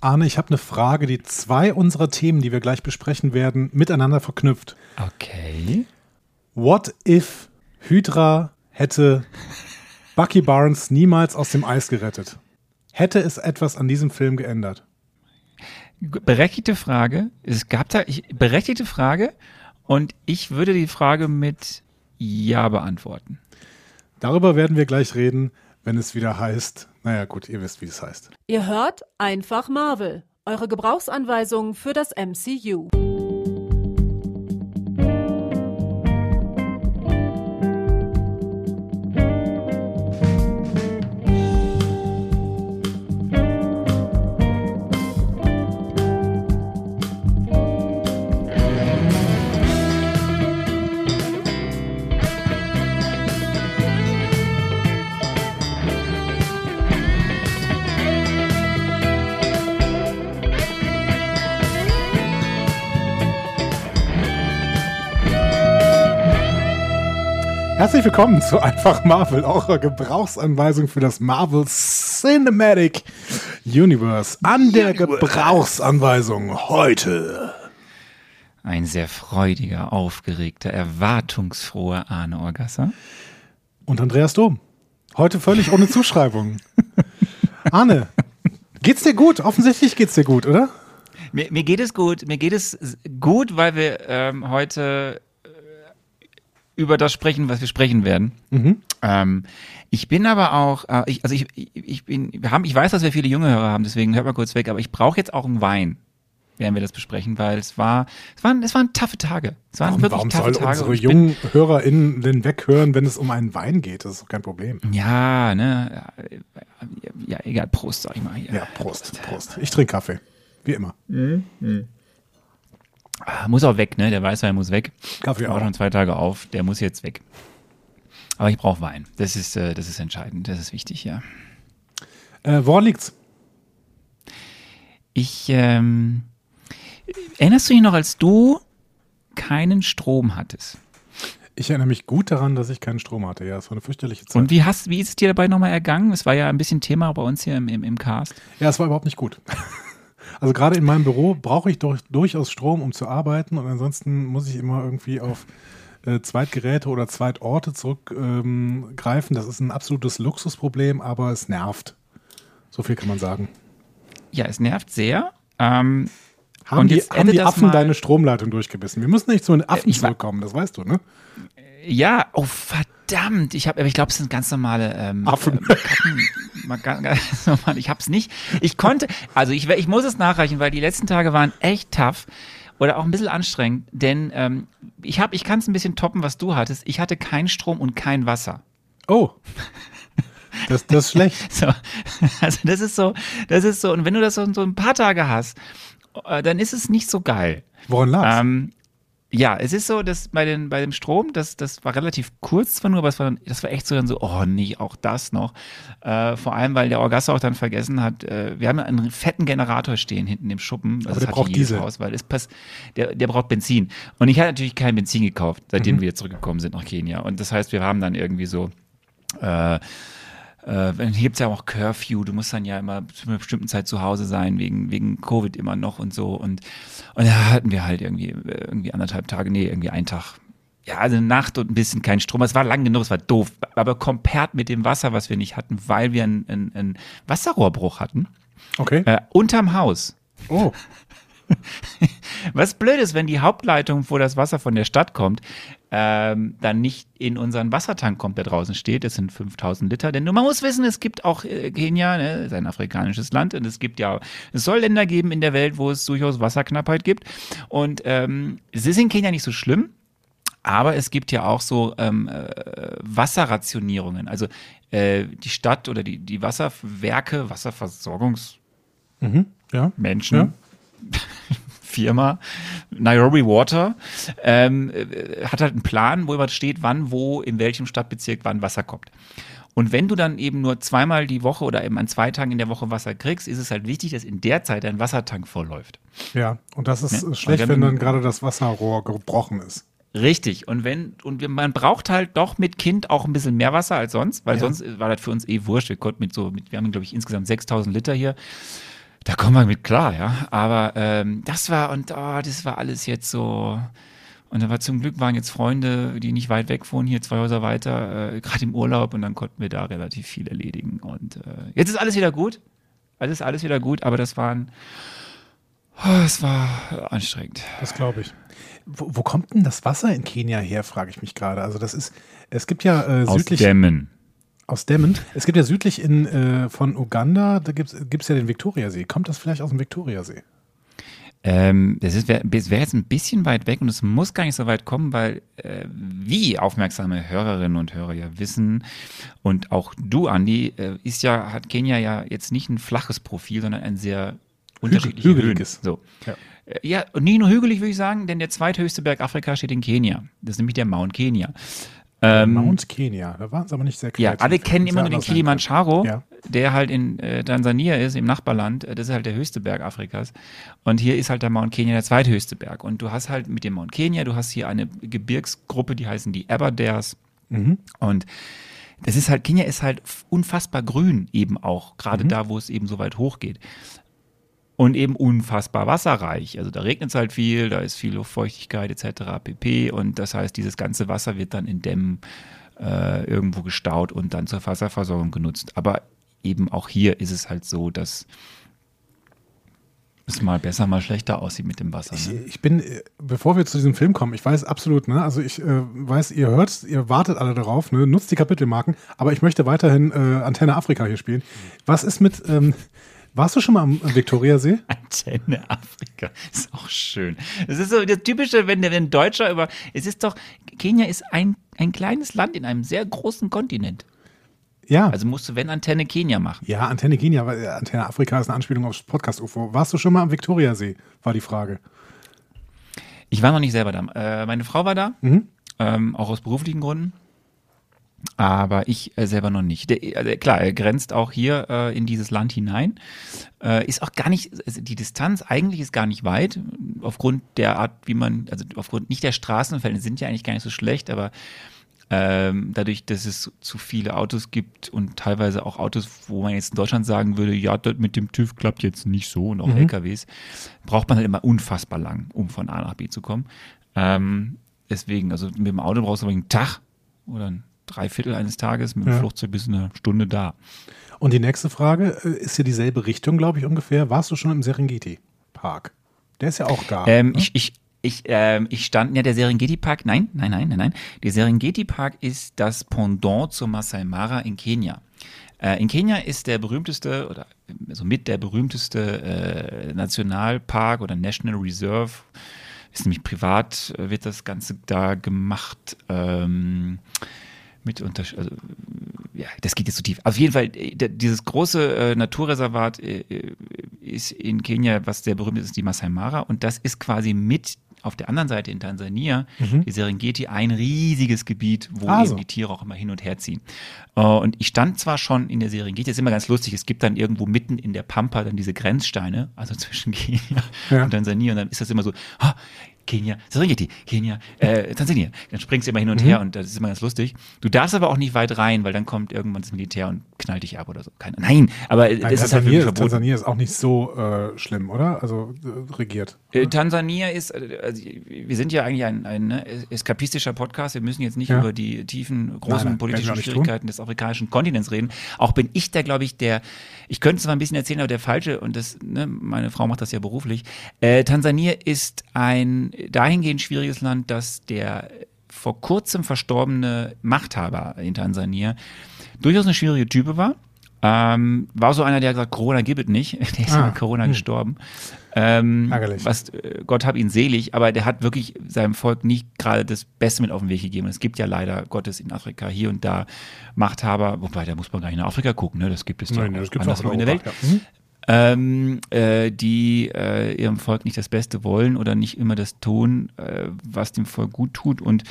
Arne, ich habe eine Frage, die zwei unserer Themen, die wir gleich besprechen werden, miteinander verknüpft. Okay. What if Hydra hätte Bucky Barnes niemals aus dem Eis gerettet? Hätte es etwas an diesem Film geändert? Berechtigte Frage. Es gab da ich, berechtigte Frage und ich würde die Frage mit Ja beantworten. Darüber werden wir gleich reden, wenn es wieder heißt. Naja, gut, ihr wisst, wie es heißt. Ihr hört einfach Marvel, eure Gebrauchsanweisung für das MCU. Herzlich willkommen zu Einfach Marvel, eurer Gebrauchsanweisung für das Marvel Cinematic Universe. An der Gebrauchsanweisung heute. Ein sehr freudiger, aufgeregter, erwartungsfroher Arne Orgasser. Und Andreas Dom. Heute völlig ohne Zuschreibung. Arne, geht's dir gut? Offensichtlich geht's dir gut, oder? Mir, mir geht es gut. Mir geht es gut, weil wir ähm, heute über das sprechen, was wir sprechen werden. Ähm, ich bin aber auch, äh, ich, also ich, ich, bin, wir haben, ich weiß, dass wir viele junge Hörer haben, deswegen hört mal kurz weg, aber ich brauche jetzt auch einen Wein, während wir das besprechen, weil es war, es waren, es waren taffe Tage. Es waren Warum, wirklich warum taffe soll Tage. unsere jungen HörerInnen denn weghören, wenn es um einen Wein geht? Das ist doch kein Problem. Ja, ne, ja, ja, egal, Prost, sag ich mal hier. Ja, Prost, Prost. Ich trinke Kaffee. Wie immer. Ah, Muss auch weg, ne? Der Weißwein muss weg. Kaffee War auch. schon zwei Tage auf, der muss jetzt weg. Aber ich brauche Wein. Das ist, äh, das ist entscheidend, das ist wichtig, ja. Äh, woran liegt's? Ich, ähm, erinnerst du dich noch, als du keinen Strom hattest? Ich erinnere mich gut daran, dass ich keinen Strom hatte. Ja, es war eine fürchterliche Zeit. Und wie hast, wie ist es dir dabei nochmal ergangen? Es war ja ein bisschen Thema bei uns hier im, im, im Cast. Ja, es war überhaupt nicht gut. Also gerade in meinem Büro brauche ich doch durchaus Strom, um zu arbeiten und ansonsten muss ich immer irgendwie auf äh, Zweitgeräte oder Zweitorte zurückgreifen. Ähm, das ist ein absolutes Luxusproblem, aber es nervt. So viel kann man sagen. Ja, es nervt sehr. Ähm, Haben die, haben die Affen mal- deine Stromleitung durchgebissen? Wir müssen nicht zu den Affen wa- zurückkommen, das weißt du, ne? Ja, oh verdammt, ich habe, ich glaube, es sind ganz normale ähm, Affen. äh, Makaken, Maka- ganz normal. Ich hab's nicht. Ich konnte, also ich, ich muss es nachreichen, weil die letzten Tage waren echt tough oder auch ein bisschen anstrengend, denn ähm, ich habe, ich kann es ein bisschen toppen, was du hattest. Ich hatte keinen Strom und kein Wasser. Oh. Das, das ist schlecht. So, also das ist so, das ist so. Und wenn du das so, so ein paar Tage hast, äh, dann ist es nicht so geil. Woran lag's? Ähm, ja, es ist so, dass bei, den, bei dem Strom, das, das war relativ kurz zwar nur, aber es war, dann- das war echt so dann so, oh nee, auch das noch. Äh, vor allem, weil der Orgasse auch dann vergessen hat, äh, wir haben einen fetten Generator stehen hinten im Schuppen. Also Aber das der hat braucht Diesel. Haus, weil es passt, der, der braucht Benzin. Und ich hatte natürlich kein Benzin gekauft, seitdem Mhm. wir jetzt zurückgekommen sind nach Kenia. Und das heißt, wir haben dann irgendwie so, äh, äh, hier gibt es ja auch Curfew, du musst dann ja immer zu einer bestimmten Zeit zu Hause sein, wegen, wegen Covid immer noch und so. Und, und da hatten wir halt irgendwie, irgendwie anderthalb Tage, nee, irgendwie einen Tag. Ja, also eine Nacht und ein bisschen kein Strom. Es war lang genug, es war doof. Aber compared mit dem Wasser, was wir nicht hatten, weil wir einen, einen, einen Wasserrohrbruch hatten, Okay. äh, unterm Haus. Oh. Was blöd ist, wenn die Hauptleitung, wo das Wasser von der Stadt kommt, ähm, dann nicht in unseren Wassertank kommt, der draußen steht. Das sind 5000 Liter. Denn man muss wissen, es gibt auch äh, Kenia, ne, ist ein afrikanisches Land, und es gibt ja, es soll Länder geben in der Welt, wo es durchaus Wasserknappheit gibt. Und ähm, es ist in Kenia nicht so schlimm. Aber es gibt ja auch so ähm, äh, Wasserrationierungen. Also äh, die Stadt oder die, die Wasserwerke, Wasserversorgungs Ja. Menschen, Ja. Firma, Nairobi Water, ähm, äh, hat halt einen Plan, wo immer steht, wann, wo, in welchem Stadtbezirk wann Wasser kommt. Und wenn du dann eben nur zweimal die Woche oder eben an zwei Tagen in der Woche Wasser kriegst, ist es halt wichtig, dass in der Zeit dein Wassertank vollläuft. Ja. Und das ist Ne? schlecht, wenn dann- gerade das Wasserrohr gebrochen ist. Richtig. Und wenn, und man braucht halt doch mit Kind auch ein bisschen mehr Wasser als sonst, weil Ja. sonst war das für uns eh wurscht. Wir konnten mit so, mit, wir haben, glaube ich, insgesamt 6000 Liter hier. Da kommen wir mit klar, ja. Aber ähm, das war und oh, das war alles jetzt so. Und da war zum Glück waren jetzt Freunde, die nicht weit weg wohnen, hier zwei Häuser weiter, äh, gerade im Urlaub und dann konnten wir da relativ viel erledigen. Und äh, jetzt ist alles wieder gut. Alles ist alles wieder gut, aber das waren, oh, es war anstrengend. Das glaube ich. Wo, wo, kommt denn das Wasser in Kenia her, frage ich mich gerade. Also das ist, es gibt ja äh, südlich. Aus Dämmen. Aus Dämmen. Es gibt ja südlich in, äh, von Uganda, da gibt es ja den Viktoriasee. Kommt das vielleicht aus dem Viktoriasee? Ähm, das wäre wär jetzt ein bisschen weit weg und es muss gar nicht so weit kommen, weil äh, wie aufmerksame Hörerinnen und Hörer ja wissen und auch du, Andi, äh, ist ja, hat Kenia ja jetzt nicht ein flaches Profil, sondern ein sehr unterschiedliches. Hügeliges. So. Ja. Äh, ja, und nicht nur hügelig, würde ich sagen, denn der zweithöchste Berg Afrika steht in Kenia. Das ist nämlich der Mount Kenia. Ähm, Mount Kenia, da waren es aber nicht sehr kreativ. Ja, alle kennen immer nur den Kilimanjaro, ja. der halt in äh, Tansania ist, im Nachbarland. Das ist halt der höchste Berg Afrikas. Und hier ist halt der Mount Kenia der zweithöchste Berg. Und du hast halt mit dem Mount Kenia, du hast hier eine Gebirgsgruppe, die heißen die Aberdares. Mhm. Und das ist halt, Kenia ist halt unfassbar grün eben auch, gerade mhm. da, wo es eben so weit hoch geht und eben unfassbar wasserreich. Also da regnet es halt viel, da ist viel Luftfeuchtigkeit etc. pp. Und das heißt, dieses ganze Wasser wird dann in Dämmen äh, irgendwo gestaut und dann zur Wasserversorgung genutzt. Aber eben auch hier ist es halt so, dass es mal besser, mal schlechter aussieht mit dem Wasser. Ne? Ich, ich, bin, bevor wir zu diesem Film kommen, ich weiß absolut, ne, also ich äh, weiß, ihr hört, ihr wartet alle darauf, ne, nutzt die Kapitelmarken, aber ich möchte weiterhin äh, Antenne Afrika hier spielen. Was ist mit, ähm, warst du schon mal am Viktoriasee? Antenne Afrika ist auch schön. Es ist so das Typische, wenn der ein Deutscher über. Es ist doch, Kenia ist ein, ein kleines Land in einem sehr großen Kontinent. Ja. Also musst du, wenn Antenne Kenia machen. Ja, Antenne Kenia, weil äh, Antenne Afrika ist eine Anspielung aufs Podcast-UFO. Warst du schon mal am Viktoriasee? War die Frage. Ich war noch nicht selber da. Äh, meine Frau war da, mhm. ähm, auch aus beruflichen Gründen aber ich äh, selber noch nicht. Der, also klar, er grenzt auch hier äh, in dieses Land hinein. Äh, ist auch gar nicht, also die Distanz eigentlich ist gar nicht weit, aufgrund der Art, wie man, also aufgrund nicht der Straßenfälle sind ja eigentlich gar nicht so schlecht, aber ähm, dadurch, dass es zu viele Autos gibt und teilweise auch Autos, wo man jetzt in Deutschland sagen würde, ja, das mit dem TÜV klappt jetzt nicht so und auch mhm. LKWs, braucht man halt immer unfassbar lang, um von A nach B zu kommen. Ähm, deswegen, also mit dem Auto brauchst du aber einen Tag oder ein drei Viertel eines Tages mit dem ja. Flugzeug bis eine Stunde da. Und die nächste Frage äh, ist ja dieselbe Richtung, glaube ich, ungefähr. Warst du schon im Serengeti-Park? Der ist ja auch da. Ähm, ne? Ich, ich, ich, ähm, ich stand, ja, der Serengeti-Park, nein, nein, nein, nein, nein. Der Serengeti-Park ist das Pendant zur Masai Mara in Kenia. Äh, in Kenia ist der berühmteste oder also mit der berühmteste äh, Nationalpark oder National Reserve, ist nämlich privat, äh, wird das Ganze da gemacht. Ähm, mit unter also, ja, das geht jetzt zu so tief. Auf jeden Fall, äh, dieses große äh, Naturreservat äh, äh, ist in Kenia, was sehr berühmt ist, ist die Masai Mara und das ist quasi mit auf der anderen Seite in Tansania, mhm. die Serengeti, ein riesiges Gebiet, wo also. eben die Tiere auch immer hin und her ziehen. Uh, und ich stand zwar schon in der Serengeti, das ist immer ganz lustig, es gibt dann irgendwo mitten in der Pampa dann diese Grenzsteine, also zwischen Kenia ja. und Tansania, und dann ist das immer so, oh, Kenia, Serengeti, Kenia, äh, Tansania. Dann springst du immer hin und mhm. her und das ist immer ganz lustig. Du darfst aber auch nicht weit rein, weil dann kommt irgendwann das Militär und knallt dich ab oder so. Keine, nein, aber nein, das ist halt wirklich verboten. Tansania ist auch nicht so äh, schlimm, oder? Also äh, regiert. Äh, Tansania ist, äh, also, wir sind ja eigentlich ein, ein ne, eskapistischer Podcast. Wir müssen jetzt nicht ja. über die tiefen, großen nein, nein, politischen Schwierigkeiten des afrikanischen Kontinents reden. Auch bin ich da, glaube ich, der, ich könnte zwar ein bisschen erzählen, aber der Falsche, und das, ne, meine Frau macht das ja beruflich. Äh, Tansania ist ein dahingehend schwieriges Land, dass der vor kurzem verstorbene Machthaber in Tansania durchaus eine schwierige Type war. Ähm, war so einer, der gesagt, Corona gibt es nicht. Der ist ah, mit Corona hm. gestorben. Ähm, Ärgerlich. Was, äh, Gott hab ihn selig, aber der hat wirklich seinem Volk nicht gerade das Beste mit auf den Weg gegeben. Es gibt ja leider Gottes in Afrika hier und da Machthaber, wobei da muss man gar nicht nach Afrika gucken, ne? Das gibt es Nein, ja auch anderswo in der Welt. Ja. Mhm ähm, äh, die äh, ihrem Volk nicht das Beste wollen oder nicht immer das tun, äh, was dem Volk gut tut. Und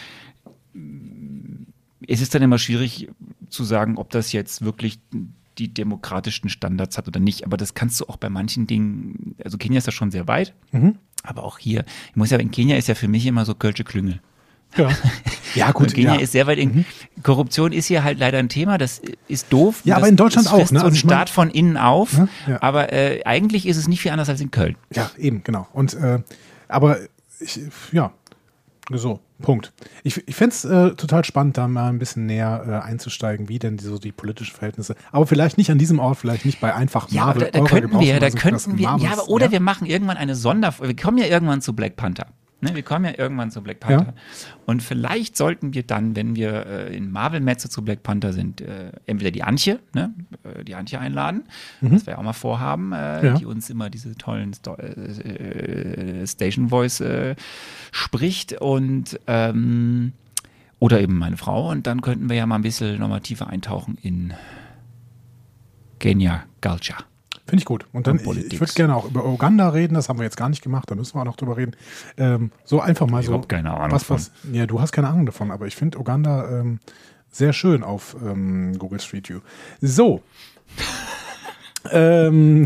es ist dann immer schwierig zu sagen, ob das jetzt wirklich die demokratischen Standards hat oder nicht. Aber das kannst du auch bei manchen Dingen, also Kenia ist ja schon sehr weit, mhm. aber auch hier, ich muss ja, in Kenia ist ja für mich immer so Kölsche Klüngel. Ja, ja gut. Kenia ja. ist sehr weit in. Korruption ist hier halt leider ein Thema, das ist doof. Ja, das aber in Deutschland auch, ne? So Also ein ich mein- Staat von innen auf, Ja, ja. aber äh, eigentlich ist es nicht viel anders als in Köln. Ja, eben, genau. Und äh, aber ich, ja, so, Punkt. Ich, ich fände es äh, total spannend, da mal ein bisschen näher äh, einzusteigen, wie denn die, so die politischen Verhältnisse. Aber vielleicht nicht an diesem Ort, vielleicht nicht bei einfach Ja, Marvel. aber da, da könnten wir, da könnten wir, ja, aber, oder wir machen irgendwann eine Sonderfolge. Wir kommen ja irgendwann zu Black Panther. Ne, wir kommen ja irgendwann zu Black Panther. Und vielleicht sollten wir dann, wenn wir äh, in Marvel-Metze zu Black Panther sind, äh, entweder die Antje, ne, äh, die Antje einladen, was wir ja auch mal vorhaben, äh, Mhm. Ja. die uns immer diese tollen Sto äh, äh, Station Voice spricht und ähm, oder eben meine Frau. Und dann könnten wir ja mal ein bisschen nochmal tiefer eintauchen in Kenya Culture. Finde ich gut. Und dann, Und ich, ich würde gerne auch über Uganda reden, das haben wir jetzt gar nicht gemacht, da müssen wir auch noch drüber reden. Ähm, so einfach mal so. Überhaupt keine Ahnung was, von. was, Ja, du hast keine Ahnung davon, aber ich finde Uganda ähm, sehr schön auf ähm, Google Street View. So. ähm,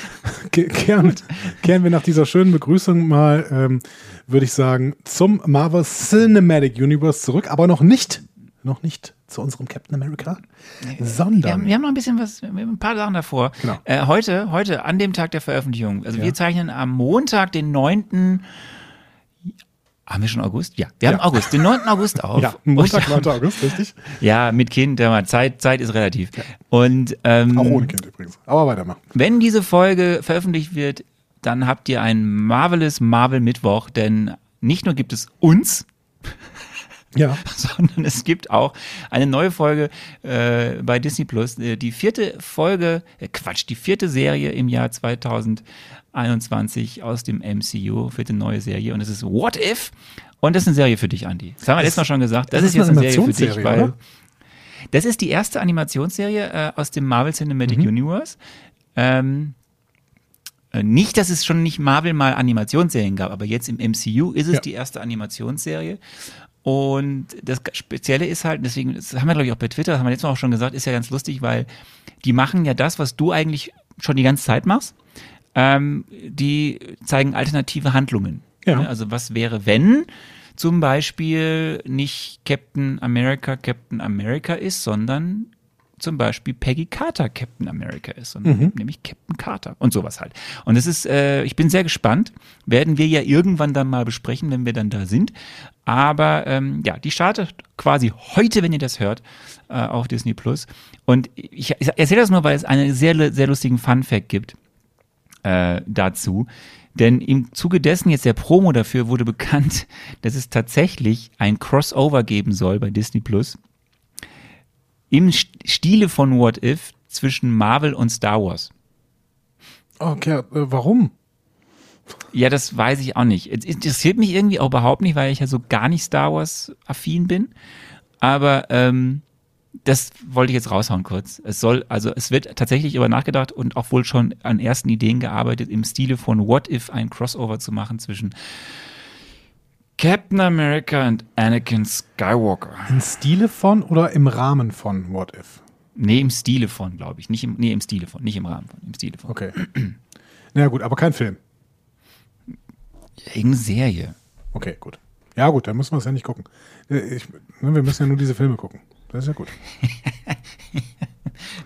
ke- kehren, kehren wir nach dieser schönen Begrüßung mal, ähm, würde ich sagen, zum Marvel Cinematic Universe zurück, aber noch nicht, noch nicht zu unserem Captain America, Wir sondern haben, wir haben noch ein bisschen was, wir haben ein paar Sachen davor. Genau. Äh, heute, heute, an dem Tag der Veröffentlichung, also Ja. wir zeichnen am Montag, den 9. Haben wir schon August? Ja, wir haben Ja. August, den 9. August auf. ja, Montag, Und- 9. August, richtig? Ja, mit Kind, ja, Zeit, Zeit ist relativ. Und ähm, Auch ohne Kind übrigens. Aber weitermachen. wenn diese Folge veröffentlicht wird, dann habt ihr einen marvelous Marvel Mittwoch, denn nicht nur gibt es uns, Ja. sondern es gibt auch eine neue Folge äh, bei Disney Plus. Äh, die vierte Folge, äh, Quatsch, die vierte Serie im Jahr 2021 aus dem MCU, vierte neue Serie. Und es ist What If? Und das ist eine Serie für dich, Andy. Das haben wir letztes Mal schon gesagt. Das, das ist ist jetzt eine eine Serie für dich, Animationsserie, weil oder? das ist die erste Animationsserie äh, aus dem Marvel Cinematic Mhm. Universe. Ähm, äh, nicht, dass es schon nicht Marvel mal Animationsserien gab, aber jetzt im MCU ist es Ja. die erste Animationsserie. Und das Spezielle ist halt, deswegen, das haben wir glaube ich auch bei Twitter, das haben wir letztes Mal auch schon gesagt, ist ja ganz lustig, weil die machen ja das, was du eigentlich schon die ganze Zeit machst. Ähm, die zeigen alternative Handlungen. Ja. Ne? Also was wäre, wenn zum Beispiel nicht Captain America Captain America ist, sondern zum Beispiel Peggy Carter Captain America ist, sondern nämlich Captain Carter und sowas halt. Und es ist, äh, ich bin sehr gespannt, werden wir ja irgendwann dann mal besprechen, wenn wir dann da sind. Aber ähm, ja, die startet quasi heute, wenn ihr das hört, äh, auf Disney Plus. Und ich, ich erzähle das nur, weil es einen sehr, sehr lustigen Fun Fact gibt äh, dazu. Denn im Zuge dessen jetzt der Promo dafür wurde bekannt, dass es tatsächlich ein Crossover geben soll bei Disney Plus im St- Stile von What If zwischen Marvel und Star Wars. Okay, äh, warum? Ja, das weiß ich auch nicht. Es interessiert mich irgendwie auch überhaupt nicht, weil ich ja so gar nicht Star Wars affin bin. Aber ähm, das wollte ich jetzt raushauen kurz. Es soll, also es wird tatsächlich über nachgedacht und auch wohl schon an ersten Ideen gearbeitet, im Stile von What If ein Crossover zu machen zwischen Captain America und Anakin Skywalker. Im Stile von oder im Rahmen von What If? Nee, im Stile von, glaube ich. Nicht im, nee, im Stile von, nicht im Rahmen von, im Stile von. Okay. Na ja, gut, aber kein Film. Irgendeine Serie. Okay, gut. Ja, gut, dann müssen wir es ja nicht gucken. Äh, Ich, ne, wir müssen ja nur diese Filme gucken. Das ist ja gut.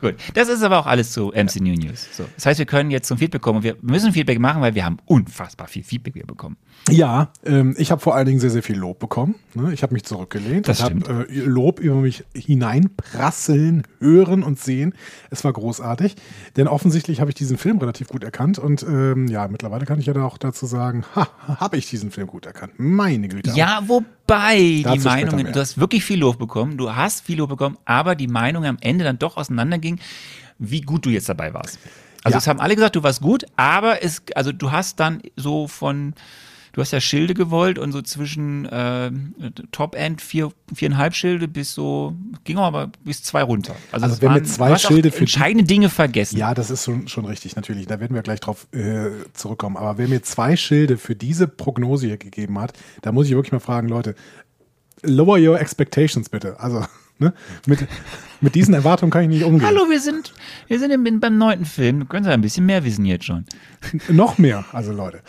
Gut, das ist aber auch alles zu MC New News. So, das heißt, wir können jetzt zum Feedback kommen und wir müssen Feedback machen, weil wir haben unfassbar viel Feedback hier bekommen. Ja, ähm, ich habe vor allen Dingen sehr, sehr viel Lob bekommen. Ne? Ich habe mich zurückgelehnt Das und habe äh, Lob über mich hineinprasseln, hören und sehen. Es war großartig, denn offensichtlich habe ich diesen Film relativ gut erkannt und ähm, ja, mittlerweile kann ich ja da auch dazu sagen, ha, habe ich diesen Film gut erkannt. Meine Güte. Ja, wobei die Dazu später Meinungen, du hast wirklich viel Lob bekommen, du hast viel Lob bekommen, aber die Meinungen am Ende dann doch auseinandergingen, wie gut du jetzt dabei warst. Also Ja. es haben alle gesagt, du warst gut, aber es, also du hast dann so von, du hast ja Schilde gewollt und so zwischen ähm, Top-End vier, viereinhalb Schilde bis so, ging aber bis zwei runter. Also es wenn wir waren- zwei Schilde für die- entscheidende Dinge vergessen. Ja, das ist schon, schon richtig, natürlich. Da werden wir gleich drauf äh, zurückkommen. Aber wer mir zwei Schilde für diese Prognose hier gegeben hat, da muss ich wirklich mal fragen, Leute, lower your expectations bitte. Also, ne, mit, mit diesen Erwartungen kann ich nicht umgehen. Hallo, wir sind, wir sind im, beim neunten Film. Könntest ja ein bisschen mehr wissen jetzt schon. Noch mehr, also Leute.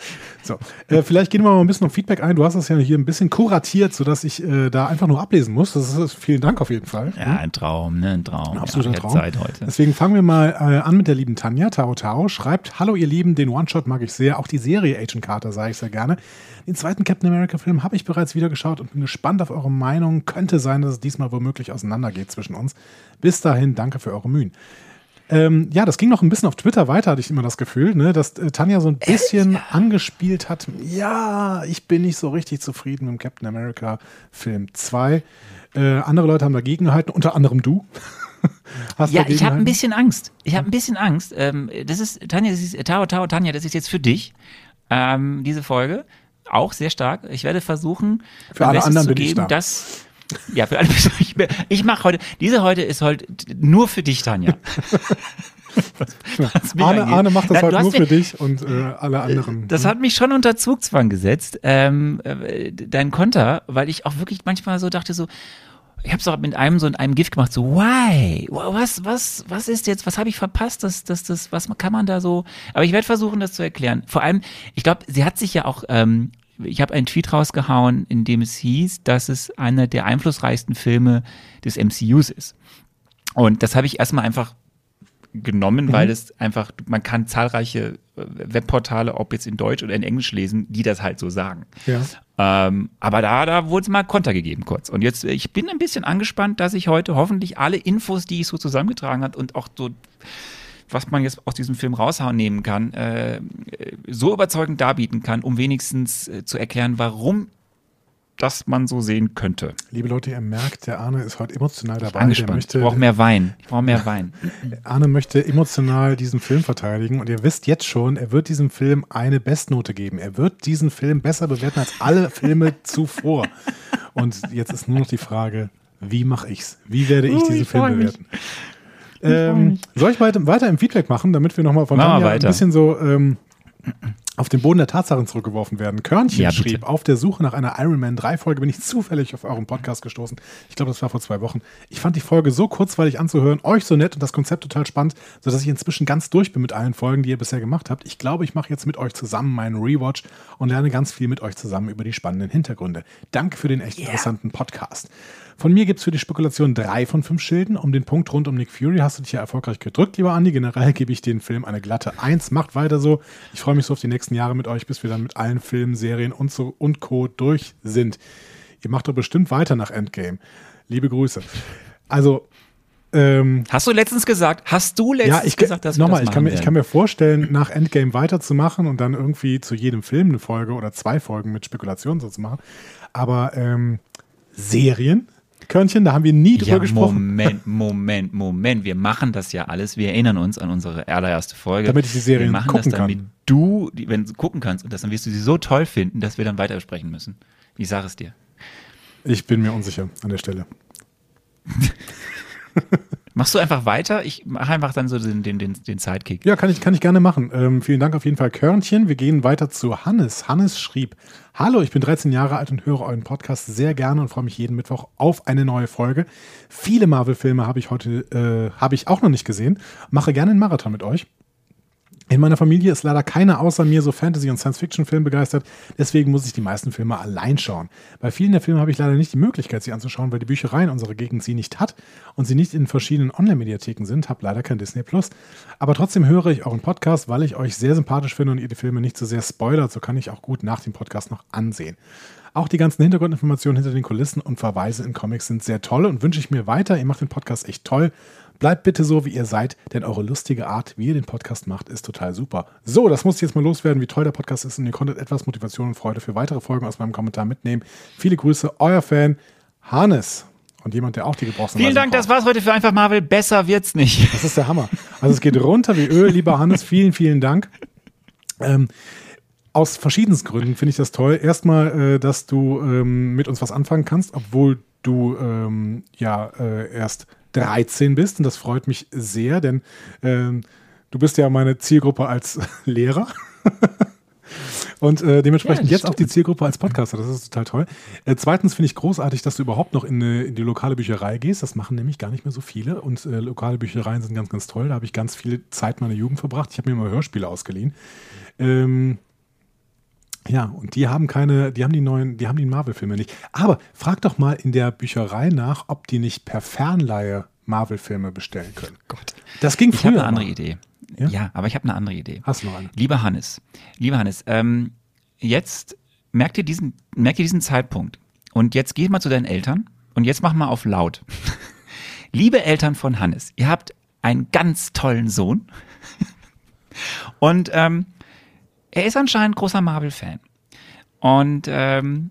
So, äh, vielleicht gehen wir mal ein bisschen auf Feedback ein. Du hast das ja hier ein bisschen kuratiert, sodass ich äh, da einfach nur ablesen muss. Das ist, vielen Dank auf jeden Fall. Ja, ein Traum, ne? Ein Traum. Ein absoluter ja, Traum. Zeit heute. Deswegen fangen wir mal äh, an mit der lieben Tanja. Tao Tao schreibt: Hallo, ihr Lieben, den One-Shot mag ich sehr. Auch die Serie Agent Carter sage ich sehr gerne. Den zweiten Captain America-Film habe ich bereits wieder geschaut und bin gespannt auf eure Meinung. Könnte sein, dass es diesmal womöglich auseinandergeht zwischen uns. Bis dahin, danke für eure Mühen. Ähm, ja, das ging noch ein bisschen auf Twitter weiter, hatte ich immer das Gefühl, ne, dass äh, Tanja so ein bisschen ja. angespielt hat. Ja, ich bin nicht so richtig zufrieden mit dem Captain America Film 2. Äh, andere Leute haben dagegen gehalten, unter anderem du. ja, ich habe ein bisschen Angst. Ich habe ein bisschen Angst. Ähm, das ist, Tanja, das ist, Tao, Tao, Tanja, das ist jetzt für dich, ähm, diese Folge. Auch sehr stark. Ich werde versuchen, für alle anderen zu geben, da. dass ja, für alle ich, ich mache heute, diese heute ist heute nur für dich, Tanja. Was, was Arne, Arne, macht das ja, heute nur für dich und äh, alle anderen. Das hat mich schon unter Zugzwang gesetzt, ähm, äh, dein Konter, weil ich auch wirklich manchmal so dachte so, ich habe es auch mit einem so in einem Gift gemacht, so why, was, was, was ist jetzt, was habe ich verpasst, das, das, das, was kann man da so? Aber ich werde versuchen, das zu erklären. Vor allem, ich glaube, sie hat sich ja auch ähm, ich habe einen Tweet rausgehauen, in dem es hieß, dass es einer der einflussreichsten Filme des MCUs ist. Und das habe ich erstmal einfach genommen, mhm. weil es einfach, man kann zahlreiche äh, Webportale, ob jetzt in Deutsch oder in Englisch lesen, die das halt so sagen. Ja. Ähm, aber da, da wurde es mal Konter gegeben kurz. Und jetzt, ich bin ein bisschen angespannt, dass ich heute hoffentlich alle Infos, die ich so zusammengetragen habe und auch so was man jetzt aus diesem Film rausnehmen kann, äh, so überzeugend darbieten kann, um wenigstens äh, zu erklären, warum das man so sehen könnte. Liebe Leute, ihr merkt, der Arne ist heute emotional dabei. Angespannt. Möchte, ich brauche mehr Wein. Ich brauche mehr Wein. Arne möchte emotional diesen Film verteidigen und ihr wisst jetzt schon, er wird diesem Film eine Bestnote geben. Er wird diesen Film besser bewerten als alle Filme zuvor. Und jetzt ist nur noch die Frage, wie mache ich's? Wie werde ich uh, diesen ich Film bewerten? Ähm, soll ich weiter, weiter im Feedback machen, damit wir nochmal von Tanja ein bisschen so ähm, auf den Boden der Tatsachen zurückgeworfen werden. Körnchen ja, schrieb, auf der Suche nach einer Iron Man 3 Folge bin ich zufällig auf euren Podcast gestoßen. Ich glaube, das war vor zwei Wochen. Ich fand die Folge so kurzweilig anzuhören, euch so nett und das Konzept total spannend, sodass ich inzwischen ganz durch bin mit allen Folgen, die ihr bisher gemacht habt. Ich glaube, ich mache jetzt mit euch zusammen meinen Rewatch und lerne ganz viel mit euch zusammen über die spannenden Hintergründe. Danke für den echt yeah. interessanten Podcast. Von mir gibt es für die Spekulation drei von fünf Schilden. Um den Punkt rund um Nick Fury hast du dich ja erfolgreich gedrückt, lieber Andi. Generell gebe ich den Film eine glatte Eins. Macht weiter so. Ich freue mich so auf die nächsten Jahre mit euch, bis wir dann mit allen Filmen, Serien und so und Co. durch sind. Ihr macht doch bestimmt weiter nach Endgame. Liebe Grüße. Also, ähm, hast du letztens gesagt, hast du letztens ja, ich, gesagt, dass nochmal, ich kann, mir, ich kann mir vorstellen, nach Endgame weiterzumachen und dann irgendwie zu jedem Film eine Folge oder zwei Folgen mit Spekulationen so zu machen. Aber ähm, Serien Körnchen, da haben wir nie drüber ja, gesprochen. Moment, Moment, Moment. Wir machen das ja alles. Wir erinnern uns an unsere allererste Folge. Damit ich die Serie gucken das, damit kann. du, wenn du gucken kannst, und das, dann wirst du sie so toll finden, dass wir dann weiter sprechen müssen. Ich sage es dir. Ich bin mir unsicher an der Stelle. Machst du einfach weiter? Ich mache einfach dann so den, den, den, den Sidekick. Ja, kann ich, kann ich gerne machen. Ähm, vielen Dank auf jeden Fall, Körnchen. Wir gehen weiter zu Hannes. Hannes schrieb: Hallo, ich bin 13 Jahre alt und höre euren Podcast sehr gerne und freue mich jeden Mittwoch auf eine neue Folge. Viele Marvel-Filme habe ich heute, äh, habe ich auch noch nicht gesehen. Mache gerne einen Marathon mit euch. In meiner Familie ist leider keiner außer mir so Fantasy- und Science-Fiction-Film begeistert, deswegen muss ich die meisten Filme allein schauen. Bei vielen der Filme habe ich leider nicht die Möglichkeit, sie anzuschauen, weil die Bücherei in unserer Gegend sie nicht hat und sie nicht in verschiedenen Online-Mediatheken sind, habe leider kein Disney Plus. Aber trotzdem höre ich euren Podcast, weil ich euch sehr sympathisch finde und ihr die Filme nicht so sehr spoilert, so kann ich auch gut nach dem Podcast noch ansehen. Auch die ganzen Hintergrundinformationen hinter den Kulissen und Verweise in Comics sind sehr toll und wünsche ich mir weiter. Ihr macht den Podcast echt toll Bleibt bitte so, wie ihr seid, denn eure lustige Art, wie ihr den Podcast macht, ist total super. So, das muss ich jetzt mal loswerden, wie toll der Podcast ist und ihr konntet etwas Motivation und Freude für weitere Folgen aus meinem Kommentar mitnehmen. Viele Grüße, euer Fan Hannes. Und jemand, der auch die Gebrauchsanweisung Vielen Dank, braucht. das war's heute für Einfach Marvel. Besser wird's nicht. Das ist der Hammer. Also es geht runter wie Öl, lieber Hannes. Vielen, vielen Dank. Ähm, aus verschiedensten Gründen finde ich das toll. Erstmal, äh, dass du ähm, mit uns was anfangen kannst, obwohl du ähm, ja äh, erst 13 bist und das freut mich sehr, denn ähm, du bist ja meine Zielgruppe als Lehrer. Und äh, dementsprechend ja, jetzt stimmt. auch die Zielgruppe als Podcaster. Das ist total toll. Äh, zweitens finde ich großartig, dass du überhaupt noch in, in, die lokale Bücherei gehst. Das machen nämlich gar nicht mehr so viele. Und äh, lokale Büchereien sind ganz, ganz toll. Da habe ich ganz viel Zeit meiner Jugend verbracht. Ich habe mir immer Hörspiele ausgeliehen. Ähm, Ja, und die haben keine, die haben die neuen, die haben die Marvel-Filme nicht. Aber frag doch mal in der Bücherei nach, ob die nicht per Fernleihe Marvel-Filme bestellen können. Gott. Das ging Ich früher. habe eine andere mal. Idee. Ja? Ja? aber ich habe eine andere Idee. Hast du noch eine? Lieber Hannes, lieber Hannes, ähm, jetzt merk dir diesen, merk dir diesen Zeitpunkt und jetzt geh mal zu deinen Eltern und jetzt mach mal auf laut. Liebe Eltern von Hannes, ihr habt einen ganz tollen Sohn und ähm, er ist anscheinend großer Marvel-Fan und ähm,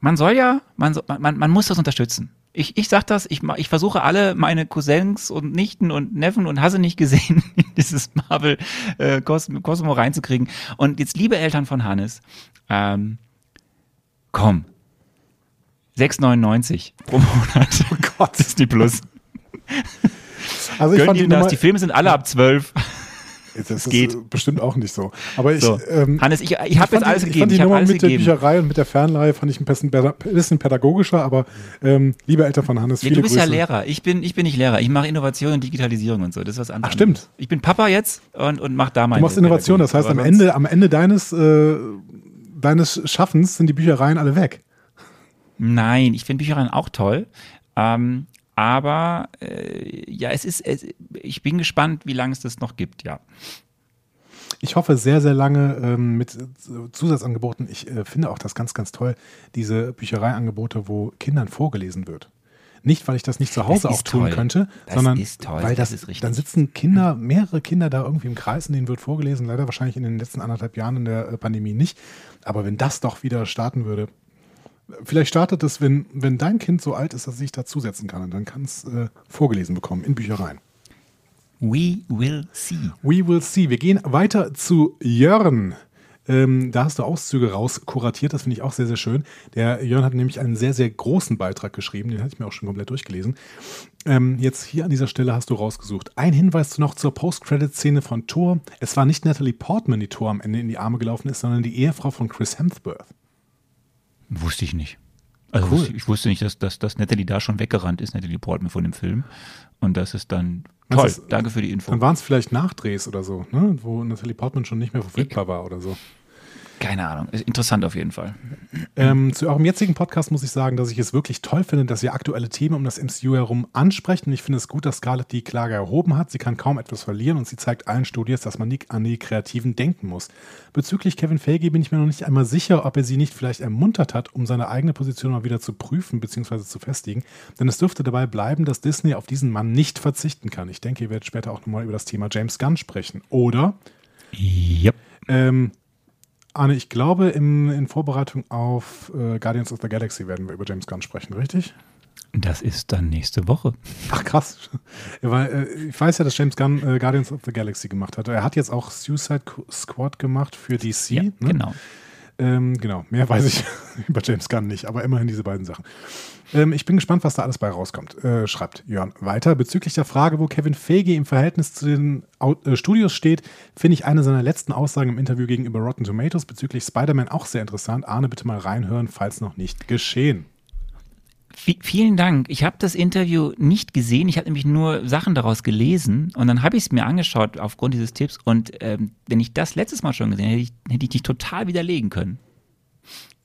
man soll ja, man, man, man muss das unterstützen. Ich, ich sag das, ich, ma- ich versuche alle meine Cousins und Nichten und Neffen und Hasse nicht gesehen, in dieses Marvel äh, Cosmo, Cosmo reinzukriegen. Und jetzt, liebe Eltern von Hannes, ähm, komm. 6,99 pro Monat. Oh Gott. Disney Plus. Also ich Gönn fand die dir das. Die Filme sind alle ab 12. das ist geht. äh, bestimmt auch nicht so. Aber ich, So. ähm, Hannes, ich, ich habe jetzt alles die, ich gegeben. fand die Ich Nummer mit der gegeben. Bücherei und mit der Fernleihe fand ich ein bisschen, bisschen pädagogischer, aber ähm, liebe Eltern von Hannes, Ja, viele du bist Grüße. ja Lehrer. Ich bin, ich bin nicht Lehrer. Ich mache Innovation und Digitalisierung und so. Das ist was anderes. Ach, stimmt. Ich bin Papa jetzt und, und mach da meine Du machst Innovation, das heißt, am. Ende, am Ende deines, äh, deines Schaffens sind die Büchereien alle weg. Nein, ich finde Büchereien auch toll. Ähm, aber äh, ja, es ist, es, ich bin gespannt, wie lange es das noch gibt, ja. Ich hoffe sehr, sehr lange ähm, mit Zusatzangeboten. Ich äh, finde auch das ganz, ganz toll, diese Büchereiangebote, wo Kindern vorgelesen wird. Nicht, weil ich das nicht zu Hause auch tun toll. könnte, Das sondern weil Das das, ist richtig. dann sitzen Kinder, mehrere Kinder da irgendwie im Kreis, und denen wird vorgelesen. Leider wahrscheinlich in den letzten anderthalb Jahren in der äh, Pandemie nicht. Aber wenn das doch wieder starten würde, vielleicht startet es, wenn, wenn dein Kind so alt ist, dass es sich dazusetzen kann, und dann kann es äh, vorgelesen bekommen in Büchereien. We will see. We will see. Wir gehen weiter zu Jörn. Ähm, da hast du Auszüge raus kuratiert, das finde ich auch sehr, sehr schön. Der Jörn hat nämlich einen sehr, sehr großen Beitrag geschrieben, den hatte ich mir auch schon komplett durchgelesen. Ähm, jetzt hier an dieser Stelle hast du rausgesucht. Ein Hinweis noch zur Post-Credit-Szene von Thor. Es war nicht Natalie Portman, die Thor am Ende in die Arme gelaufen ist, sondern die Ehefrau von Chris Hemsworth. Wusste ich nicht. Also Cool. ich wusste nicht, dass, dass, dass Natalie da schon weggerannt ist, Natalie Portman von dem Film. Und das ist dann toll. ist- Danke für die Info. Dann waren es vielleicht Nachdrehs oder so, ne? wo Natalie Portman schon nicht mehr verfügbar war oder so. Keine Ahnung. Ist Interessant auf jeden Fall. Ähm, zu eurem jetzigen Podcast muss ich sagen, dass ich es wirklich toll finde, dass ihr aktuelle Themen um das MCU herum ansprecht. Und ich finde es gut, dass Scarlett die Klage erhoben hat. Sie kann kaum etwas verlieren und sie zeigt allen Studios, dass man nicht an die Kreativen denken muss. Bezüglich Kevin Feige bin ich mir noch nicht einmal sicher, ob er sie nicht vielleicht ermuntert hat, um seine eigene Position mal wieder zu prüfen bzw. zu festigen. Denn es dürfte dabei bleiben, dass Disney auf diesen Mann nicht verzichten kann. Ich denke, ihr werdet später auch nochmal über das Thema James Gunn sprechen. Oder Yep. ähm, Arne, ich glaube, im, in Vorbereitung auf äh, Guardians of the Galaxy werden wir über James Gunn sprechen, richtig? Das ist dann nächste Woche. Ach krass. Ja, Weil, äh, ich weiß ja, dass James Gunn äh, Guardians of the Galaxy gemacht hat. Er hat jetzt auch Suicide Squad gemacht für DC. Ja, ne? genau. Ähm, genau, mehr weiß ich über James Gunn nicht, aber immerhin diese beiden Sachen. Ähm, ich bin gespannt, was da alles bei rauskommt, äh, schreibt Jörn weiter. Bezüglich der Frage, wo Kevin Feige im Verhältnis zu den äh, Studios steht, finde ich eine seiner letzten Aussagen im Interview gegenüber Rotten Tomatoes bezüglich Spider-Man auch sehr interessant. Arne, bitte mal reinhören, falls noch nicht geschehen. V vielen Dank. Ich habe das Interview nicht gesehen. Ich habe nämlich nur Sachen daraus gelesen und dann habe ich es mir angeschaut aufgrund dieses Tipps. Und ähm, wenn ich das letztes Mal schon gesehen hätte, hätte ich dich total widerlegen können.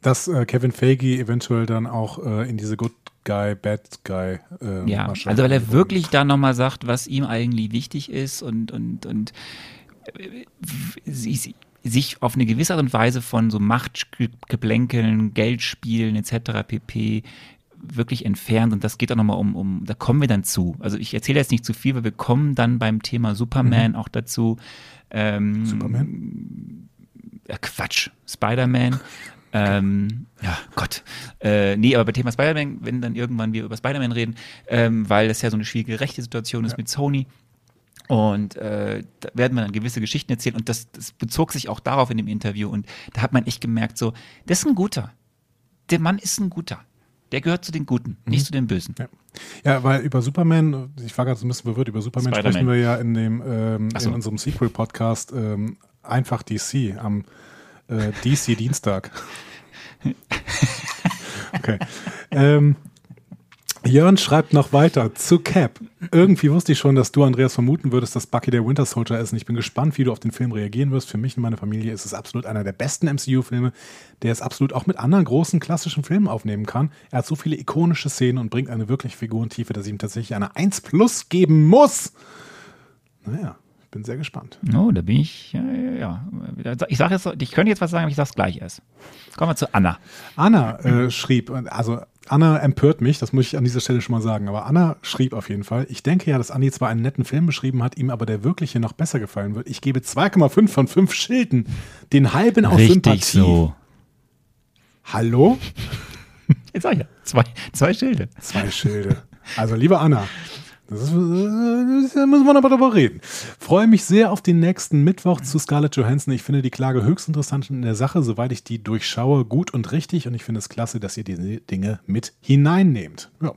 Dass äh, Kevin Feige eventuell dann auch äh, in diese Good Guy, Bad Guy äh, Ja, Masche also weil er wirklich da nochmal sagt, was ihm eigentlich wichtig ist und, und, und äh, sich, auf eine gewisse Art und Weise von so Machtgeplänkeln, Geldspielen etc. pp. wirklich entfernt und das geht auch nochmal um, um, da kommen wir dann zu. Also ich erzähle jetzt nicht zu viel, weil wir kommen dann beim Thema Superman auch dazu. Ähm, Superman? ja, Quatsch, Spider-Man. Ähm, ja, Gott. Äh, nee, aber bei Thema Spider-Man, wenn dann irgendwann wir über Spider-Man reden, ähm, weil das ja so eine schwierige rechte Situation ist Ja. mit Sony. Und äh, da werden wir dann gewisse Geschichten erzählen. Und das, das bezog sich auch darauf in dem Interview. Und da hat man echt gemerkt, so, das ist ein guter. Der Mann ist ein guter. Der gehört zu den Guten, Mhm. nicht zu den Bösen. Ja. ja, weil über Superman, ich war gerade so ein bisschen verwirrt, über Superman sprechen wir ja in, dem, ähm, so. in unserem Sequel-Podcast ähm, einfach DC am äh, DC-Dienstag. okay. ähm, Jörn schreibt noch weiter zu Cap. Irgendwie wusste ich schon, dass du, Andreas, vermuten würdest, dass Bucky der Winter Soldier ist. Und ich bin gespannt, wie du auf den Film reagieren wirst. Für mich und meine Familie ist es absolut einer der besten MCU-Filme, der es absolut auch mit anderen großen klassischen Filmen aufnehmen kann. Er hat so viele ikonische Szenen und bringt eine wirkliche Figurentiefe, dass ich ihm tatsächlich eine 1 Plus geben muss. Naja, bin sehr gespannt. Oh, da bin ich, ja, ja, ja. Ich sage jetzt, ich könnte jetzt was sagen, aber ich sage es gleich erst. Kommen wir zu Anna. Anna äh, schrieb, also Anna empört mich, das muss ich an dieser Stelle schon mal sagen, aber Anna schrieb auf jeden Fall, ich denke ja, dass Anni zwar einen netten Film beschrieben hat, ihm aber der wirkliche noch besser gefallen wird. Ich gebe 2,5 von 5 Schilden, den halben aus Richtig Sympathie. so. Hallo? Jetzt sag ich ja, zwei, zwei Schilde. Zwei Schilde. Also, liebe Anna, das ist, äh, da müssen wir aber darüber reden. Freue mich sehr auf den nächsten Mittwoch zu Scarlett Johansson. Ich finde die Klage höchst interessant in der Sache, soweit ich die durchschaue, gut und richtig. Und ich finde es klasse, dass ihr diese Dinge mit hineinnehmt. Ja.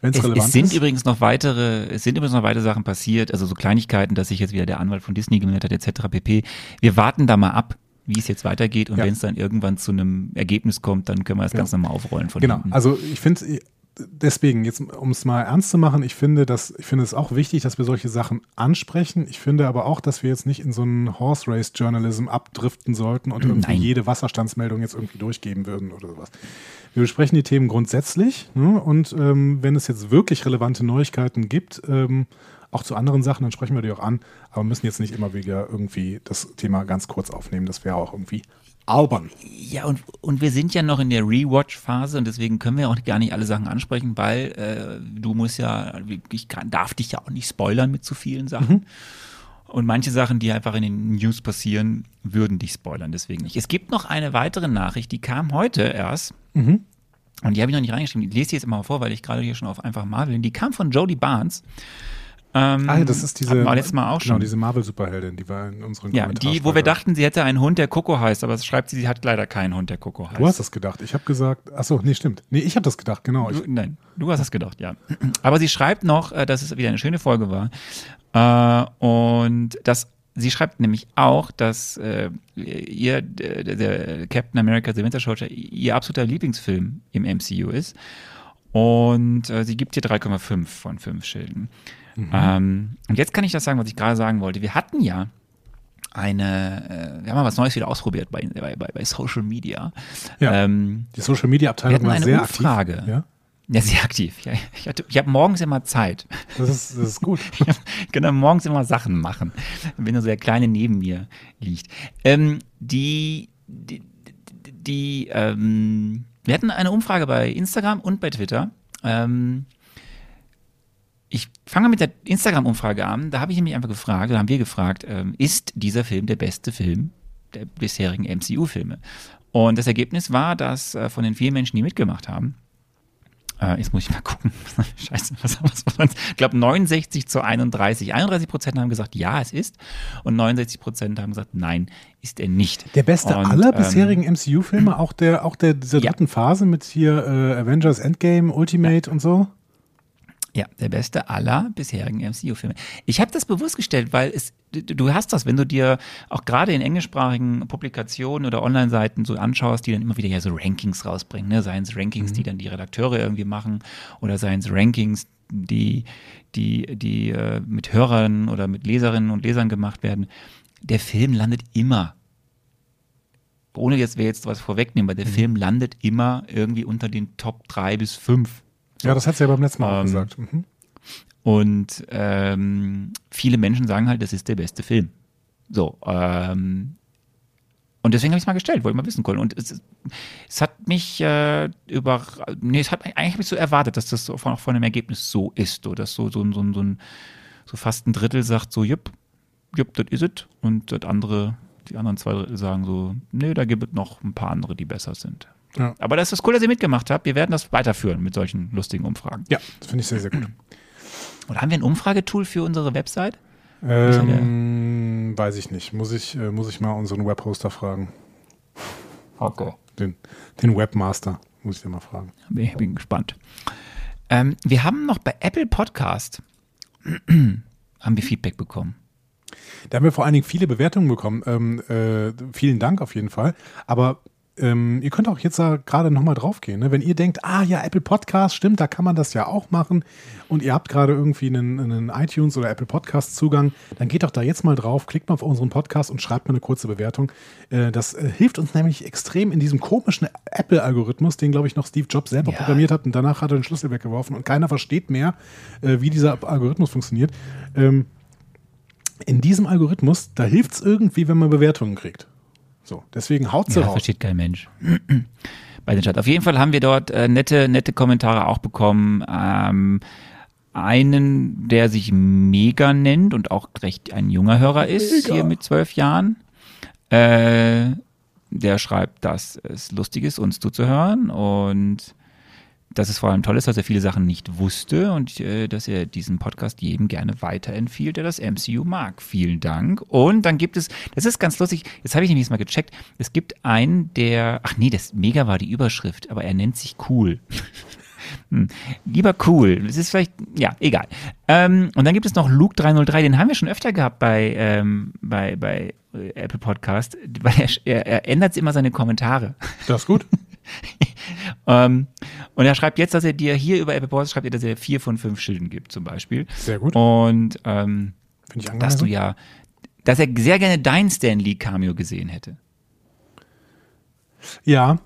Wenn es Es, sind ist. übrigens noch weitere, es sind übrigens noch weitere Sachen passiert, also so Kleinigkeiten, dass sich jetzt wieder der Anwalt von Disney gemeldet hat, etc. pp. Wir warten da mal ab, wie es jetzt weitergeht und Ja. wenn es dann irgendwann zu einem Ergebnis kommt, dann können wir das Ja. Ganze nochmal aufrollen von Genau, hinten. also ich finde deswegen, jetzt um es mal ernst zu machen, ich finde, dass, ich finde es auch wichtig, dass wir solche Sachen ansprechen. Ich finde aber auch, dass wir jetzt nicht in so einen Horse Race Journalism abdriften sollten und irgendwie Nein. jede Wasserstandsmeldung jetzt irgendwie durchgeben würden oder sowas. Wir besprechen die Themen grundsätzlich ne? und ähm, wenn es jetzt wirklich relevante Neuigkeiten gibt, ähm, auch zu anderen Sachen, dann sprechen wir die auch an, aber müssen jetzt nicht immer wieder irgendwie das Thema ganz kurz aufnehmen. Das wäre auch irgendwie albern. Ja, und, und wir sind ja noch in der Rewatch-Phase und deswegen können wir auch gar nicht alle Sachen ansprechen, weil äh, du musst ja, ich kann, darf dich ja auch nicht spoilern mit zu vielen Sachen. Und manche Sachen, die einfach in den News passieren, würden dich spoilern, deswegen nicht. Es gibt noch eine weitere Nachricht, die kam heute erst. Und die habe ich noch nicht reingeschrieben. Ich lese die jetzt immer mal vor, weil ich gerade hier schon auf einfach Marvel bin. Die kam von Jodie Barnes. Ähm, Ah, das ist diese, letztes Mal auch genau, schon. diese Marvel-Superheldin, die war in unseren ja, die, wo wir dachten, sie hätte einen Hund, der Coco heißt, aber es schreibt sie, sie hat leider keinen Hund, der Coco heißt. Du hast das gedacht. Ich habe gesagt, achso, nee, stimmt. Nee, ich habe das gedacht, genau. Du, nein, du hast das gedacht, ja. Aber sie schreibt noch, äh, dass es wieder eine schöne Folge war. Äh, und dass sie schreibt nämlich auch, dass äh, ihr der, der Captain America The Winter Soldier ihr absoluter Lieblingsfilm im MCU ist. Und äh, sie gibt hier 3,5 von 5 Schilden. Ähm, und jetzt kann ich das sagen, was ich gerade sagen wollte. Wir hatten ja eine, äh, wir haben mal was Neues wieder ausprobiert bei, bei, bei, Social Media. Ja. Ähm, die Social Media Abteilung war eine sehr Umfrage. aktiv. Ja, Ja, sehr aktiv. Ja, ich ich habe morgens immer Zeit. das ist, das ist gut. Ich kann dann morgens immer Sachen machen, wenn so der Kleine neben mir liegt. Ähm, die, die, die, die ähm, wir hatten eine Umfrage bei Instagram und bei Twitter. Ähm, ich fange mit der Instagram-Umfrage an. Da habe ich nämlich einfach gefragt, da haben wir gefragt, ähm, ist dieser Film der beste Film der bisherigen MCU-Filme? Und das Ergebnis war, dass äh, von den vier Menschen, die mitgemacht haben, äh, jetzt muss ich mal gucken. Scheiße, was haben wir? Ich glaube 69 zu 31. 31 Prozent haben gesagt, ja, es ist. Und 69 Prozent haben gesagt, nein, ist er nicht. Der beste Und, aller ähm, bisherigen MCU-Filme, auch der, auch der dieser Ja. dritten Phase mit hier äh, Avengers Endgame, Ultimate und so. Ja, der beste aller bisherigen MCU-Filme. Ich habe das bewusst gestellt, weil es, du, hast das, wenn du dir auch gerade in englischsprachigen Publikationen oder Online-Seiten so anschaust, die dann immer wieder ja so Rankings rausbringen, ne? seien es Rankings, die dann die Redakteure irgendwie machen oder seien es Rankings, die, die, die äh, mit Hörern oder mit Leserinnen und Lesern gemacht werden. Der Film landet immer ohne jetzt wir jetzt was vorwegnehmen, weil der Film landet immer irgendwie unter den Top 3 bis 5. Ja, das hat sie ja beim letzten Mal auch Ähm, gesagt. Mhm. Und ähm, viele Menschen sagen halt, das ist der beste Film. So, ähm, und deswegen habe ich es mal gestellt, wollte ich mal wissen können. Und es, es hat mich äh, über, nee, es hat eigentlich hab ich so erwartet, dass das so von, auch von dem Ergebnis so ist, so, dass so, so, so, so, ein, so fast ein Drittel sagt so, jupp, jupp, das is it. Und das andere, die anderen zwei Drittel sagen so, nee, da gibt es noch ein paar andere, die besser sind. Ja. Aber das ist cool, dass ihr mitgemacht habt. Wir werden das weiterführen mit solchen lustigen Umfragen. ja, das finde ich sehr, sehr gut. Oder haben wir ein Umfragetool für unsere Website? ähm, weiß ich nicht. Muss ich, äh, muss ich mal unseren Webhoster fragen. Okay. Den, den Webmaster muss ich dir mal fragen. Bin, bin gespannt. Ähm, wir haben noch bei Apple Podcast haben wir Feedback bekommen. Da haben wir vor allen Dingen viele Bewertungen bekommen. Ähm, äh, vielen Dank auf jeden Fall. Aber ähm, ihr könnt auch jetzt da gerade nochmal draufgehen. Ne? Wenn ihr denkt, ah ja, Apple Podcast, stimmt, da kann man das ja auch machen und ihr habt gerade irgendwie einen, einen iTunes oder Apple Podcast Zugang, dann geht doch da jetzt mal drauf, klickt mal auf unseren Podcast und schreibt mal eine kurze Bewertung. Äh, das äh, hilft uns nämlich extrem in diesem komischen Apple-Algorithmus, den, glaube ich, noch Steve Jobs selber Ja. programmiert hat und danach hat er den Schlüssel weggeworfen und keiner versteht mehr, äh, wie dieser Algorithmus funktioniert. Ähm, in diesem Algorithmus, da hilft es irgendwie, wenn man Bewertungen kriegt. So, deswegen haut sie Ja, raus. versteht kein Mensch. Bei den Chat. Auf jeden Fall haben wir dort äh, nette, nette Kommentare auch bekommen. Ähm, einen, der sich Mega nennt und auch recht ein junger Hörer ist, hier mit zwölf Jahren. Äh, der schreibt, dass es lustig ist, uns zuzuhören und dass es vor allem toll ist, dass er viele Sachen nicht wusste und äh, dass er diesen Podcast jedem gerne weiterempfiehlt, der das MCU mag. Vielen Dank. Und dann gibt es, das ist ganz lustig, jetzt habe ich nämlich mal gecheckt, es gibt einen, der, ach nee, das Mega war die Überschrift, aber er nennt sich cool. Hm. Lieber cool. Das ist vielleicht, ja, egal. Ähm, und dann gibt es noch Luke 303, den haben wir schon öfter gehabt bei, ähm, bei, bei äh, Apple Podcast, weil er, er, er ändert immer seine Kommentare. Das ist gut. Ähm, und er schreibt jetzt, dass er dir hier über Apple Podcast schreibt, er, dass er vier von fünf Schilden gibt, zum Beispiel. Sehr gut. Und ähm, ich dass du ja, dass er sehr gerne dein Stan Lee Cameo gesehen hätte. Ja.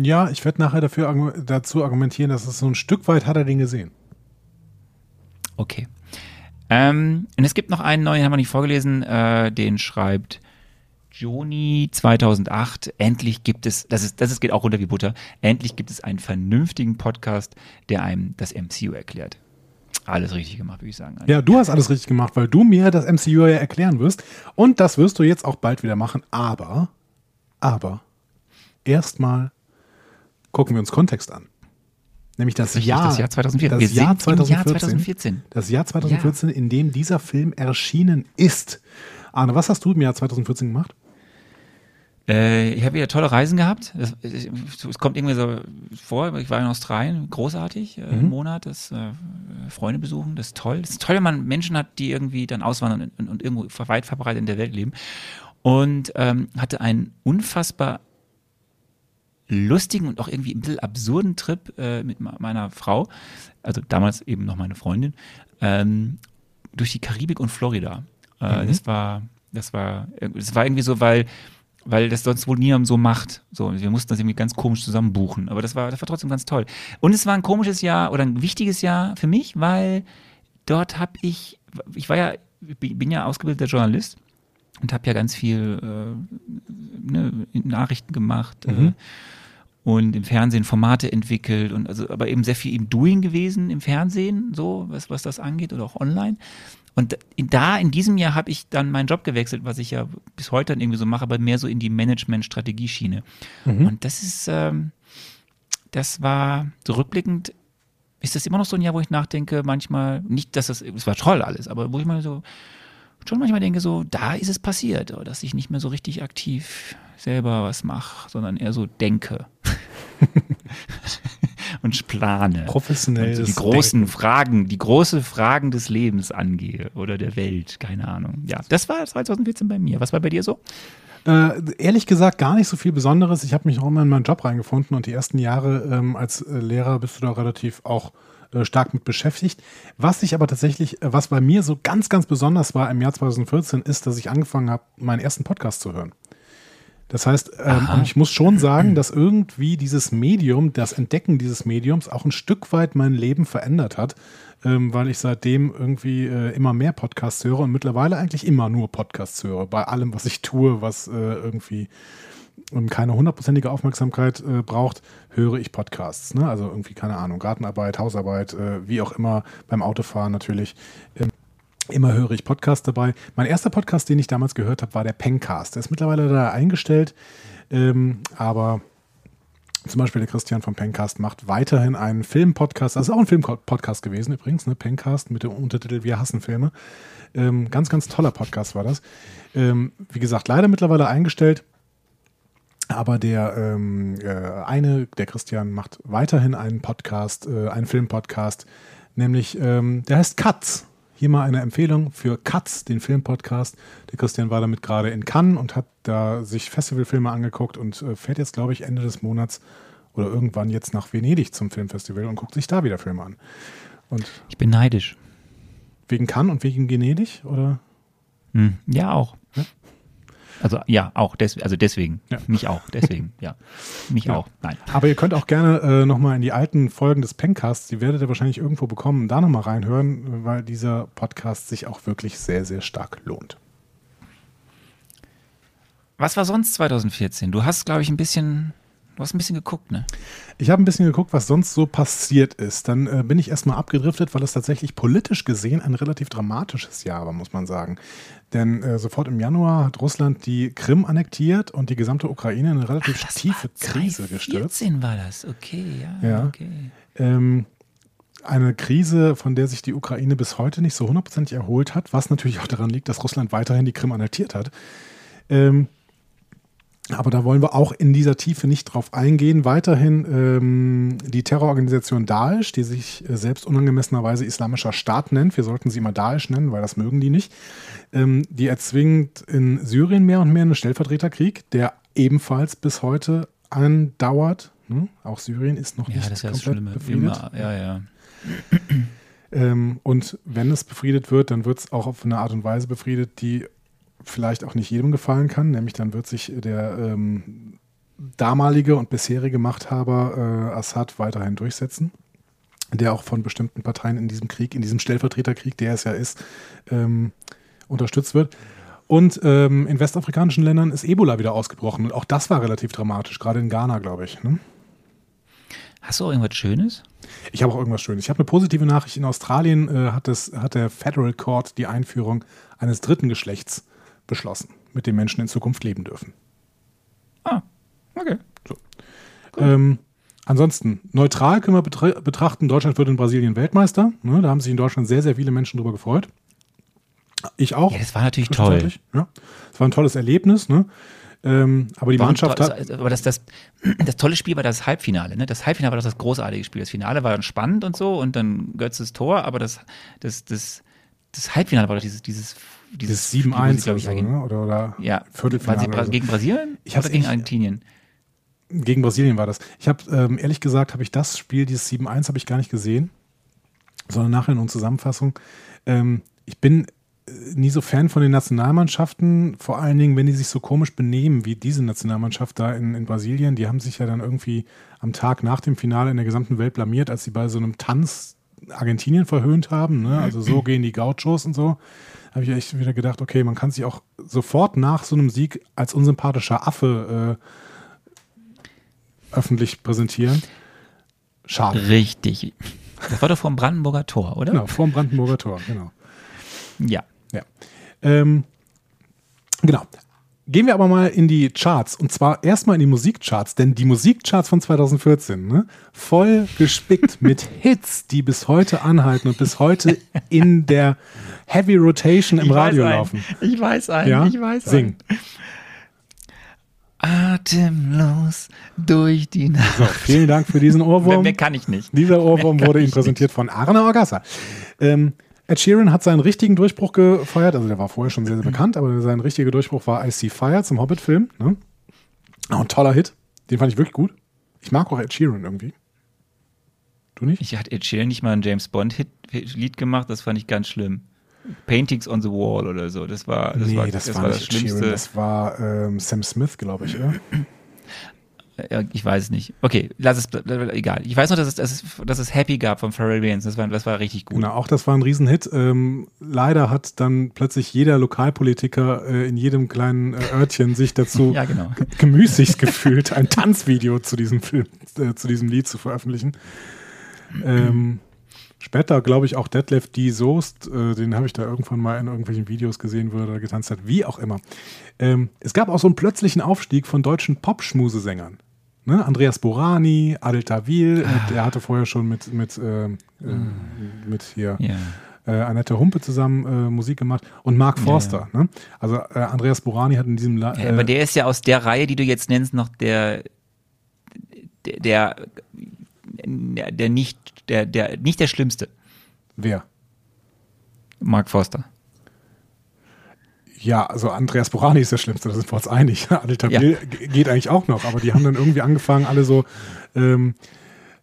Ja, ich werde nachher dafür, dazu argumentieren, dass es so ein Stück weit hat er den gesehen. Okay. Ähm, und es gibt noch einen neuen, haben wir nicht vorgelesen, äh, den schreibt Joni 2008. Endlich gibt es, das ist, das ist, geht auch runter wie Butter. Endlich gibt es einen vernünftigen Podcast, der einem das MCU erklärt. Alles richtig gemacht, würde ich sagen. Ja, du hast alles richtig gemacht, weil du mir das MCU ja erklären wirst. Und das wirst du jetzt auch bald wieder machen. Aber, aber, erstmal gucken wir uns Kontext an. Nämlich das, Richtig, Jahr, das Jahr 2014. Das Jahr sind im Jahr 2014. 2014. Das Jahr 2014, in dem dieser Film erschienen ist. Arne, was hast du im Jahr 2014 gemacht? Äh, ich habe wieder tolle Reisen gehabt. Es, kommt irgendwie so vor, ich war in Australien, großartig, äh, einen Monat, das äh, Freunde besuchen, das ist toll. Das ist toll, wenn man Menschen hat, die irgendwie dann auswandern und, und irgendwo weit verbreitet in der Welt leben. Und ähm, hatte einen unfassbar lustigen und auch irgendwie ein bisschen absurden Trip äh, mit meiner Frau, also damals eben noch meine Freundin, ähm, durch die Karibik und Florida. Äh, Das war, das war, das war irgendwie so, weil, weil das sonst wohl niemand so macht. So, wir mussten das irgendwie ganz komisch zusammen buchen. Aber das war, das war trotzdem ganz toll. Und es war ein komisches Jahr oder ein wichtiges Jahr für mich, weil dort habe ich, ich war ja, bin ja ausgebildeter Journalist und habe ja ganz viel äh, ne, Nachrichten gemacht äh, und im Fernsehen Formate entwickelt und also aber eben sehr viel im Doing gewesen im Fernsehen, so was, was das angeht oder auch online. Und da in diesem Jahr habe ich dann meinen Job gewechselt, was ich ja bis heute dann irgendwie so mache, aber mehr so in die Management-Strategieschiene. Und das ist, ähm, das war so rückblickend, ist das immer noch so ein Jahr, wo ich nachdenke, manchmal, nicht, dass das, es war toll alles, aber wo ich mal so, schon manchmal denke, so, da ist es passiert, dass ich nicht mehr so richtig aktiv selber was mache, sondern eher so denke. und plane. Professionelles Und die großen Denken. Fragen, die große Fragen des Lebens angehe oder der Welt, keine Ahnung. Ja, das war 2014 bei mir. Was war bei dir so? Äh, ehrlich gesagt gar nicht so viel Besonderes. Ich habe mich auch immer in meinen Job reingefunden und die ersten Jahre ähm, als äh, Lehrer bist du da relativ auch äh, stark mit beschäftigt. Was ich aber tatsächlich, äh, was bei mir so ganz, ganz besonders war im Jahr 2014, ist, dass ich angefangen habe, meinen ersten Podcast zu hören. Das heißt, ähm, ich muss schon sagen, dass irgendwie dieses Medium, das Entdecken dieses Mediums auch ein Stück weit mein Leben verändert hat, ähm, weil ich seitdem irgendwie äh, immer mehr Podcasts höre und mittlerweile eigentlich immer nur Podcasts höre. Bei allem, was ich tue, was äh, irgendwie ähm, keine hundertprozentige Aufmerksamkeit äh, braucht, höre ich Podcasts. Ne? Also irgendwie, keine Ahnung, Gartenarbeit, Hausarbeit, äh, wie auch immer, beim Autofahren natürlich. Ähm, Immer höre ich Podcasts dabei. Mein erster Podcast, den ich damals gehört habe, war der Pencast. Der ist mittlerweile da eingestellt, ähm, aber zum Beispiel der Christian vom Pencast macht weiterhin einen Filmpodcast. Das ist auch ein Filmpodcast gewesen übrigens, ne? Pencast mit dem Untertitel Wir hassen Filme. Ähm, ganz, ganz toller Podcast war das. Ähm, wie gesagt, leider mittlerweile eingestellt. Aber der ähm, äh, eine, der Christian, macht weiterhin einen Podcast, äh, einen Filmpodcast, nämlich ähm, der heißt Katz. Hier mal eine Empfehlung für Katz, den Filmpodcast. Der Christian war damit gerade in Cannes und hat da sich Festivalfilme angeguckt und äh, fährt jetzt, glaube ich, Ende des Monats oder irgendwann jetzt nach Venedig zum Filmfestival und guckt sich da wieder Filme an. Und Ich bin neidisch. wegen Cannes und wegen Venedig oder? Hm, ja, auch. Ja? Also ja, auch des, also deswegen. Ja. Mich auch, deswegen, ja. Mich Ja. auch. Nein. Aber ihr könnt auch gerne äh, nochmal in die alten Folgen des Pencasts, die werdet ihr wahrscheinlich irgendwo bekommen, da nochmal reinhören, weil dieser Podcast sich auch wirklich sehr, sehr stark lohnt. Was war sonst 2014? Du hast, glaube ich, ein bisschen, du hast ein bisschen geguckt, ne? Ich habe ein bisschen geguckt, was sonst so passiert ist. Dann äh, bin ich erstmal abgedriftet, weil es tatsächlich politisch gesehen ein relativ dramatisches Jahr war, muss man sagen. Denn äh, sofort im Januar hat Russland die Krim annektiert und die gesamte Ukraine in eine relativ tiefe Krise gestürzt. 2014 war das, okay, ja, Ja. okay. Ähm, eine Krise, von der sich die Ukraine bis heute nicht so hundertprozentig erholt hat, was natürlich auch daran liegt, dass Russland weiterhin die Krim annektiert hat. Ähm, aber da wollen wir auch in dieser Tiefe nicht drauf eingehen. Weiterhin ähm, die Terrororganisation Daesh, die sich äh, selbst unangemessenerweise Islamischer Staat nennt. Wir sollten sie immer Daesh nennen, weil das mögen die nicht. Ähm, die erzwingt in Syrien mehr und mehr einen Stellvertreterkrieg, der ebenfalls bis heute andauert. Hm? Auch Syrien ist noch Ja, nicht das das komplett befriedet. Immer, ja, ja. Ähm, und wenn es befriedet wird, dann wird es auch auf eine Art und Weise befriedet, die vielleicht auch nicht jedem gefallen kann. Nämlich dann wird sich der ähm, damalige und bisherige Machthaber äh, Assad weiterhin durchsetzen, der auch von bestimmten Parteien in diesem Krieg, in diesem Stellvertreterkrieg, der es ja ist, ähm, unterstützt wird. Und ähm, in westafrikanischen Ländern ist Ebola wieder ausgebrochen. Und auch das war relativ dramatisch, gerade in Ghana, glaube ich. Ne? Hast du auch irgendwas Schönes? Ich habe auch irgendwas Schönes. Ich habe eine positive Nachricht. In Australien äh, hat, das, hat der Federal Court die Einführung eines dritten Geschlechts beschlossen, mit dem Menschen in Zukunft leben dürfen. Ah, okay. Ähm, ansonsten, neutral können wir betra betrachten, Deutschland wird in Brasilien Weltmeister. Ne, da haben sich in Deutschland sehr, sehr viele Menschen drüber gefreut. Ich auch. Ja, das war natürlich toll. Ja. Es war ein tolles Erlebnis. Ne? Ähm, aber die Warum- Mannschaft hat. Aber das, das, das tolle Spiel war das Halbfinale. Ne? Das Halbfinale war das, das großartige Spiel. Das Finale war dann spannend und so und dann Götzes Tor, aber das, das, das, das Halbfinale war doch dieses, dieses, Dieses Spiel, wo sie, 7-1 glaub oder, ich, so, Argen- ne? oder, oder Ja, Viertelfinale. Waren sie oder so. gegen Brasilien Ich oder gegen Argentinien? Gegen Brasilien war das. Ich habe, ähm, ehrlich gesagt, habe ich das Spiel, dieses 7-1, habe ich gar nicht gesehen, sondern nachher in einer Zusammenfassung. Ähm, ich bin äh, nie so Fan von den Nationalmannschaften, vor allen Dingen, wenn die sich so komisch benehmen wie diese Nationalmannschaft da in, in Brasilien. Die haben sich ja dann irgendwie am Tag nach dem Finale in der gesamten Welt blamiert, als sie bei so einem Tanz Argentinien verhöhnt haben. Ne? Also so gehen die Gauchos und so. Habe ich echt wieder gedacht, okay, man kann sich auch sofort nach so einem Sieg als unsympathischer Affe äh, öffentlich präsentieren. Schade. Richtig. Das war doch vom Brandenburger Tor, oder? Genau, vor dem Brandenburger Tor, genau. Ja. Ja. Ähm, genau. Gehen wir aber mal in die Charts und zwar erstmal in die Musikcharts, denn die Musikcharts von 2014, ne, voll gespickt mit Hits, die bis heute anhalten und bis heute in der Heavy Rotation im Ich Radio einen. laufen. Ich weiß einen, Ja? ich weiß Sing. einen. Atemlos durch die Nacht. So, vielen Dank für diesen Ohrwurm. mehr kann ich nicht. Dieser Ohrwurm wurde Ihnen präsentiert von Arne Orgassa. Ähm, Ed Sheeran hat seinen richtigen Durchbruch gefeiert, also der war vorher schon sehr, sehr bekannt, aber sein richtiger Durchbruch war I See Fire zum Hobbit-Film. Ne? Auch ein toller Hit, den fand ich wirklich gut. Ich mag auch Ed Sheeran irgendwie. Du nicht? Ich hatte Ed Sheeran nicht mal ein James Bond-Lied gemacht, das fand ich ganz schlimm. Paintings on the Wall oder so, das war das, war, das, war das nicht Ed Sheeran, Schlimmste. das war ähm, Sam Smith, glaube ich, oder? Ich weiß es nicht. Okay, lass es, egal. Ich weiß noch, dass es, dass es, dass es Happy gab von Pharrell Williams, das war, das war richtig gut. Genau, auch das war ein Riesenhit. Ähm, leider hat dann plötzlich jeder Lokalpolitiker äh, in jedem kleinen äh, Örtchen sich dazu Ja, genau. ge- gemüßigt gefühlt, ein Tanzvideo zu diesem Film, äh, zu diesem Lied zu veröffentlichen. Ähm, später, glaube ich, auch Detlef D. Soest, äh, den habe ich da irgendwann mal in irgendwelchen Videos gesehen, wo er da getanzt hat, wie auch immer. Ähm, es gab auch so einen plötzlichen Aufstieg von deutschen Pop-Schmusesängern. Ne? Andreas Borani, Adel Tawil, äh, der hatte vorher schon mit, mit, ähm, äh, mit hier Ja. äh, Annette Humpe zusammen äh, Musik gemacht und Mark Forster. Ne? Also äh, Andreas Borani hat in diesem La Ja, aber äh, der ist ja aus der Reihe, die du jetzt nennst, noch der, der, der, der nicht, der, der, nicht der Schlimmste. wer? Mark Forster. Ja, also Andreas Borani ist der Schlimmste, da sind wir uns einig. Adel Tawil ja. geht eigentlich auch noch, aber die haben dann irgendwie angefangen, alle so ähm,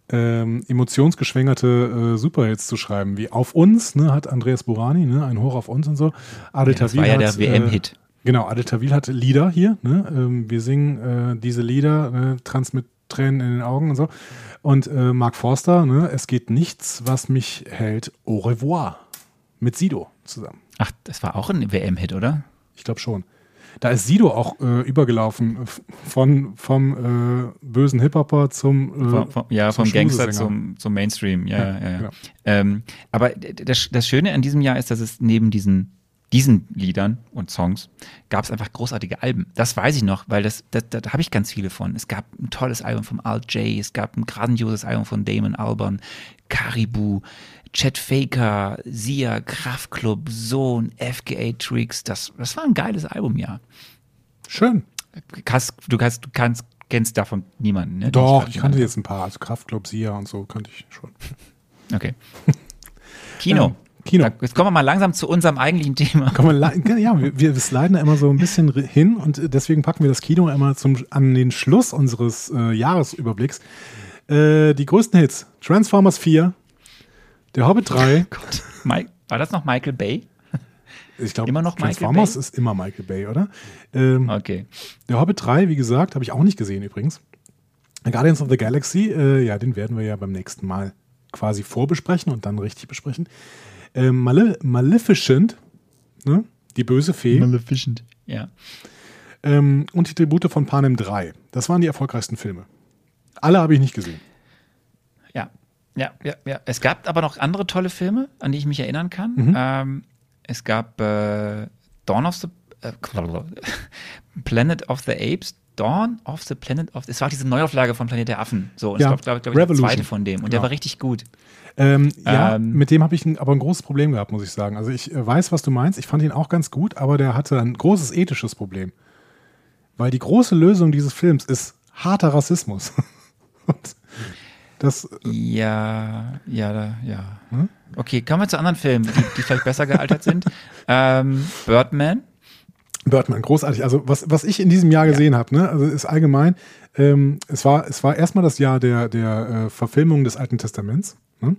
ähm, emotionsgeschwängerte äh, Superhits zu schreiben, wie Auf uns, ne, hat Andreas Borani, ne, ein Hoch auf uns und so. Adel ja, das war ja der WM-Hit. Äh, genau, Adel Tawil hat Lieder hier, ne, ähm, wir singen äh, diese Lieder, ne, trans mit Tränen in den Augen und so. Und äh, Mark Forster, ne, es geht nichts, was mich hält, au revoir, mit Sido zusammen. Ach, das war auch ein WM-Hit, oder? Ich glaube schon. Da ist Sido auch äh, übergelaufen von, vom äh, bösen Hip-Hopper zum äh, vom, vom, Ja, zum vom Gangster zum, zum Mainstream, ja, ja. ja. Genau. Ähm, aber das, das Schöne an diesem Jahr ist, dass es neben diesen diesen Liedern und Songs gab es einfach großartige Alben. Das weiß ich noch, weil das, das, da habe ich ganz viele von. Es gab ein tolles Album von Alt J, es gab ein grandioses Album von Damon Albarn, Caribou, Chet Faker, Sia, Kraftklub, Sohn, FKA Tricks. Das, das war ein geiles Album, ja. Schön. Hast, du, kannst, du kannst, kennst davon niemanden, ne? Doch, ich kannte jetzt ein paar. Also Kraftklub, Sia und so kannte ich schon. Okay. Kino. Ähm, Kino. Jetzt kommen wir mal langsam zu unserem eigentlichen Thema. Wir, ja, wir, wir sliden da immer so ein bisschen hin und deswegen packen wir das Kino immer zum, an den Schluss unseres äh, Jahresüberblicks. Äh, die größten Hits: Transformers 4, der Hobbit 3. Gott. Mike, war das noch Michael Bay? Ich glaube, immer noch Transformers Michael Bay? ist immer Michael Bay, oder? Ähm, okay. Der Hobbit 3, wie gesagt, habe ich auch nicht gesehen übrigens. Guardians of the Galaxy, äh, ja, den werden wir ja beim nächsten Mal quasi vorbesprechen und dann richtig besprechen. Ähm, Male Maleficent, ne? die böse Fee. Maleficent, ja. Ähm, und die Tribute von Panem 3. Das waren die erfolgreichsten Filme. Alle habe ich nicht gesehen. Ja, ja, ja. Es gab aber noch andere tolle Filme, an die ich mich erinnern kann. Mhm. Ähm, es gab äh, Dawn of the äh, Planet of the Apes, Dawn of the Planet of. Es war diese Neuauflage von Planet der Affen. So, und ja, ich glaube, glaub, glaub, der zweite von dem. Und genau. der war richtig gut. Ähm, ja, ähm, mit dem habe ich ein, aber ein großes Problem gehabt, muss ich sagen. Also ich äh, weiß, was du meinst. Ich fand ihn auch ganz gut, aber der hatte ein großes ethisches Problem. Weil die große Lösung dieses Films ist harter Rassismus. und das, ja, ja, ja. Hm? Okay, kommen wir zu anderen Filmen, die, die vielleicht besser gealtert sind. Ähm, Birdman. Birdman, großartig. Also was, was ich in diesem Jahr gesehen ja. habe, ne, also ist allgemein, ähm, es war, es war erstmal das Jahr der, der äh, Verfilmung des Alten Testaments. Ne?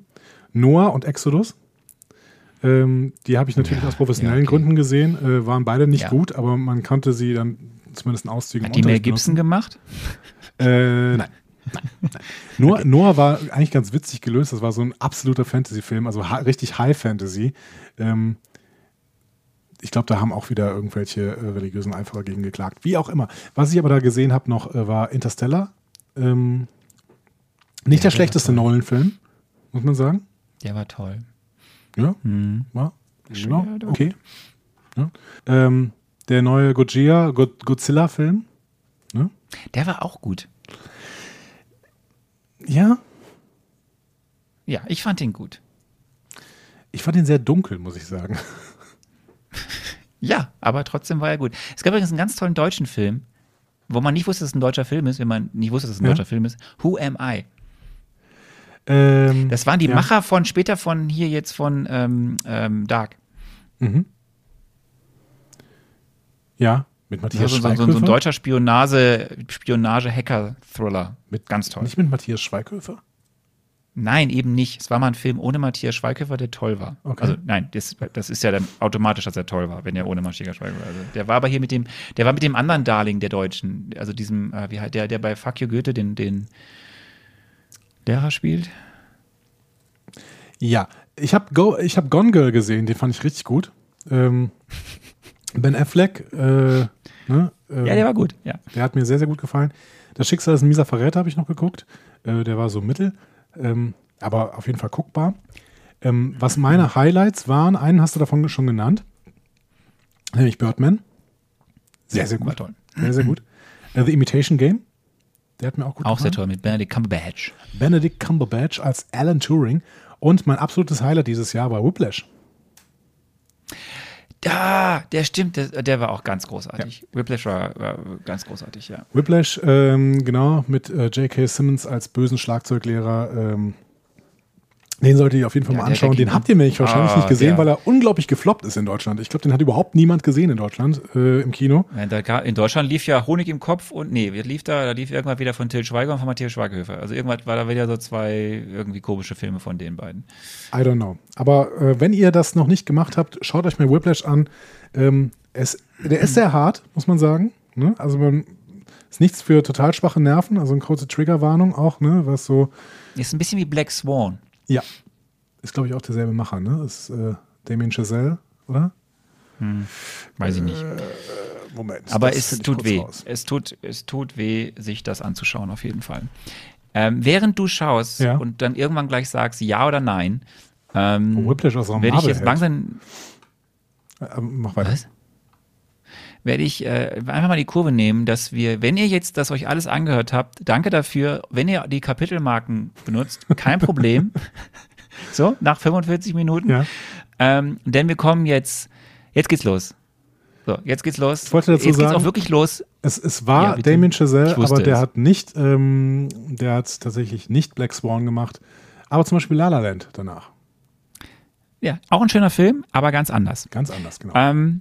Noah und Exodus. Ähm, die habe ich natürlich ja, aus professionellen ja, okay. Gründen gesehen, äh, waren beide nicht gut, aber man konnte sie dann zumindest in Auszügen Hat die Mel Gibson gemacht? Äh, nein. Noah, Noah war eigentlich ganz witzig gelöst. Das war so ein absoluter Fantasy-Film, also richtig High Fantasy. Ähm, ich glaube, da haben auch wieder irgendwelche äh, religiösen Eiferer gegen geklagt. Wie auch immer. Was ich aber da gesehen habe noch, äh, war Interstellar. Ähm, nicht ja, der schlechteste Nolan-Film, muss man sagen. Der war toll. Ja, hm. war. Genau. Okay. Ja. Ähm, der neue Godzilla-Film. Ne? Der war auch gut. Ja? Ja, ich fand ihn gut. Ich fand ihn sehr dunkel, muss ich sagen. ja, aber trotzdem war er gut. Es gab übrigens einen ganz tollen deutschen Film, wo man nicht wusste, dass es ein deutscher Film ist, wenn man nicht wusste, dass es ein ja. deutscher Film ist. Who Am I? Ähm, das waren die ja. Macher von später von hier jetzt von ähm, ähm, Dark. Mhm. Ja, mit Matthias so, so, so, so ein deutscher Spionage, Spionage-Hacker-Thriller. Mit ganz toll. Nicht mit Matthias Schweighöfer? Nein, eben nicht. Es war mal ein Film ohne Matthias Schweighöfer, der toll war. Okay. Also nein, das, das, ist ja dann automatisch, dass er toll war, wenn er ohne Matthias Schweighöfer war. Also, der war aber hier mit dem, der war mit dem anderen Darling der Deutschen, also diesem, äh, wie halt der, der bei Fuck You Goethe den, den Lehrer spielt. Ja, ich habe Go, hab Gone Girl gesehen, den fand ich richtig gut. Ähm, Ben Affleck, äh, ne, äh, ja, der war gut, ja. Der hat mir sehr, sehr gut gefallen. Das Schicksal ist ein mieser Verräter, habe ich noch geguckt. Äh, der war so mittel, ähm, aber auf jeden Fall guckbar. Ähm, was meine Highlights waren, einen hast du davon schon genannt, nämlich Birdman. Sehr, sehr gut. War toll. Sehr, sehr gut. Uh, The Imitation Game. Der hat mir auch gut Auch gefallen. sehr toll mit Benedict Cumberbatch. Benedict Cumberbatch als Alan Turing. Und mein absolutes Highlight dieses Jahr war Whiplash. Ja, der stimmt, der, der war auch ganz großartig. Ja. Whiplash war, war, ganz großartig, ja. Whiplash, ähm, genau, mit äh, J.K. Simmons als bösen Schlagzeuglehrer. Ähm, Den solltet ihr auf jeden Fall Ja, mal anschauen. Den geht- habt ihr nämlich wahrscheinlich Ah, nicht gesehen, der- weil er unglaublich gefloppt ist in Deutschland. Ich glaube, den hat überhaupt niemand gesehen in Deutschland äh, im Kino. Ja, In Deutschland lief ja Honig im Kopf und nee, wer lief da, da lief irgendwas wieder von Till Schweiger und von Matthias Schweighöfer. Also irgendwas war da wieder so zwei irgendwie komische Filme von den beiden. I don't know. Aber äh, wenn ihr das noch nicht gemacht habt, schaut euch mal Whiplash an. Ähm, es, der ist sehr hart, muss man sagen. Ne? Also man ist nichts für total schwache Nerven, also eine kurze Triggerwarnung auch, ne? Was so, Ist ein bisschen wie Black Swan. Ja, ist glaube ich auch derselbe Macher, ne? Ist äh, Damien Chazelle, oder? Weiß ich nicht. Moment. Aber es tut weh. raus. Es tut, es tut weh, sich das anzuschauen, auf jeden Fall. Ähm, während du schaust Ja. und dann irgendwann gleich sagst, ja oder nein, ähm, Oh, werde ich jetzt langsam, Äh, mach weiter. Was? Werde ich äh, einfach mal die Kurve nehmen, dass wir, wenn ihr jetzt das euch alles angehört habt, danke dafür, wenn ihr die Kapitelmarken benutzt, kein Problem. so, nach 45 Minuten. Ja. Ähm, denn wir kommen jetzt, jetzt geht's los. So, jetzt geht's los. Ich wollte dazu jetzt geht's sagen- auch wirklich los. Es, es war Ja. Damien Chazelle, aber der es. hat nicht, ähm, der hat tatsächlich nicht Black Swan gemacht, aber zum Beispiel La La Land danach. Ja, auch ein schöner Film, aber ganz anders. Ganz anders, genau. Ähm,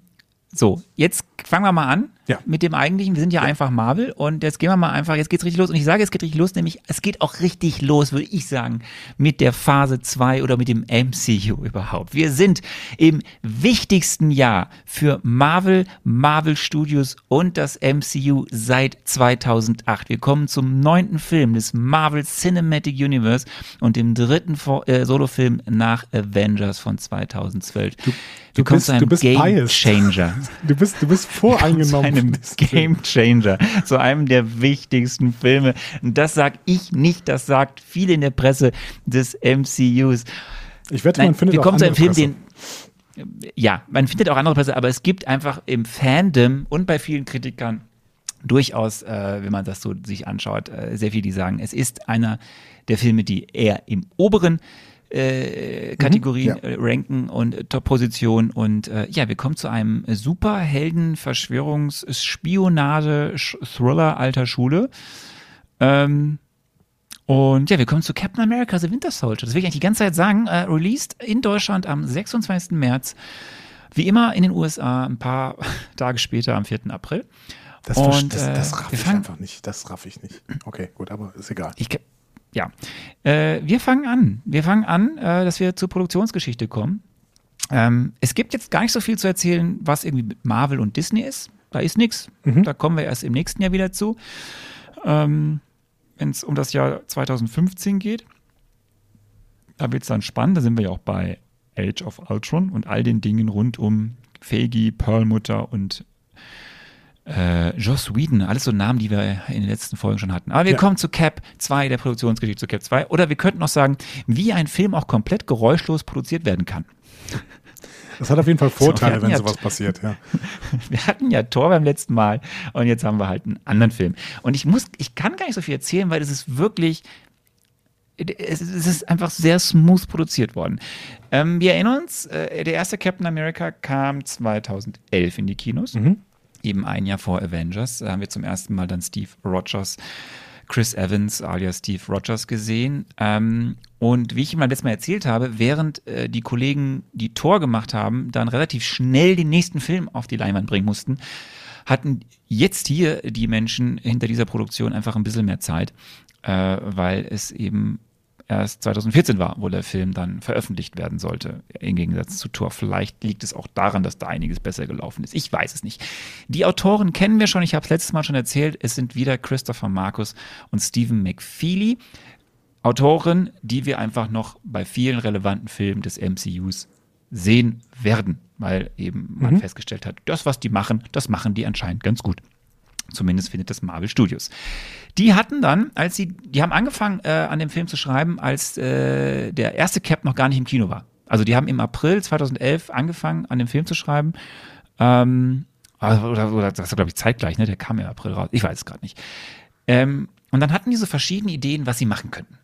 so, jetzt fangen wir mal an Ja. mit dem eigentlichen. Wir sind ja, einfach Marvel und jetzt gehen wir mal einfach, jetzt geht's richtig los. Und ich sage, es geht richtig los, nämlich es geht auch richtig los, würde ich sagen, mit der Phase 2 oder mit dem MCU überhaupt. Wir sind im wichtigsten Jahr für Marvel, Marvel Studios und das MCU seit 2008. Wir kommen zum neunten Film des Marvel Cinematic Universe und dem dritten äh, Solofilm nach Avengers von 2012. Du, du kommst bist- zu einem du bist Game biased. Changer. Du bist, du bist voreingenommen. Einem. Game Changer, zu einem der wichtigsten Filme. Und das sag ich nicht, das sagt viele in der Presse des MCUs. Ich wette, Nein, man findet wir auch kommen zu einem andere Film, den ja, man findet auch andere Presse, aber es gibt einfach im Fandom und bei vielen Kritikern durchaus, äh, wenn man das so sich anschaut, äh, sehr viele, die sagen, es ist einer der Filme, die eher im oberen äh, Kategorien Mhm, ja. äh, ranken und äh, Top-Position und äh, ja, wir kommen zu einem Superhelden Verschwörungs Spionage Thriller alter Schule. Ähm, und ja, wir kommen zu Captain America The Winter Soldier. Das will ich eigentlich die ganze Zeit sagen. Äh, released in Deutschland am 26. März. Wie immer in den USA ein paar Tage später am 4. April. Das, Und, das, das raff ich einfach nicht. Das raff ich nicht. Okay, gut, aber ist egal. Ich, ja, äh, wir fangen an. Wir fangen an, äh, dass wir zur Produktionsgeschichte kommen. Ähm, es gibt jetzt gar nicht so viel zu erzählen, was irgendwie mit Marvel und Disney ist. Da ist nichts. Da kommen wir erst im nächsten Jahr wieder zu. Ähm, Wenn es um das Jahr 2015 geht, da wird es dann spannend. Da sind wir ja auch bei Age of Ultron und all den Dingen rund um Feige, Perlmutter und äh, Joss Whedon, alles so Namen, die wir in den letzten Folgen schon hatten. Aber wir Ja. kommen zu Cap 2, der Produktionsgeschichte zu Cap 2. Oder wir könnten noch sagen, wie ein Film auch komplett geräuschlos produziert werden kann. Das hat auf jeden Fall Vorteile, hatten wenn ja- sowas passiert, ja. Wir hatten ja Thor beim letzten Mal und jetzt haben wir halt einen anderen Film. Und ich muss, ich kann gar nicht so viel erzählen, weil es ist wirklich, es ist einfach sehr smooth produziert worden. Ähm, wir erinnern uns, äh, der erste Captain America kam 2011 in die Kinos. Eben ein Jahr vor Avengers. Da haben wir zum ersten Mal dann Steve Rogers, Chris Evans alias Steve Rogers gesehen. Ähm, und wie ich ihm mal letztes Mal erzählt habe, während äh, die Kollegen, die Tor gemacht haben, dann relativ schnell den nächsten Film auf die Leinwand bringen mussten, hatten jetzt hier die Menschen hinter dieser Produktion einfach ein bisschen mehr Zeit, äh, weil es eben erst 2014 war, wo der Film dann veröffentlicht werden sollte, im Gegensatz zu Thor. Vielleicht liegt es auch daran, dass da einiges besser gelaufen ist. Ich weiß es nicht. Die Autoren kennen wir schon, ich habe es letztes Mal schon erzählt, es sind wieder Christopher Marcus und Stephen McFeely. Autoren, die wir einfach noch bei vielen relevanten Filmen des MCUs sehen werden, weil eben man festgestellt hat, das, was die machen, das machen die anscheinend ganz gut. Zumindest findet das Marvel Studios. Die hatten dann, als sie, die haben angefangen, äh, an dem Film zu schreiben, als äh, der erste Cap noch gar nicht im Kino war. Also die haben im April 2011 angefangen, an dem Film zu schreiben. Ähm, oder, oder das war, glaube ich, zeitgleich, ne? Der kam im April raus. Ich weiß es gerade nicht. Ähm, und dann hatten die so verschiedene Ideen, was sie machen könnten.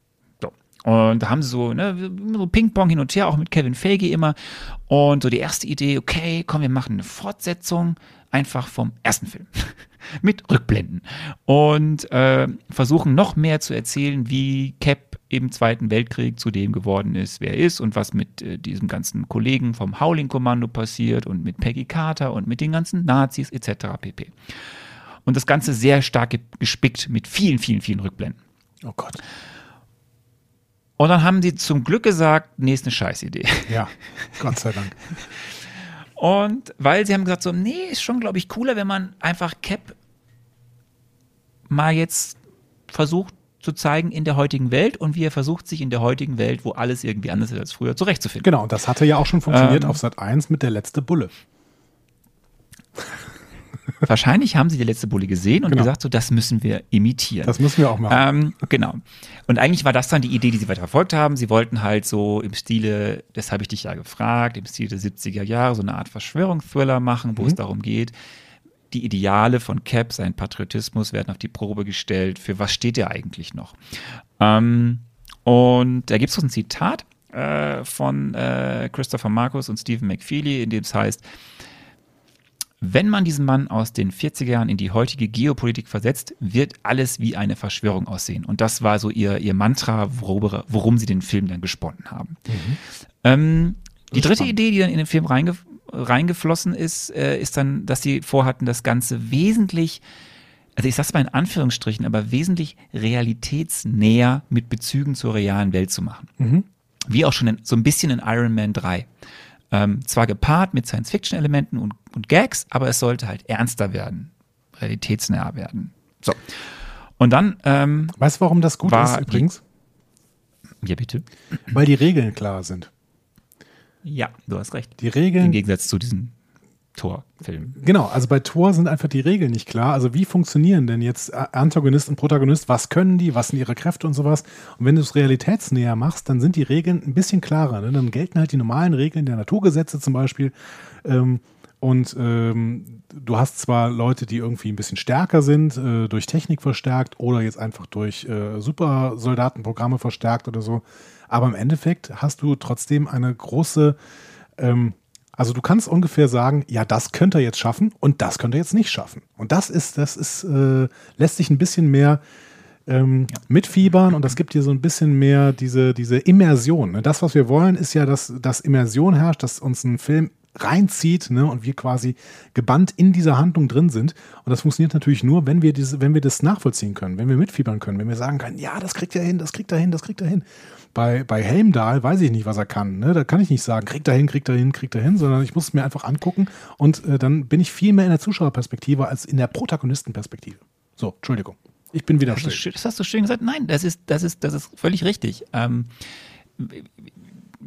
Und da haben sie so, ne, so Ping-Pong hin und her, auch mit Kevin Feige immer. Und so die erste Idee, okay, komm, wir machen eine Fortsetzung einfach vom ersten Film. mit Rückblenden. Und äh, versuchen noch mehr zu erzählen, wie Cap im Zweiten Weltkrieg zu dem geworden ist, wer er ist und was mit äh, diesem ganzen Kollegen vom Howling-Kommando passiert und mit Peggy Carter und mit den ganzen Nazis etc. pp. Und das Ganze sehr stark ge- gespickt mit vielen, vielen, vielen Rückblenden. Oh Gott. Und dann haben sie zum Glück gesagt, nee, ist eine Scheißidee. Ja, Gott sei Dank. Und weil sie haben gesagt, so, nee, ist schon, glaube ich, cooler, wenn man einfach Cap mal jetzt versucht zu zeigen in der heutigen Welt und wie er versucht, sich in der heutigen Welt, wo alles irgendwie anders ist als früher, zurechtzufinden. Genau, und das hatte ja auch schon funktioniert Ähm. auf Sat 1 mit der letzte Bulle. Wahrscheinlich haben sie die letzte Bulle gesehen und Genau. gesagt, so, das müssen wir imitieren. Das müssen wir auch machen. Ähm, genau. Und eigentlich war das dann die Idee, die sie weiter verfolgt haben. Sie wollten halt so im Stile, das habe ich dich ja gefragt, im Stil der 70er Jahre so eine Art Verschwörungsthriller machen, wo es darum geht, die Ideale von Cap, sein Patriotismus werden auf die Probe gestellt. Für was steht er eigentlich noch? Ähm, und da gibt es so ein Zitat äh, von äh, Christopher Marcus und Stephen McFeely, in dem es heißt, wenn man diesen Mann aus den 40er Jahren in die heutige Geopolitik versetzt, wird alles wie eine Verschwörung aussehen. Und das war so ihr, ihr Mantra, worüber, worum sie den Film dann gesponnen haben. Ähm, die dritte spannend. Idee, die dann in den Film reinge, reingeflossen ist, äh, ist dann, dass sie vorhatten, das Ganze wesentlich, also ich sag's mal in Anführungsstrichen, aber wesentlich realitätsnäher mit Bezügen zur realen Welt zu machen. Wie auch schon in, so ein bisschen in Iron Man 3. Ähm, zwar gepaart mit Science-Fiction-Elementen und, und Gags, aber es sollte halt ernster werden, realitätsnäher werden. So. Und dann, ähm, Weißt du, warum das gut war ist übrigens? ja bitte. Weil die Regeln klar sind. Ja, du hast recht. Die Im Regeln, Gegensatz zu diesen Torfilmen. genau, also bei Tor sind einfach die Regeln nicht klar. Also wie funktionieren denn jetzt Antagonist und Protagonist? Was können die? Was sind ihre Kräfte und sowas? Und wenn du es realitätsnäher machst, dann sind die Regeln ein bisschen klarer. Ne? Dann gelten halt die normalen Regeln der Naturgesetze zum Beispiel. Ähm, und ähm, du hast zwar Leute, die irgendwie ein bisschen stärker sind, äh, durch Technik verstärkt oder jetzt einfach durch äh, Supersoldatenprogramme verstärkt oder so. Aber im Endeffekt hast du trotzdem eine große, ähm, also du kannst ungefähr sagen, ja, das könnte er jetzt schaffen und das könnte er jetzt nicht schaffen. Und das ist, das ist, äh, lässt sich ein bisschen mehr ähm, mitfiebern und das gibt dir so ein bisschen mehr diese, diese Immersion. Ne? Das, was wir wollen, ist ja, dass, dass Immersion herrscht, dass uns ein Film reinzieht ne? und wir quasi gebannt in dieser Handlung drin sind. Und das funktioniert natürlich nur, wenn wir, diese, wenn wir das nachvollziehen können, wenn wir mitfiebern können, wenn wir sagen können, ja, das kriegt er hin, das kriegt er hin, das kriegt er hin. Bei, bei Helmdahl weiß ich nicht, was er kann. Ne? Da kann ich nicht sagen, kriegt er hin, kriegt er hin, kriegt er hin, sondern ich muss es mir einfach angucken und äh, dann bin ich viel mehr in der Zuschauerperspektive als in der Protagonistenperspektive. So, Entschuldigung. Ich bin wieder Das, still. das hast du schön gesagt. Nein, das ist, das ist, das ist völlig richtig. Ähm,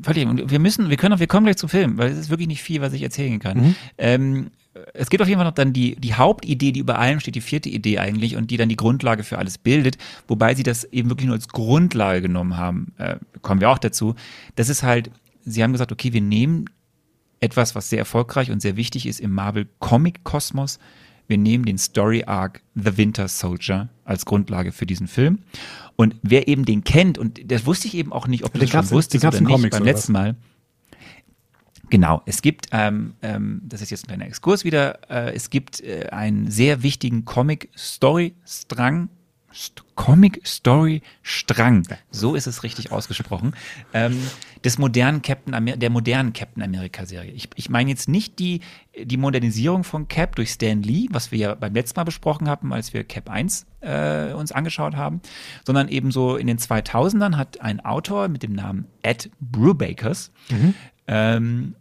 völlig. Und wir müssen, wir können, auch- wir kommen gleich zum Film, weil es ist wirklich nicht viel, was ich erzählen kann. Ähm, es gibt auf jeden Fall noch dann die, die Hauptidee, die über allem steht, die vierte Idee eigentlich und die dann die Grundlage für alles bildet, wobei sie das eben wirklich nur als Grundlage genommen haben. Äh, kommen wir auch dazu. Das ist halt, sie haben gesagt, okay, wir nehmen etwas, was sehr erfolgreich und sehr wichtig ist im Marvel-Comic-Kosmos. Wir nehmen den Story Arc The Winter Soldier als Grundlage für diesen Film. Und wer eben den kennt, und das wusste ich eben auch nicht, ob du das schon wusstest oder nicht Comics beim letzten Mal. Genau, es gibt, ähm, ähm, das ist jetzt ein kleiner Exkurs wieder, äh, es gibt äh, einen sehr wichtigen Comic-Story-Strang, St Comic-Story-Strang, so ist es richtig ausgesprochen, ähm, des modernen Captain Amer der modernen Captain America-Serie. Ich, ich meine jetzt nicht die, die Modernisierung von Cap durch Stan Lee, was wir ja beim letzten Mal besprochen haben, als wir Cap 1 äh, uns angeschaut haben, sondern eben so in den 2000ern hat ein Autor mit dem Namen Ed Brubakers ähm,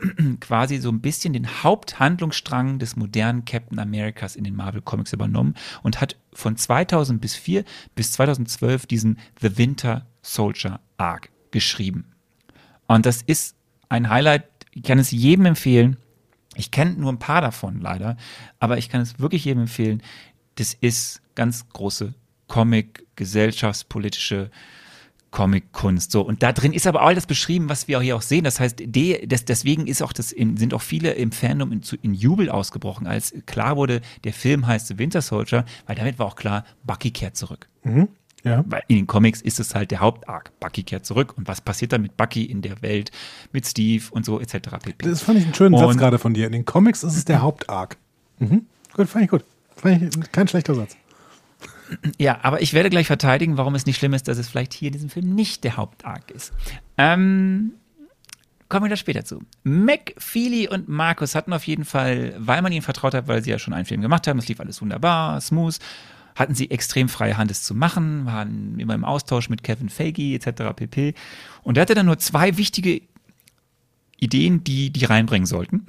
quasi so ein bisschen den Haupthandlungsstrang des modernen Captain Americas in den Marvel Comics übernommen und hat von 2000 bis 4 bis 2012 diesen The Winter Soldier Arc geschrieben. Und das ist ein Highlight, ich kann es jedem empfehlen. Ich kenne nur ein paar davon leider, aber ich kann es wirklich jedem empfehlen. Das ist ganz große Comic, gesellschaftspolitische Comic-Kunst. So, und da drin ist aber all das beschrieben, was wir auch hier auch sehen. Das heißt, de, das, deswegen ist auch das in, sind auch viele im Fandom in, in Jubel ausgebrochen, als klar wurde, der Film heißt The Winter Soldier, weil damit war auch klar, Bucky kehrt zurück. Ja. Weil in den Comics ist es halt der Hauptarc. Bucky kehrt zurück. Und was passiert dann mit Bucky in der Welt, mit Steve und so etc. pp. Das fand ich einen schönen Satz Und- gerade von dir. In den Comics ist es der Hauptarc. Mhm. Gut, fand ich gut. Fand ich kein schlechter Satz. Ja, aber ich werde gleich verteidigen, warum es nicht schlimm ist, dass es vielleicht hier in diesem Film nicht der Hauptarg ist. Ähm, kommen wir da später zu. Mac, Feely und Markus hatten auf jeden Fall, weil man ihnen vertraut hat, weil sie ja schon einen Film gemacht haben, es lief alles wunderbar, smooth, hatten sie extrem freie Hand, es zu machen, waren immer im Austausch mit Kevin Feige etc. pp. Und er hatte dann nur zwei wichtige Ideen, die die reinbringen sollten.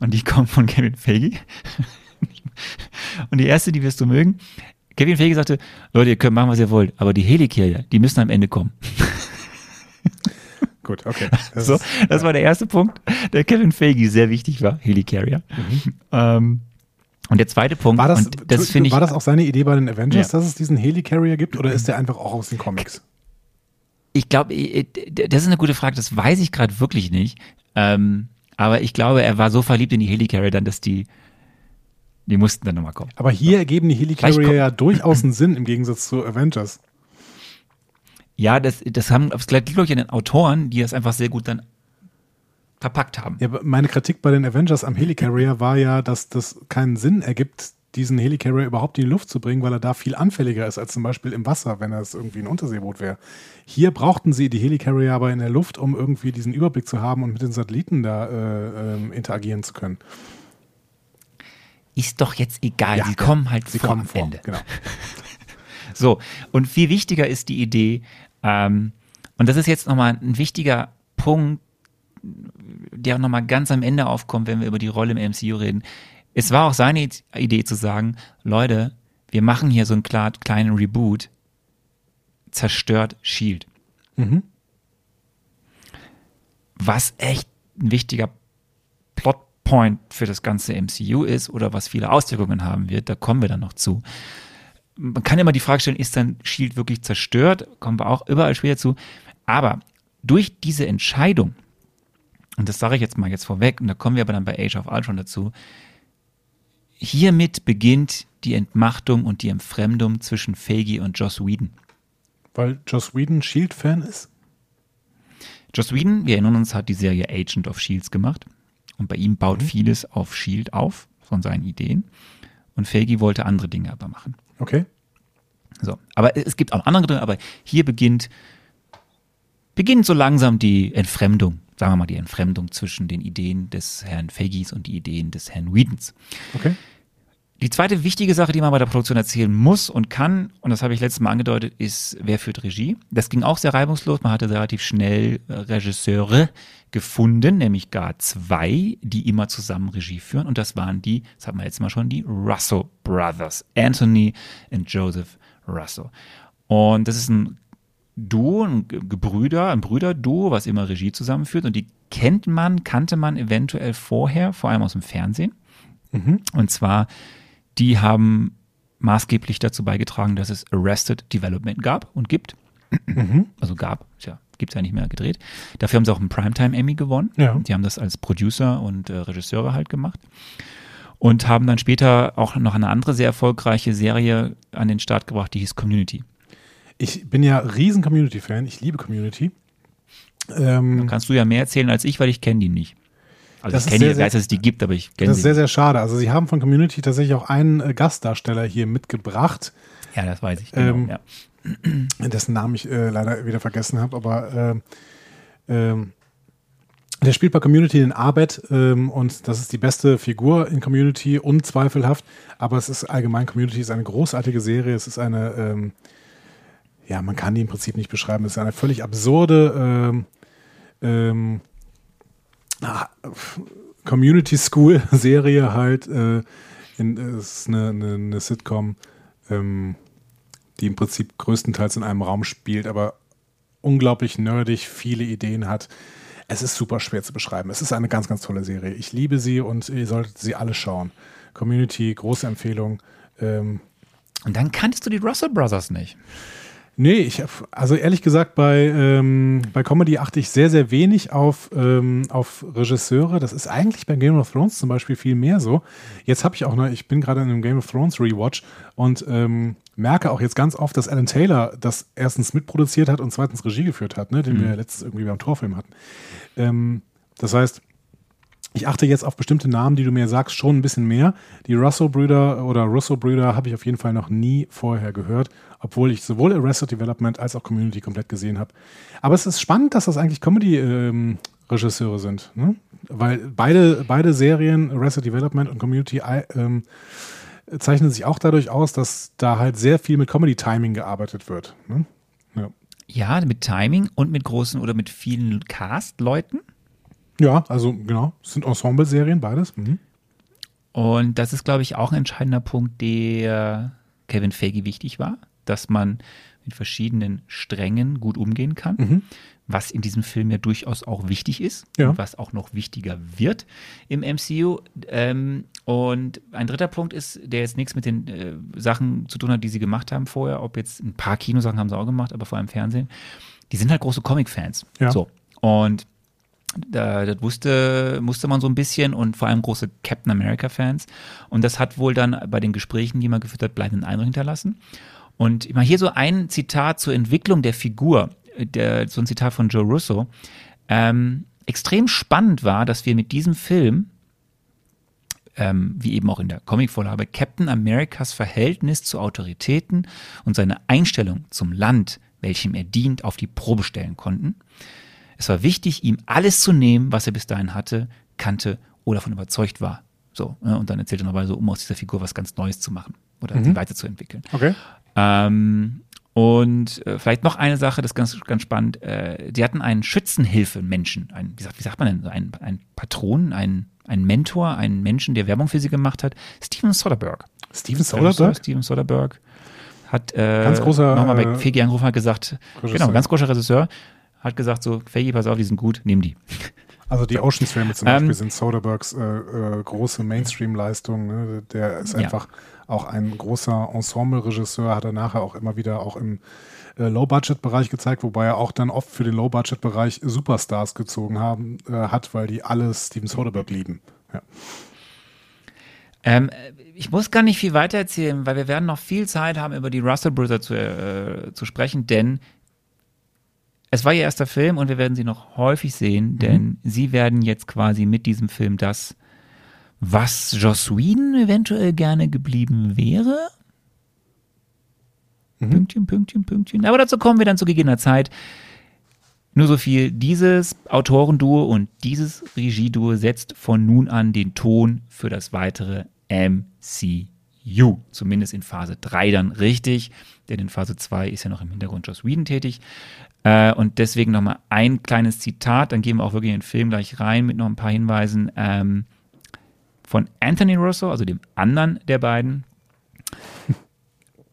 Und die kommen von Kevin Feige. Und die erste, die wirst du mögen. Kevin Feige sagte, Leute, ihr könnt machen, was ihr wollt, aber die Helicarrier, die müssen am Ende kommen. Gut, okay. Das, so, das war der erste Punkt, der Kevin Feige sehr wichtig war, Helicarrier. Mhm. Ähm, und der zweite Punkt, war das, das ich, war das auch seine Idee bei den Avengers, ja. dass es diesen Helicarrier gibt, oder ist der einfach auch aus den Comics? Ich glaube, das ist eine gute Frage, das weiß ich gerade wirklich nicht. Ähm, aber ich glaube, er war so verliebt in die Helicarrier dann, dass die, die mussten dann nochmal kommen. Aber hier ergeben die Helicarrier ja durchaus einen Sinn im Gegensatz zu Avengers. Ja, das, das haben, das liegt, glaube ich, an den Autoren, die das einfach sehr gut dann verpackt haben. Ja, meine Kritik bei den Avengers am Helicarrier war ja, dass das keinen Sinn ergibt, diesen Helicarrier überhaupt in die Luft zu bringen, weil er da viel anfälliger ist als zum Beispiel im Wasser, wenn es irgendwie ein Unterseeboot wäre. Hier brauchten sie die Helicarrier aber in der Luft, um irgendwie diesen Überblick zu haben und mit den Satelliten da äh, äh, interagieren zu können. Ist doch jetzt egal, ja, sie kommen halt sie vor kommen vor, Ende. Genau. so, und viel wichtiger ist die Idee, ähm, und das ist jetzt nochmal ein wichtiger Punkt, der auch nochmal ganz am Ende aufkommt, wenn wir über die Rolle im MCU reden. Es war auch seine Idee zu sagen, Leute, wir machen hier so einen kleinen Reboot, zerstört Shield. Mhm. Was echt ein wichtiger Plotpoint für das ganze MCU ist oder was viele Auswirkungen haben wird, da kommen wir dann noch zu man kann immer die Frage stellen, ist dann Shield wirklich zerstört? Kommen wir auch überall später zu. Aber durch diese Entscheidung, und das sage ich jetzt mal jetzt vorweg, und da kommen wir aber dann bei Age of Ultron dazu, hiermit beginnt die Entmachtung und die Entfremdung zwischen Feige und Joss Whedon. Weil Joss Whedon Shield-Fan ist? Joss Whedon, wir erinnern uns, hat die Serie Agent of Shields gemacht. Und bei ihm baut mhm. vieles auf Shield auf, von seinen Ideen. Und Feige wollte andere Dinge aber machen. Okay. So, aber es gibt auch andere drin, aber hier beginnt, beginnt so langsam die Entfremdung, sagen wir mal die Entfremdung zwischen den Ideen des Herrn Fagis und die Ideen des Herrn Whedons. Okay. Die zweite wichtige Sache, die man bei der Produktion erzählen muss und kann, und das habe ich letztes Mal angedeutet, ist, wer führt Regie. Das ging auch sehr reibungslos. Man hatte relativ schnell äh, Regisseure gefunden, nämlich gar zwei, die immer zusammen Regie führen. Und das waren die, das haben wir jetzt mal schon, die Russell Brothers, Anthony und Joseph Russell. Und das ist ein Duo, ein Gebrüder, ein Brüderduo, was immer Regie zusammenführt. Und die kennt man, kannte man eventuell vorher, vor allem aus dem Fernsehen. Mhm. Und zwar die haben maßgeblich dazu beigetragen, dass es Arrested Development gab und gibt. Mhm. Also gab, ja, gibt es ja nicht mehr gedreht. Dafür haben sie auch einen Primetime Emmy gewonnen. Ja. Die haben das als Producer und äh, Regisseure halt gemacht. Und haben dann später auch noch eine andere sehr erfolgreiche Serie an den Start gebracht, die hieß Community. Ich bin ja riesen Community-Fan. Ich liebe Community. Ähm, kannst du ja mehr erzählen als ich, weil ich kenne die nicht. Also das ich kenne die, weiß, dass es die gibt, aber ich kenne sie. Das ist sehr, sehr schade. Also sie haben von Community tatsächlich auch einen äh, Gastdarsteller hier mitgebracht. Ja, das weiß ich. Genau, ähm, ja. Dessen Namen ich äh, leider wieder vergessen habe, aber äh, äh, der spielt bei Community in Arbeit ähm, und das ist die beste Figur in Community, unzweifelhaft. Aber es ist allgemein, Community ist eine großartige Serie. Es ist eine, ähm, ja, man kann die im Prinzip nicht beschreiben. Es ist eine völlig absurde ähm, ähm Community School Serie halt. Äh, in, es ist eine, eine, eine Sitcom, ähm, die im Prinzip größtenteils in einem Raum spielt, aber unglaublich nerdig, viele Ideen hat. Es ist super schwer zu beschreiben. Es ist eine ganz, ganz tolle Serie. Ich liebe sie und ihr solltet sie alle schauen. Community, große Empfehlung. Ähm, und dann kanntest du die Russell Brothers nicht. Nee, ich hab, also ehrlich gesagt, bei, ähm, bei Comedy achte ich sehr, sehr wenig auf, ähm, auf Regisseure. Das ist eigentlich bei Game of Thrones zum Beispiel viel mehr so. Jetzt habe ich auch noch, ich bin gerade in einem Game of Thrones Rewatch und ähm, merke auch jetzt ganz oft, dass Alan Taylor das erstens mitproduziert hat und zweitens Regie geführt hat, ne, den mhm. wir letztes irgendwie beim Torfilm hatten. Ähm, das heißt, ich achte jetzt auf bestimmte Namen, die du mir sagst, schon ein bisschen mehr. Die Russo-Brüder oder Russo-Brüder habe ich auf jeden Fall noch nie vorher gehört, obwohl ich sowohl Arrested Development als auch Community komplett gesehen habe. Aber es ist spannend, dass das eigentlich Comedy-Regisseure sind, ne? weil beide, beide Serien, Arrested Development und Community, ähm, zeichnen sich auch dadurch aus, dass da halt sehr viel mit Comedy-Timing gearbeitet wird. Ne? Ja. ja, mit Timing und mit großen oder mit vielen Cast-Leuten. Ja, also genau, es sind Ensemble-Serien, beides. Mhm. Und das ist, glaube ich, auch ein entscheidender Punkt, der Kevin Feige wichtig war, dass man mit verschiedenen Strängen gut umgehen kann, mhm. was in diesem Film ja durchaus auch wichtig ist ja. und was auch noch wichtiger wird im MCU. Ähm, und ein dritter Punkt ist, der jetzt nichts mit den äh, Sachen zu tun hat, die sie gemacht haben vorher, ob jetzt ein paar Kinosachen haben sie auch gemacht, aber vor allem Fernsehen. Die sind halt große Comic-Fans. Ja. So. Und da, das wusste, musste man so ein bisschen und vor allem große Captain America-Fans. Und das hat wohl dann bei den Gesprächen, die man geführt hat, bleibenden Eindruck hinterlassen. Und mal hier so ein Zitat zur Entwicklung der Figur, der, so ein Zitat von Joe Russo. Ähm, extrem spannend war, dass wir mit diesem Film, ähm, wie eben auch in der Comicvorlage, Captain Americas Verhältnis zu Autoritäten und seine Einstellung zum Land, welchem er dient, auf die Probe stellen konnten. Es war wichtig, ihm alles zu nehmen, was er bis dahin hatte, kannte oder davon überzeugt war. So, ne? und dann erzählt er nochmal so, um aus dieser Figur was ganz Neues zu machen oder mhm. sie weiterzuentwickeln. Okay. Ähm, und äh, vielleicht noch eine Sache, das ist ganz, ganz spannend. Äh, die hatten einen Schützenhilfe-Menschen, ein, wie, sagt, wie sagt man denn, ein, ein Patron, ein, ein Mentor, einen Menschen, der Werbung für sie gemacht hat, Steven Soderbergh. Steven Soderbergh? Steven Soderbergh hat äh, ganz großer, nochmal bei Fegi angerufen, hat gesagt, Regisseur. genau, ganz großer Regisseur, hat gesagt so, Fegi, pass auf, die sind gut, nimm die. Also die Ocean's Filme zum Beispiel ähm, sind Soderberghs äh, äh, große Mainstream-Leistung. Ne? Der ist einfach ja. auch ein großer Ensemble-Regisseur, hat er nachher auch immer wieder auch im äh, Low-Budget-Bereich gezeigt, wobei er auch dann oft für den Low-Budget-Bereich Superstars gezogen haben, äh, hat, weil die alle Steven Soderbergh lieben. Ja. Ähm, ich muss gar nicht viel weiter erzählen, weil wir werden noch viel Zeit haben, über die Russell Brothers zu, äh, zu sprechen, denn es war ihr erster Film und wir werden sie noch häufig sehen, mhm. denn mhm. sie werden jetzt quasi mit diesem Film das, was Joss Whedon eventuell gerne geblieben wäre. Mhm. Pünktchen, Pünktchen, Pünktchen. Aber dazu kommen wir dann zu gegebener Zeit. Nur so viel, dieses Autorenduo und dieses Regieduo setzt von nun an den Ton für das weitere MCU. Zumindest in Phase 3 dann richtig, denn in Phase 2 ist ja noch im Hintergrund Joss Whedon tätig. Äh, und deswegen nochmal ein kleines Zitat, dann gehen wir auch wirklich in den Film gleich rein mit noch ein paar Hinweisen ähm, von Anthony Russo, also dem anderen der beiden.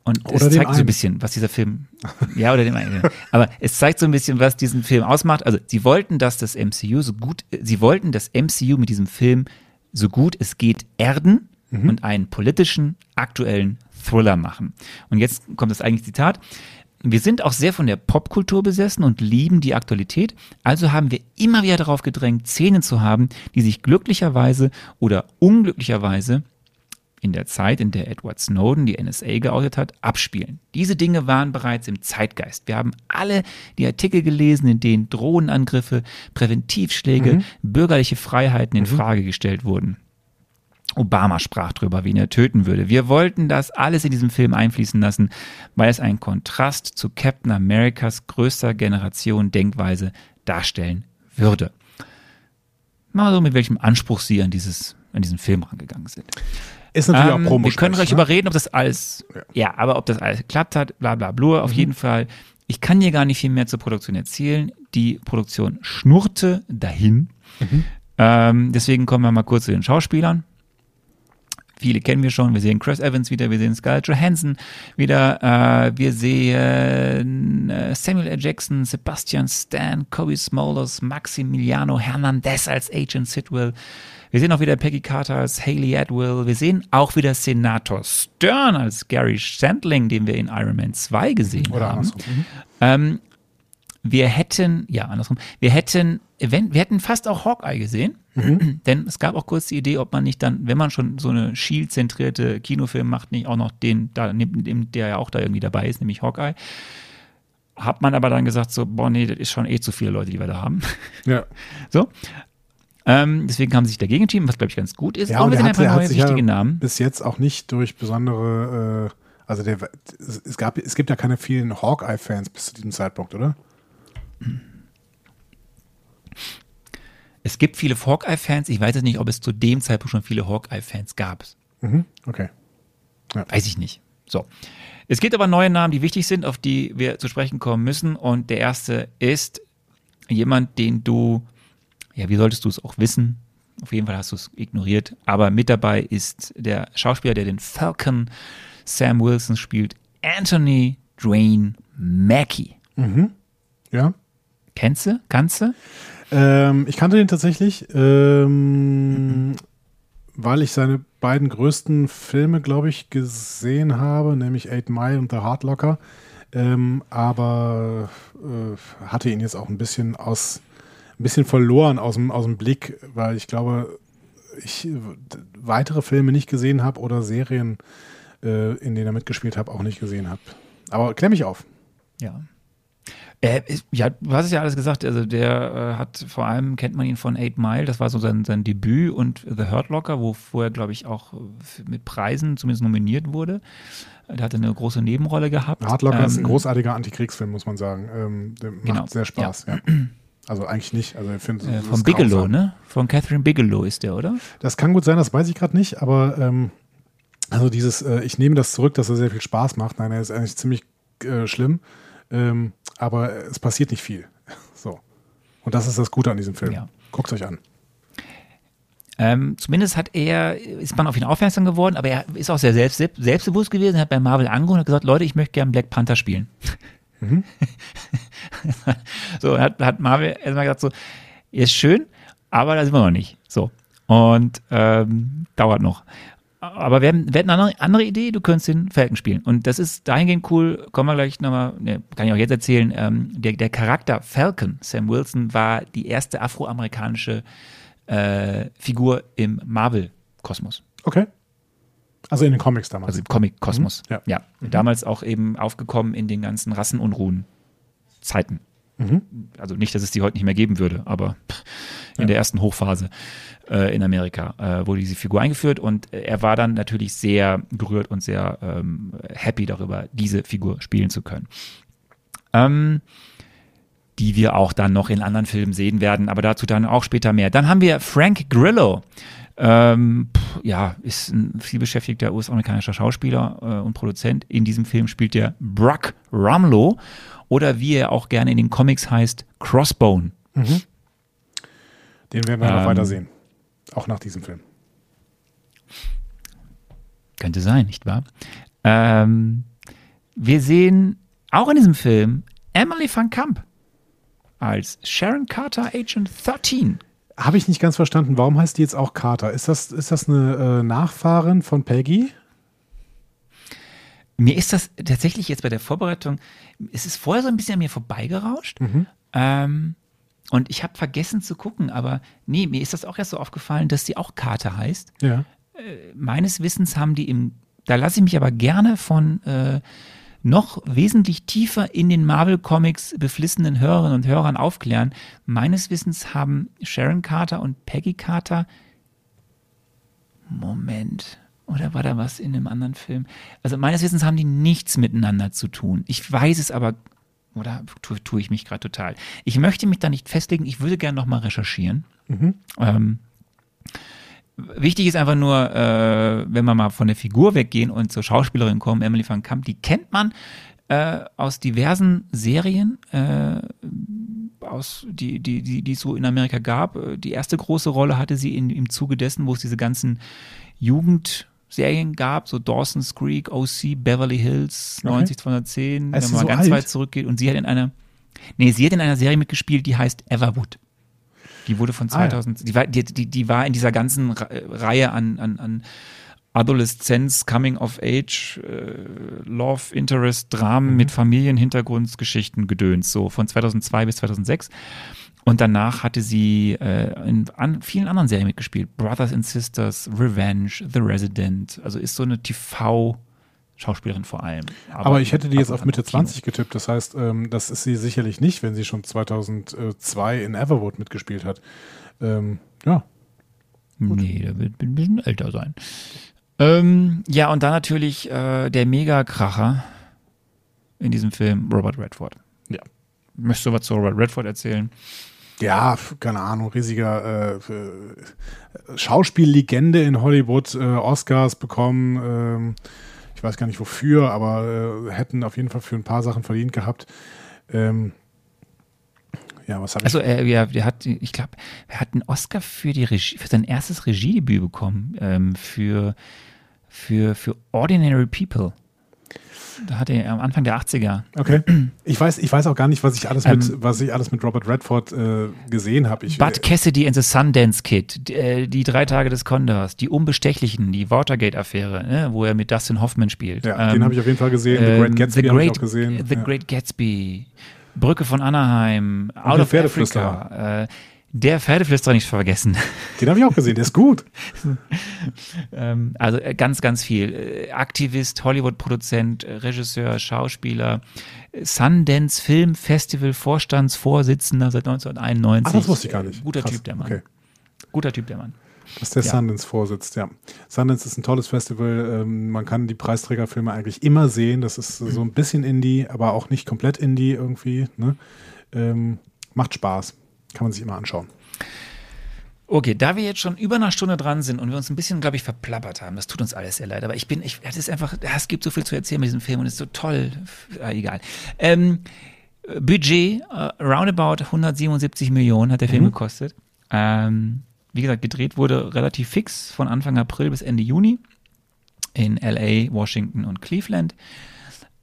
Und es zeigt so ein bisschen, was dieser Film, ja, oder dem einen, aber es zeigt so ein bisschen, was diesen Film ausmacht. Also, sie wollten, dass das MCU so gut, sie wollten das MCU mit diesem Film so gut es geht erden mhm. und einen politischen, aktuellen Thriller machen. Und jetzt kommt das eigentliche Zitat. Wir sind auch sehr von der Popkultur besessen und lieben die Aktualität, also haben wir immer wieder darauf gedrängt, Szenen zu haben, die sich glücklicherweise oder unglücklicherweise in der Zeit, in der Edward Snowden die NSA geoutet hat, abspielen. Diese Dinge waren bereits im Zeitgeist. Wir haben alle die Artikel gelesen, in denen Drohnenangriffe, Präventivschläge, mhm. bürgerliche Freiheiten in mhm. Frage gestellt wurden. Obama sprach drüber, wen er töten würde. Wir wollten das alles in diesem Film einfließen lassen, weil es einen Kontrast zu Captain Americas größter Generation Denkweise darstellen würde. Mal so, mit welchem Anspruch Sie an, dieses, an diesen Film rangegangen sind. Ist natürlich ähm, auch Promo. Wir können gleich ne? überreden, ob das alles, ja. ja. aber ob das alles geklappt hat, bla bla bla. Auf mhm. jeden Fall, ich kann hier gar nicht viel mehr zur Produktion erzählen. Die Produktion schnurrte dahin. Mhm. Ähm, deswegen kommen wir mal kurz zu den Schauspielern. Viele kennen wir schon. Wir sehen Chris Evans wieder, wir sehen Scarlett Johansson wieder, äh, wir sehen äh, Samuel L. Jackson, Sebastian Stan, Kobe Smulders, Maximiliano Hernandez als Agent Sidwell. Wir sehen auch wieder Peggy Carter als Haley Atwell. Wir sehen auch wieder Senator Stern als Gary Shandling, den wir in Iron Man 2 gesehen Oder haben. Mhm. Ähm, wir hätten, ja, andersrum, wir hätten, wir hätten fast auch Hawkeye gesehen. Mhm. Denn es gab auch kurz die Idee, ob man nicht dann, wenn man schon so eine Shield-zentrierte Kinofilm macht, nicht auch noch den da nimmt, der ja auch da irgendwie dabei ist, nämlich Hawkeye. Hat man aber dann gesagt, so, boah, nee, das ist schon eh zu viele Leute, die wir da haben. Ja. So. Ähm, deswegen haben sie sich dagegen entschieden, was glaube ich ganz gut ist. Ja, und wir sind hat, einfach neue wichtige ja Namen. bis jetzt auch nicht durch besondere, äh, also der, es, es, gab, es gibt ja keine vielen Hawkeye-Fans bis zu diesem Zeitpunkt, oder? Es gibt viele Hawkeye-Fans. Ich weiß jetzt nicht, ob es zu dem Zeitpunkt schon viele Hawkeye-Fans gab. Mhm, okay. Weiß ich nicht. So. Es gibt aber neue Namen, die wichtig sind, auf die wir zu sprechen kommen müssen. Und der erste ist jemand, den du, ja, wie solltest du es auch wissen? Auf jeden Fall hast du es ignoriert. Aber mit dabei ist der Schauspieler, der den Falcon Sam Wilson spielt, Anthony Dwayne Mackie. Ja. Kennst du? Kannst du? Ähm, ich kannte den tatsächlich, ähm, weil ich seine beiden größten Filme, glaube ich, gesehen habe, nämlich Eight Mile und The Hard Locker. Ähm, aber äh, hatte ihn jetzt auch ein bisschen aus, ein bisschen verloren aus dem, aus dem Blick, weil ich glaube, ich weitere Filme nicht gesehen habe oder Serien, äh, in denen er mitgespielt hat, auch nicht gesehen habe. Aber klär mich auf. Ja. Äh, ja, du hast es ja alles gesagt. Also der äh, hat vor allem kennt man ihn von Eight Mile. Das war so sein, sein Debüt und The Hurt Locker, wo vorher glaube ich auch äh, mit Preisen zumindest nominiert wurde. Der hatte eine große Nebenrolle gehabt. Hard Locker ist ein Ähm, großartiger Antikriegsfilm, muss man sagen. Ähm, der macht Genau. sehr Spaß. Ja. Also eigentlich nicht. Also ich finde, Äh, von Bigelow, grausam. ne? Von Catherine Bigelow ist der, oder? Das kann gut sein, das weiß ich gerade nicht, aber ähm, also dieses, äh, ich nehme das zurück, dass er sehr viel Spaß macht. Nein, er ist eigentlich ziemlich äh, schlimm, ähm, aber es passiert nicht viel. So. Und das ist das Gute an diesem Film. Ja. Guckt euch an. Ähm, zumindest hat er, ist man auf ihn aufmerksam geworden, aber er ist auch sehr selbst, selbst, selbstbewusst gewesen, hat bei Marvel angerufen und hat gesagt, Leute, ich möchte gerne Black Panther spielen. so, hat, hat Marvel erstmal gesagt, so, ist schön, aber da sind wir noch nicht. So. Und ähm, dauert noch. Aber wir hatten eine andere, andere Idee, du könntest den Falcon spielen. Und das ist dahingehend cool, kommen wir gleich nochmal, ne, kann ich auch jetzt erzählen, ähm, der, der Charakter Falcon, Sam Wilson, war die erste afroamerikanische äh, Figur im Marvel-Kosmos, Okay. Also in den Comics damals. also im Comic-Kosmos. Mhm, ja. Damals auch eben aufgekommen in den ganzen Rassenunruhen-Zeiten. Mhm. Also nicht, dass es die heute nicht mehr geben würde, aber in der ersten Hochphase äh, in Amerika äh, wurde diese Figur eingeführt und äh, er war dann natürlich sehr gerührt und sehr ähm, happy darüber, diese Figur spielen zu können. Ähm, die wir auch dann noch in anderen Filmen sehen werden, aber dazu dann auch später mehr. Dann haben wir Frank Grillo. Ähm, ja, ist ein vielbeschäftigter US-amerikanischer Schauspieler äh, und Produzent. In diesem Film spielt er Brock Rumlow oder wie er auch gerne in den Comics heißt, Crossbone. Den werden wir noch Ähm, weiter sehen. Auch nach diesem Film. Könnte sein, nicht wahr? Ähm, wir sehen auch in diesem Film Emily van Kamp als Sharon Carter Agent 13. Habe ich nicht ganz verstanden, warum heißt die jetzt auch Carter? Ist das, ist das eine äh, Nachfahrin von Peggy? Mir ist das tatsächlich jetzt bei der Vorbereitung, es ist vorher so ein bisschen an mir vorbeigerauscht. Ähm, und ich habe vergessen zu gucken, aber nee, mir ist das auch erst so aufgefallen, dass sie auch Carter heißt. Ja. meines Wissens haben die im, da lasse ich mich aber gerne von äh, noch wesentlich tiefer in den Marvel-Comics beflissenen Hörerinnen und Hörern aufklären. Meines Wissens haben Sharon Carter und Peggy Carter Moment. Oder war da was in einem anderen Film? Also meines Wissens haben die nichts miteinander zu tun. Ich weiß es aber, oder tue, tue ich mich gerade total. Ich möchte mich da nicht festlegen. Ich würde gerne nochmal recherchieren. Ähm, Wichtig ist einfach nur, äh, wenn wir mal von der Figur weggehen und zur Schauspielerin kommen, Emily van Kamp, die kennt man äh, aus diversen Serien, äh, aus, die, die, die, die es so in Amerika gab. Äh, Die erste große Rolle hatte sie in, im Zuge dessen, wo es diese ganzen Jugendserien gab, so Dawson's Creek, OC, Beverly Hills, Okay. 90 210, Ist wenn man so ganz alt? weit zurückgeht. Und sie hat in einer, nee, sie hat in einer Serie mitgespielt, die heißt Everwood. Die wurde von Ah, ja. 2000, die, war, die, die, die war in dieser ganzen Reihe an, an, an Adoleszenz, Coming of Age, äh, Love, Interest, Dramen mit Familienhintergrundgeschichten gedöns, so von 2002 bis 2006. Und danach hatte sie äh, in an vielen anderen Serien mitgespielt. Brothers and Sisters, Revenge, The Resident. Also ist so eine Schauspielerin vor allem. Aber, ich hätte die jetzt auf Mitte ab- Kino. 20 getippt. Das heißt, ähm, das ist sie sicherlich nicht, wenn sie schon 2002 in Everwood mitgespielt hat. Ähm, ja, Nee, der wird ein bisschen älter sein. Ähm, ja, und dann natürlich äh, der Mega-Kracher in diesem Film, Robert Redford. Ja. Möchtest du was zu Robert Redford erzählen? Ja, keine Ahnung, riesiger äh, äh, Schauspiellegende in Hollywood, äh, Oscars bekommen, ähm, ich weiß gar nicht wofür, aber äh, hätten auf jeden Fall für ein paar Sachen verdient gehabt. Ähm, ja, was habe ich? Also, er, ja, der hat, ich glaube, er hat einen Oscar für, die Regie, für sein erstes Regiedebüt bekommen, ähm, für, für, für Ordinary People. Da hat er am Anfang der 80er. Okay. Ich weiß, ich weiß auch gar nicht, was ich alles Ähm, mit, was ich alles mit Robert Redford äh, gesehen habe. Bud Cassidy and the Sundance Kid, die, äh, die drei Tage des Condors, die Unbestechlichen, die Watergate-Affäre, ne, wo er mit Dustin Hoffman spielt. ja, Ähm, den habe ich auf jeden Fall gesehen. The ähm, Great Gatsby habe ich auch gesehen. The ja. Great Gatsby, Brücke von Anaheim, Out of. Africa, äh, der Pferdeflüsterer nicht vergessen. Den habe ich auch gesehen, der ist gut. ähm, also äh, ganz, ganz viel. Äh, Aktivist, Hollywood-Produzent, äh, Regisseur, Schauspieler, Sundance Film Festival Vorstandsvorsitzender seit 1991. Ah, das wusste ich gar nicht. Guter Krass, Typ, der Mann. Okay. Guter Typ, der Mann. Dass der Ja. Sundance vorsitzt, ja. Sundance ist ein tolles Festival. Ähm, man kann die Preisträgerfilme eigentlich immer sehen. Das ist so ein bisschen Indie, aber auch nicht komplett Indie irgendwie. Ne? Ähm, macht Spaß. Kann man sich immer anschauen. Okay, da wir jetzt schon über eine Stunde dran sind und wir uns ein bisschen, glaube ich, verplappert haben, das tut uns alles sehr leid, aber ich bin, ich, es ist einfach, es gibt so viel zu erzählen mit diesem Film und es ist so toll. Äh, egal. Ähm, Budget, äh, roundabout 177 Millionen hat der Film gekostet. Ähm, wie gesagt, gedreht wurde relativ fix von Anfang April bis Ende Juni in LA, Washington und Cleveland.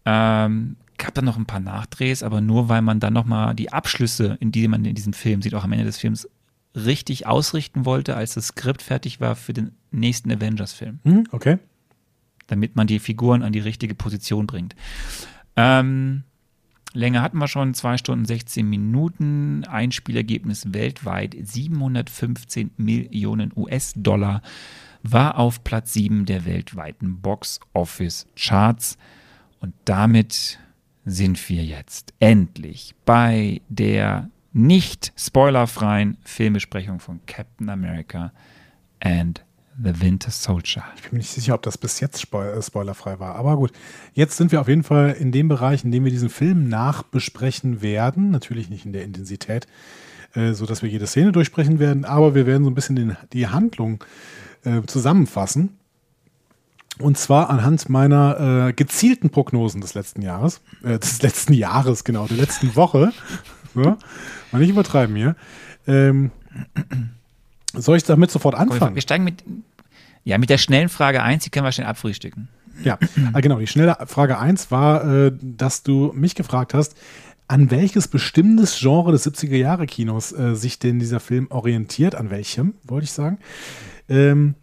Ähm, gab dann noch ein paar Nachdrehs, aber nur weil man dann nochmal die Abschlüsse, in die man in diesem Film sieht, auch am Ende des Films richtig ausrichten wollte, als das Skript fertig war für den nächsten Avengers-Film, Hm? Okay. damit man die Figuren an die richtige Position bringt. Ähm, Länge hatten wir schon, 2 Stunden 16 Minuten, Einspielergebnis weltweit 715 Millionen US-Dollar, war auf Platz 7 der weltweiten Box-Office-Charts und damit sind wir jetzt endlich bei der nicht spoilerfreien Filmbesprechung von Captain America and the Winter Soldier. Ich bin mir nicht sicher, ob das bis jetzt äh, spoilerfrei war. Aber gut, jetzt sind wir auf jeden Fall in dem Bereich, in dem wir diesen Film nachbesprechen werden. Natürlich nicht in der Intensität, äh, sodass wir jede Szene durchsprechen werden, aber wir werden so ein bisschen den, die Handlung äh, zusammenfassen. Und zwar anhand meiner äh, gezielten Prognosen des letzten Jahres, äh, des letzten Jahres, genau, der letzten Woche. So, mal nicht übertreiben hier. Ähm, soll ich damit sofort anfangen? Wir steigen mit, ja, mit der schnellen Frage 1, die können wir schnell abfrühstücken. Ja, ah, genau. Die schnelle Frage 1 war, äh, dass du mich gefragt hast, an welches bestimmtes Genre des 70er-Jahre-Kinos äh, sich denn dieser Film orientiert. An welchem, wollte ich sagen. Ähm,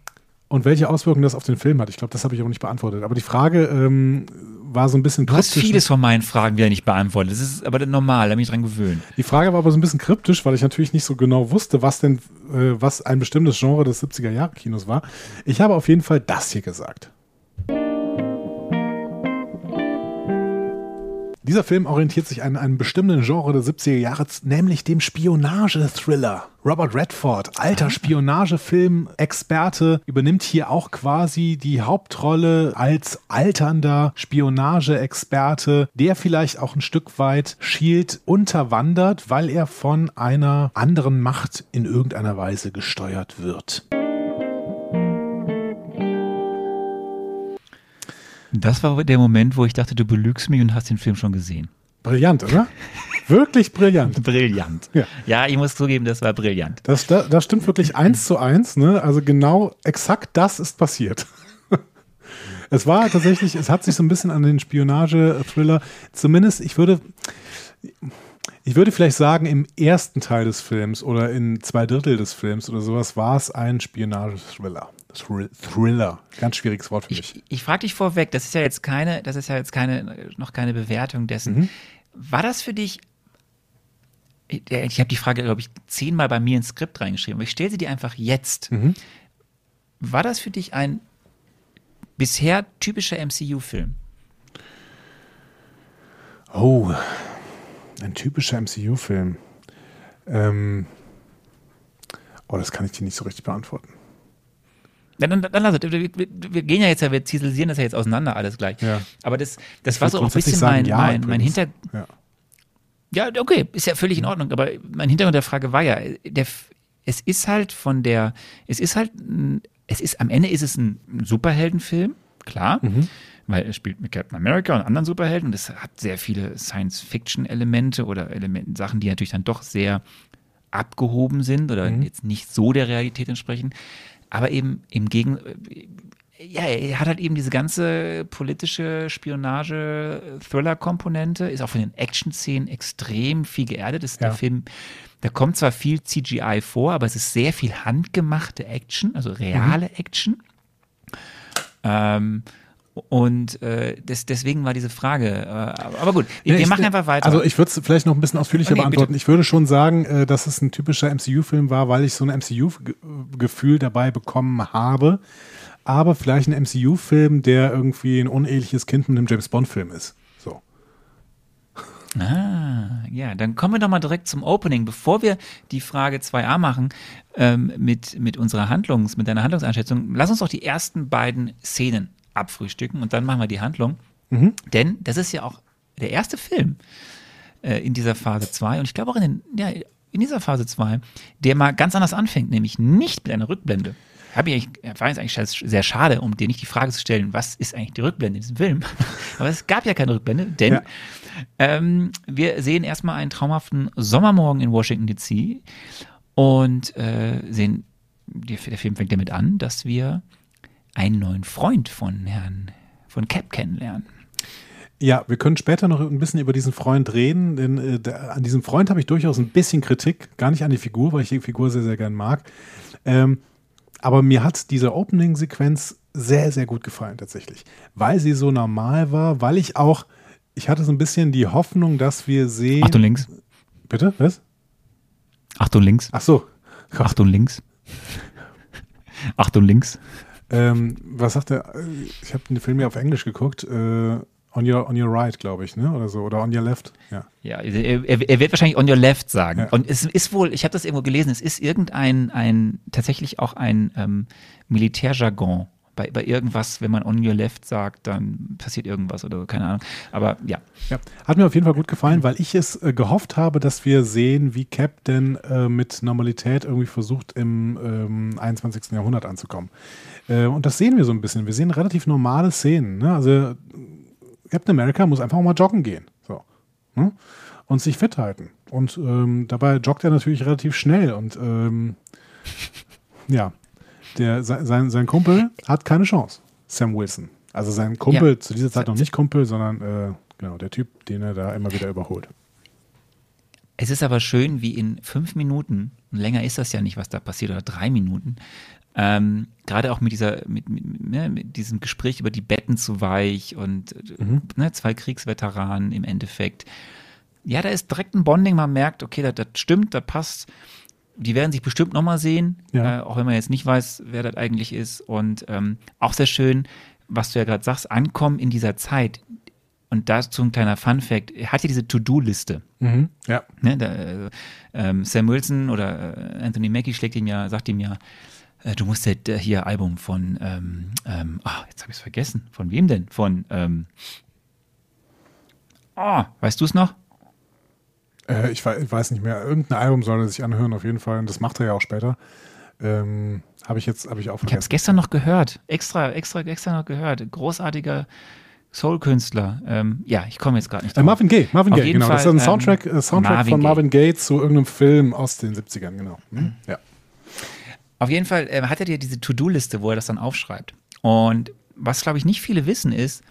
und welche Auswirkungen das auf den Film hat. Ich glaube, das habe ich auch nicht beantwortet. Aber die Frage ähm, war so ein bisschen Du hast vieles von meinen Fragen wieder nicht beantwortet. Das ist aber normal, da bin ich dran gewöhnt. Die Frage war aber so ein bisschen kryptisch, weil ich natürlich nicht so genau wusste, was denn, äh, was ein bestimmtes Genre des 70er-Jahre-Kinos war. Ich habe auf jeden Fall das hier gesagt. Dieser Film orientiert sich an einem bestimmten Genre der 70er Jahre, nämlich dem Spionage-Thriller. Robert Redford, alter Spionagefilm-Experte, übernimmt hier auch quasi die Hauptrolle als alternder Spionage-Experte, der vielleicht auch ein Stück weit Shield unterwandert, weil er von einer anderen Macht in irgendeiner Weise gesteuert wird. Das war der Moment, wo ich dachte, du belügst mich und hast den Film schon gesehen. Brillant, oder? Wirklich brillant. Brillant. Ja. Ja, ich muss zugeben, das war brillant. Das, das, das stimmt wirklich eins zu eins. Ne? Also genau exakt das ist passiert. Es war tatsächlich, es hat sich so ein bisschen an den Spionage-Thriller, zumindest, ich würde, ich würde vielleicht sagen, im ersten Teil des Films oder in zwei Drittel des Films oder sowas war es ein Spionage-Thriller. Thrill- Thriller. Ganz schwieriges Wort für mich. Ich, ich frage dich vorweg, das ist ja jetzt keine, das ist ja jetzt keine, noch keine Bewertung dessen. Mhm. War das für dich, ich, ich habe die Frage, glaube ich, zehnmal bei mir ins Skript reingeschrieben, aber ich stelle sie dir einfach jetzt. Mhm. War das für dich ein bisher typischer MCU-Film? Oh, ein typischer MCU-Film. Ähm, oh, das kann ich dir nicht so richtig beantworten. Dann, dann, dann lass es. Wir, wir, gehen ja jetzt, ja, wir ziselisieren das ja jetzt auseinander alles gleich. Ja. Aber das, das Ich war so auch ein bisschen sagen, mein, ja, mein, mein übrigens. Hinter... Ja. Ja, okay, ist ja völlig in Ordnung. Aber mein Hintergrund der Frage war ja, der, es ist halt von der, es ist halt, es ist, am Ende ist es ein Superheldenfilm, klar, weil er spielt mit Captain America und anderen Superhelden und es hat sehr viele Science-Fiction-Elemente oder Elementen, Sachen, die natürlich dann doch sehr abgehoben sind oder jetzt nicht so der Realität entsprechen. Aber eben im Gegen, ja, er hat halt eben diese ganze politische Spionage-Thriller-Komponente, ist auch von den Action-Szenen extrem viel geerdet. Ist Ja. der Film, da kommt zwar viel CGI vor, aber es ist sehr viel handgemachte Action, also reale Action. Ähm, und äh, des, deswegen war diese Frage. Äh, aber gut, wir, Ja, wir ich- machen einfach weiter. Also ich würde es vielleicht noch ein bisschen ausführlicher Okay, beantworten. bitte. Ich würde schon sagen, äh, dass es ein typischer MCU-Film war, weil ich so ein MCU-Gefühl dabei bekommen habe. Aber vielleicht ein MCU-Film, der irgendwie ein uneheliches Kind mit einem James-Bond-Film ist. So. Ah, ja, dann kommen wir doch mal direkt zum Opening. Bevor wir die Frage 2a machen ähm, mit, mit unserer Handlungs-, mit deiner Handlungseinschätzung, lass uns doch die ersten beiden Szenen abfrühstücken und dann machen wir die Handlung. Denn das ist ja auch der erste Film äh, in dieser Phase 2 und ich glaube auch in, den, ja, in dieser Phase 2, der mal ganz anders anfängt, nämlich nicht mit einer Rückblende. Habe ich eigentlich, war jetzt eigentlich sehr schade, um dir nicht die Frage zu stellen, was ist eigentlich die Rückblende in diesem Film? Aber es gab ja keine Rückblende, denn Ja. ähm, wir sehen erstmal einen traumhaften Sommermorgen in Washington DC und äh, sehen, die, der Film fängt damit an, dass wir einen neuen Freund von Herrn von Cap kennenlernen. Ja, wir können später noch ein bisschen über diesen Freund reden, denn äh, der, an diesem Freund habe ich durchaus ein bisschen Kritik, gar nicht an die Figur, weil ich die Figur sehr, sehr gern mag. Ähm, aber mir hat diese Opening-Sequenz sehr, sehr gut gefallen tatsächlich, weil sie so normal war, weil ich auch, ich hatte so ein bisschen die Hoffnung, dass wir sehen. Achtung links. Bitte, was? Achtung links. Ach so. Achtung links. Achtung links. Ähm, was sagt er? Ich habe den Film ja auf Englisch geguckt. Äh, on your on your right, glaube ich, ne? Oder so. Oder on your left. Ja. Ja, er, er wird wahrscheinlich on your left sagen. Ja. Und es ist wohl, ich habe das irgendwo gelesen, es ist irgendein, ein, tatsächlich auch ein ähm, Militärjargon. Bei, bei irgendwas, wenn man on your left sagt, dann passiert irgendwas oder so, keine Ahnung. Aber ja. Ja, hat mir auf jeden Fall gut gefallen, weil ich es äh, gehofft habe, dass wir sehen, wie Cap denn äh, mit Normalität irgendwie versucht, im ähm, 21. Jahrhundert anzukommen. Äh, und das sehen wir so ein bisschen. Wir sehen relativ normale Szenen. Ne? Also Captain America muss einfach mal joggen gehen. So. Ne? Und sich fit halten. Und ähm, dabei joggt er natürlich relativ schnell. Und ähm, ja, der, sein, sein, sein Kumpel hat keine Chance. Sam Wilson. Also sein Kumpel, Ja. zu dieser Zeit noch nicht Kumpel, sondern äh, genau der Typ, den er da immer wieder überholt. Es ist aber schön, wie in fünf Minuten, und länger ist das ja nicht, was da passiert, oder drei Minuten, ähm, gerade auch mit dieser, mit, mit, ne, mit diesem Gespräch über die Betten zu weich und äh, ne, zwei Kriegsveteranen im Endeffekt. Ja, da ist direkt ein Bonding, man merkt, okay, das, das stimmt, das passt. Die werden sich bestimmt nochmal sehen, Ja. äh, auch wenn man jetzt nicht weiß, wer das eigentlich ist. Und ähm, auch sehr schön, was du ja gerade sagst, ankommen in dieser Zeit. Und dazu ein kleiner Fun-Fact: Er hat ja diese To-Do-Liste. Ja. Ne, da, äh, ähm, Sam Wilson oder äh, Anthony Mackie schlägt ihm ja, sagt ihm ja, äh, du musst halt, äh, hier Album von, ähm, ähm, ah, jetzt habe ich es vergessen. Von wem denn? Von, ähm, oh, weißt du es noch? Äh, ich, ich weiß nicht mehr. Irgendein Album soll er sich anhören, auf jeden Fall. Und das macht er ja auch später. Ähm, habe ich jetzt, habe ich auch Ich habe es vergessen. gestern noch gehört. Extra, extra, extra noch gehört. Großartiger Soul-Künstler. Ähm, ja, ich komme jetzt gerade nicht Äh, Marvin Gaye, Marvin Gaye, genau. das ist Fall, ein ähm, Soundtrack, äh, Soundtrack Marvin von. Marvin Gaye zu irgendeinem Film aus den 70ern, genau. Hm? Ja. Auf jeden Fall äh, hat er dir diese To-Do-Liste, wo er das dann aufschreibt. Und was, glaube ich, nicht viele wissen, ist,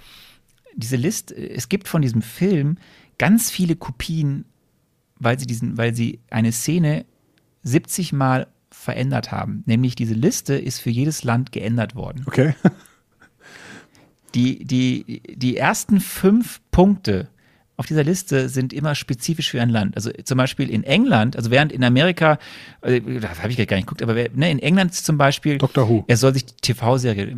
diese Liste, es gibt von diesem Film ganz viele Kopien, weil sie diesen, weil sie eine Szene 70 Mal verändert haben. Nämlich diese Liste ist für jedes Land geändert worden. Okay. Die, die, die ersten fünf Punkte auf dieser Liste sind immer spezifisch für ein Land. Also zum Beispiel in England, also während in Amerika, äh, da habe ich gar nicht geguckt, aber ne, in England zum Beispiel, Doctor Who. er soll sich die TV-Serie,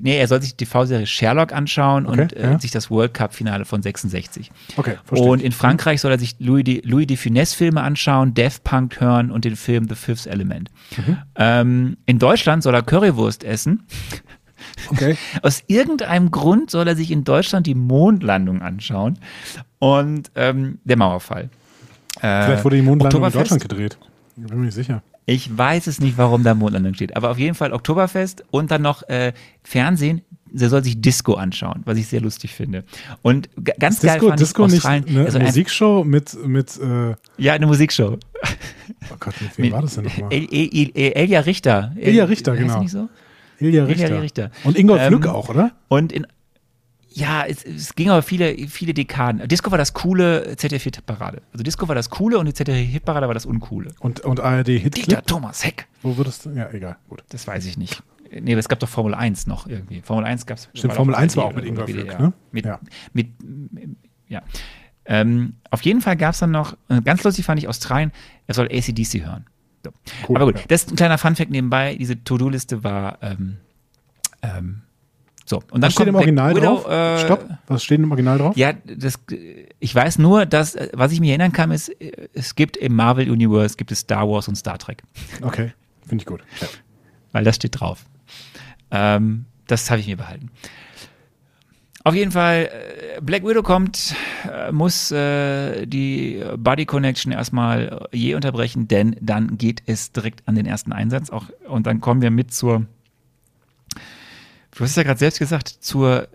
nee, er soll sich die TV-Serie Sherlock anschauen Okay, und äh, ja. sich das World Cup-Finale von 66. Okay, verstehe. Und in Frankreich soll er sich Louis de, Louis de Funès-Filme anschauen, Death Punk hören und den Film The Fifth Element. Mhm. Ähm, in Deutschland soll er Currywurst essen. Okay. Aus irgendeinem Grund soll er sich in Deutschland die Mondlandung anschauen und ähm, der Mauerfall. Äh, Vielleicht wurde die Mondlandung in? Deutschland gedreht. Ich bin mir nicht sicher. Ich weiß es nicht, warum da Mondlandung steht, aber auf jeden Fall Oktoberfest und dann noch äh, Fernsehen. Der soll sich Disco anschauen, was ich sehr lustig finde. Und ganz geil Disco, fand Disco ich nicht eine also Musikshow mit, mit äh, ja, eine Musikshow. oh Gott, mit wem war das denn nochmal? El, El, El, Elja Richter. Ilja Richter, genau. nicht so? Ilja Ilja Richter. Richter. Und Ingolf Ähm, Lück auch, oder? Und in ja, es, es ging aber viele, viele Dekaden. Disco war das coole ZDF-Hitparade. Also Disco war das coole und die ZDF-Hitparade war das uncoole. Und, und ARD Dieter Hitclip? Thomas Heck. Wo würdest du? Ja, egal, gut. Das weiß ich nicht. Nee, aber es gab doch Formel 1 noch irgendwie. Formel 1 gab es. Stimmt, Formel 1 war auch mit Ingolf Lück, ne? Mit, Ja. mit, ja. Ähm, auf jeden Fall gab es dann noch, äh, ganz lustig fand ich Australien, er soll ACDC hören. So. Cool, Aber gut, ja. das ist ein kleiner Funfact nebenbei. Diese To-Do-Liste war ähm, ähm, so. Und dann Was steht im Original Widow, drauf? äh, Stopp. Was steht im Original drauf? Ja, das, ich weiß nur, dass, äh, was ich mir erinnern kann, ist, äh, es gibt im Marvel Universe, gibt es Star Wars und Star Trek. Okay, finde ich gut. Ja. Weil das steht drauf. Ähm, das habe ich mir behalten. Auf jeden Fall, äh, Black Widow kommt, äh, muss äh, die Body Connection erstmal äh, je unterbrechen, denn dann geht es direkt an den ersten Einsatz. Auch, und dann kommen wir mit zur, du hast es ja gerade selbst gesagt, zur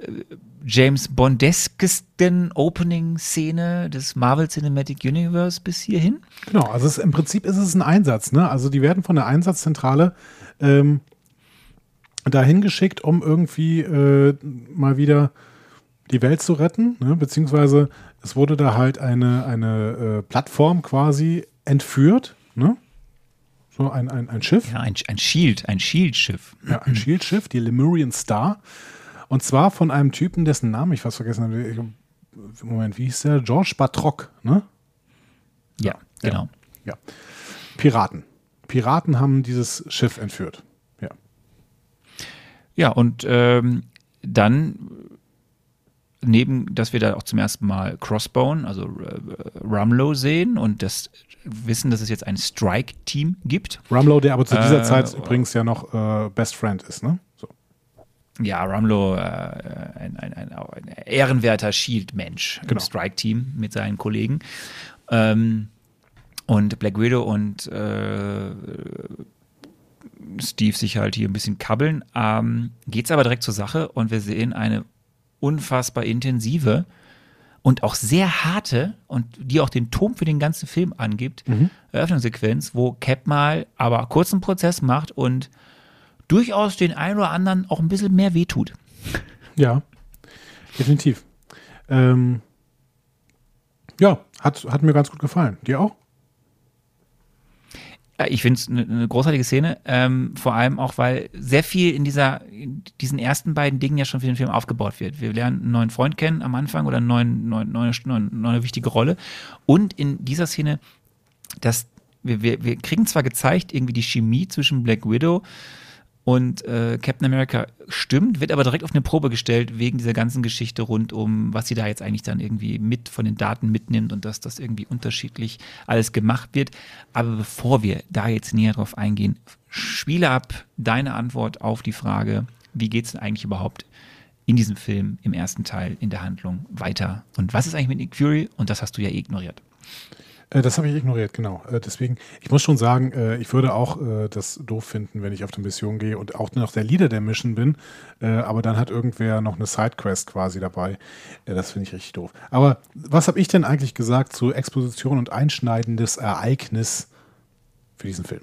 James Bondeskesten Opening-Szene des Marvel Cinematic Universe bis hierhin. Genau, also es, im Prinzip ist es ein Einsatz. Ne? Also die werden von der Einsatzzentrale ähm, dahin geschickt, um irgendwie äh, mal wieder die Welt zu retten. Ne? Beziehungsweise es wurde da halt eine, eine äh, Plattform quasi entführt. Ne? So ein, ein, ein Schiff. Ja, ein, ein Shield, ein Shield-Schiff. Ja, ein Shield-Schiff, die Lemurian Star. Und zwar von einem Typen, dessen Namen ich fast vergessen habe. Moment, wie hieß der? George Batrock, ne? Ja, genau. Ja. Piraten. Piraten haben dieses Schiff entführt. Ja. Ja, und ähm, dann neben, dass wir da auch zum ersten Mal Crossbone, also äh, Rumlow sehen und das wissen, dass es jetzt ein Strike-Team gibt. Rumlow, der aber zu dieser Äh, Zeit übrigens ja noch äh, Best Friend ist, ne? So. Ja, Rumlow, äh, ein, ein, ein, ein ehrenwerter Shield-Mensch Genau. im Strike-Team mit seinen Kollegen. Ähm, und Black Widow und äh, Steve sich halt hier ein bisschen kabbeln. Ähm, geht's aber direkt zur Sache und wir sehen eine unfassbar intensive und auch sehr harte und die auch den Ton für den ganzen Film angibt, Eröffnungssequenz, wo Cap mal aber kurzen Prozess macht und durchaus den einen oder anderen auch ein bisschen mehr wehtut. Ja, definitiv. Ähm, ja, hat, hat mir ganz gut gefallen. Dir auch? Ich finde es eine ne großartige Szene, ähm, vor allem auch, weil sehr viel in dieser, in diesen ersten beiden Dingen ja schon für den Film aufgebaut wird. Wir lernen einen neuen Freund kennen am Anfang oder eine neue, neue, neue wichtige Rolle. Und in dieser Szene, dass wir, wir, wir kriegen zwar gezeigt, irgendwie die Chemie zwischen Black Widow äh, Captain America stimmt, wird aber direkt auf eine Probe gestellt wegen dieser ganzen Geschichte rund um, was sie da jetzt eigentlich dann irgendwie mit von den Daten mitnimmt und dass das irgendwie unterschiedlich alles gemacht wird. Aber bevor wir da jetzt näher drauf eingehen, spiele ab deine Antwort auf die Frage, wie geht es denn eigentlich überhaupt in diesem Film im ersten Teil in der Handlung weiter? Und was ist eigentlich mit Nick Fury? Und das hast du ja eh ignoriert. Äh, das habe ich ignoriert, genau. Äh, deswegen, ich muss schon sagen, äh, ich würde auch das doof finden, wenn ich auf die Mission gehe und auch noch der Leader der Mission bin, aber dann hat irgendwer noch eine Sidequest quasi dabei. Das finde ich richtig doof. Aber was habe ich denn eigentlich gesagt zu Exposition und einschneidendes Ereignis für diesen Film?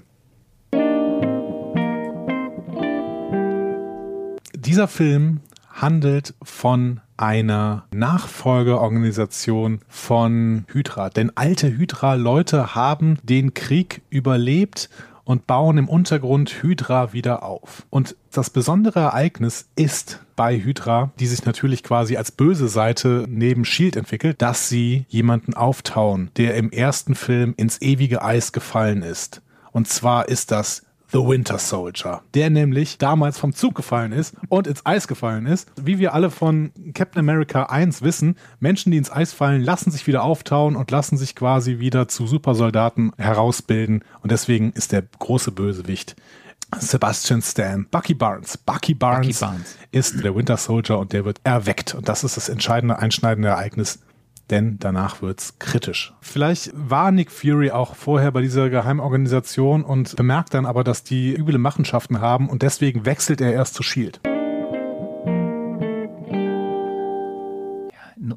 Dieser Film handelt von einer Nachfolgeorganisation von Hydra. Denn alte Hydra-Leute haben den Krieg überlebt und bauen im Untergrund Hydra wieder auf. Und das besondere Ereignis ist bei Hydra, die sich natürlich quasi als böse Seite neben Shield entwickelt, dass sie jemanden auftauen, der im ersten Film ins ewige Eis gefallen ist. Und zwar ist das The Winter Soldier, der nämlich damals vom Zug gefallen ist und ins Eis gefallen ist. Wie wir alle von Captain America 1 wissen, Menschen, die ins Eis fallen, lassen sich wieder auftauen und lassen sich quasi wieder zu Supersoldaten herausbilden. Und deswegen ist der große Bösewicht Sebastian Stan, Bucky Barnes. Bucky Barnes, Bucky Barnes, ist der Winter Soldier und der wird erweckt. Und das ist das entscheidende, einschneidende Ereignis denn danach wird's kritisch. Vielleicht war Nick Fury auch vorher bei dieser Geheimorganisation und bemerkt dann aber, dass die üble Machenschaften haben und deswegen wechselt er erst zu Shield.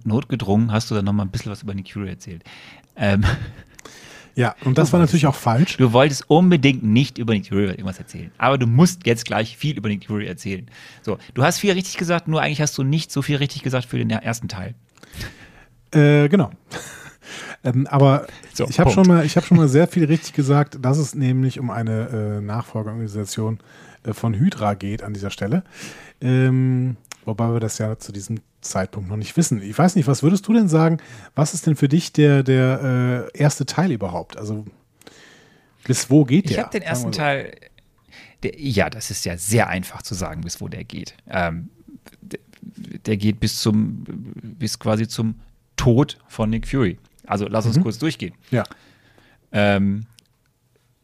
notgedrungen hast du dann noch mal ein bisschen was über Nick Fury erzählt. Ähm, ja, und das war natürlich auch falsch. Du wolltest unbedingt nicht über Nick Fury irgendwas erzählen. Aber du musst jetzt gleich viel über Nick Fury erzählen. So, du hast viel richtig gesagt, nur eigentlich hast du nicht so viel richtig gesagt für den ersten Teil. Äh, genau. ähm, aber so, ich habe schon, mal, hab schon mal sehr viel richtig gesagt, dass es nämlich um eine äh, Nachfolgeorganisation äh, von Hydra geht an dieser Stelle. Ähm, wobei wir das ja zu diesem Zeitpunkt noch nicht wissen. Ich weiß nicht, was würdest du denn sagen? Was ist denn für dich der, der äh, erste Teil überhaupt? Also bis wo geht der? Ich habe den ersten so. Teil. Der, ja, das ist ja sehr einfach zu sagen, bis wo der geht. Ähm, der, der geht bis zum, bis quasi zum Tod von Nick Fury. Also lass uns mhm. kurz durchgehen. Ja. Ähm,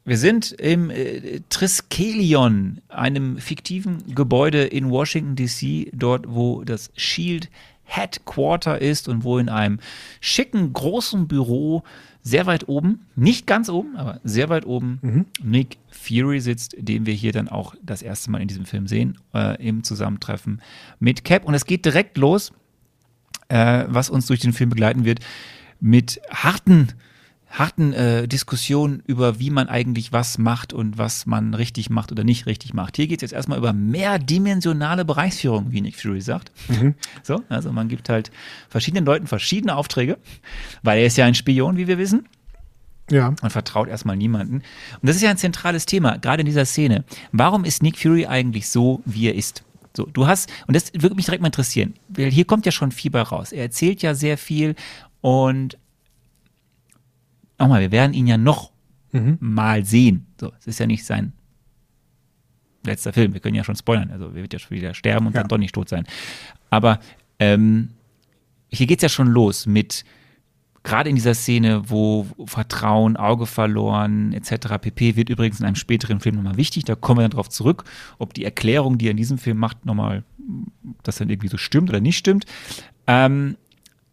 wir sind im äh, Triskelion, einem fiktiven Gebäude in Washington, D.C., dort, wo das Shield Headquarter ist und wo in einem schicken, großen Büro sehr weit oben, nicht ganz oben, aber sehr weit oben, mhm. Nick Fury sitzt, den wir hier dann auch das erste Mal in diesem Film sehen, äh, im Zusammentreffen mit Cap. Und es geht direkt los äh, was uns durch den Film begleiten wird, mit harten harten äh, Diskussionen über, wie man eigentlich was macht und was man richtig macht oder nicht richtig macht. Hier geht es jetzt erstmal über mehrdimensionale Bereichsführung, wie Nick Fury sagt. Mhm. So, also man gibt halt verschiedenen Leuten verschiedene Aufträge, weil er ist ja ein Spion, wie wir wissen. Ja. Und vertraut erstmal niemanden. Und das ist ja ein zentrales Thema, gerade in dieser Szene. Warum ist Nick Fury eigentlich so, wie er ist? So, du hast, und das würde mich direkt mal interessieren, weil hier kommt ja schon viel bei raus. Er erzählt ja sehr viel und nochmal, wir werden ihn ja noch mhm. mal sehen. So, es ist ja nicht sein letzter Film. Wir können ja schon spoilern. Also, er wird ja schon wieder sterben und ja. dann doch nicht tot sein. Aber ähm, hier geht es ja schon los mit gerade in dieser Szene, wo Vertrauen, Auge verloren etc. pp. wird übrigens in einem späteren Film nochmal wichtig. Da kommen wir dann drauf zurück, ob die Erklärung, die er in diesem Film macht, nochmal, das dann irgendwie so stimmt oder nicht stimmt. Ähm,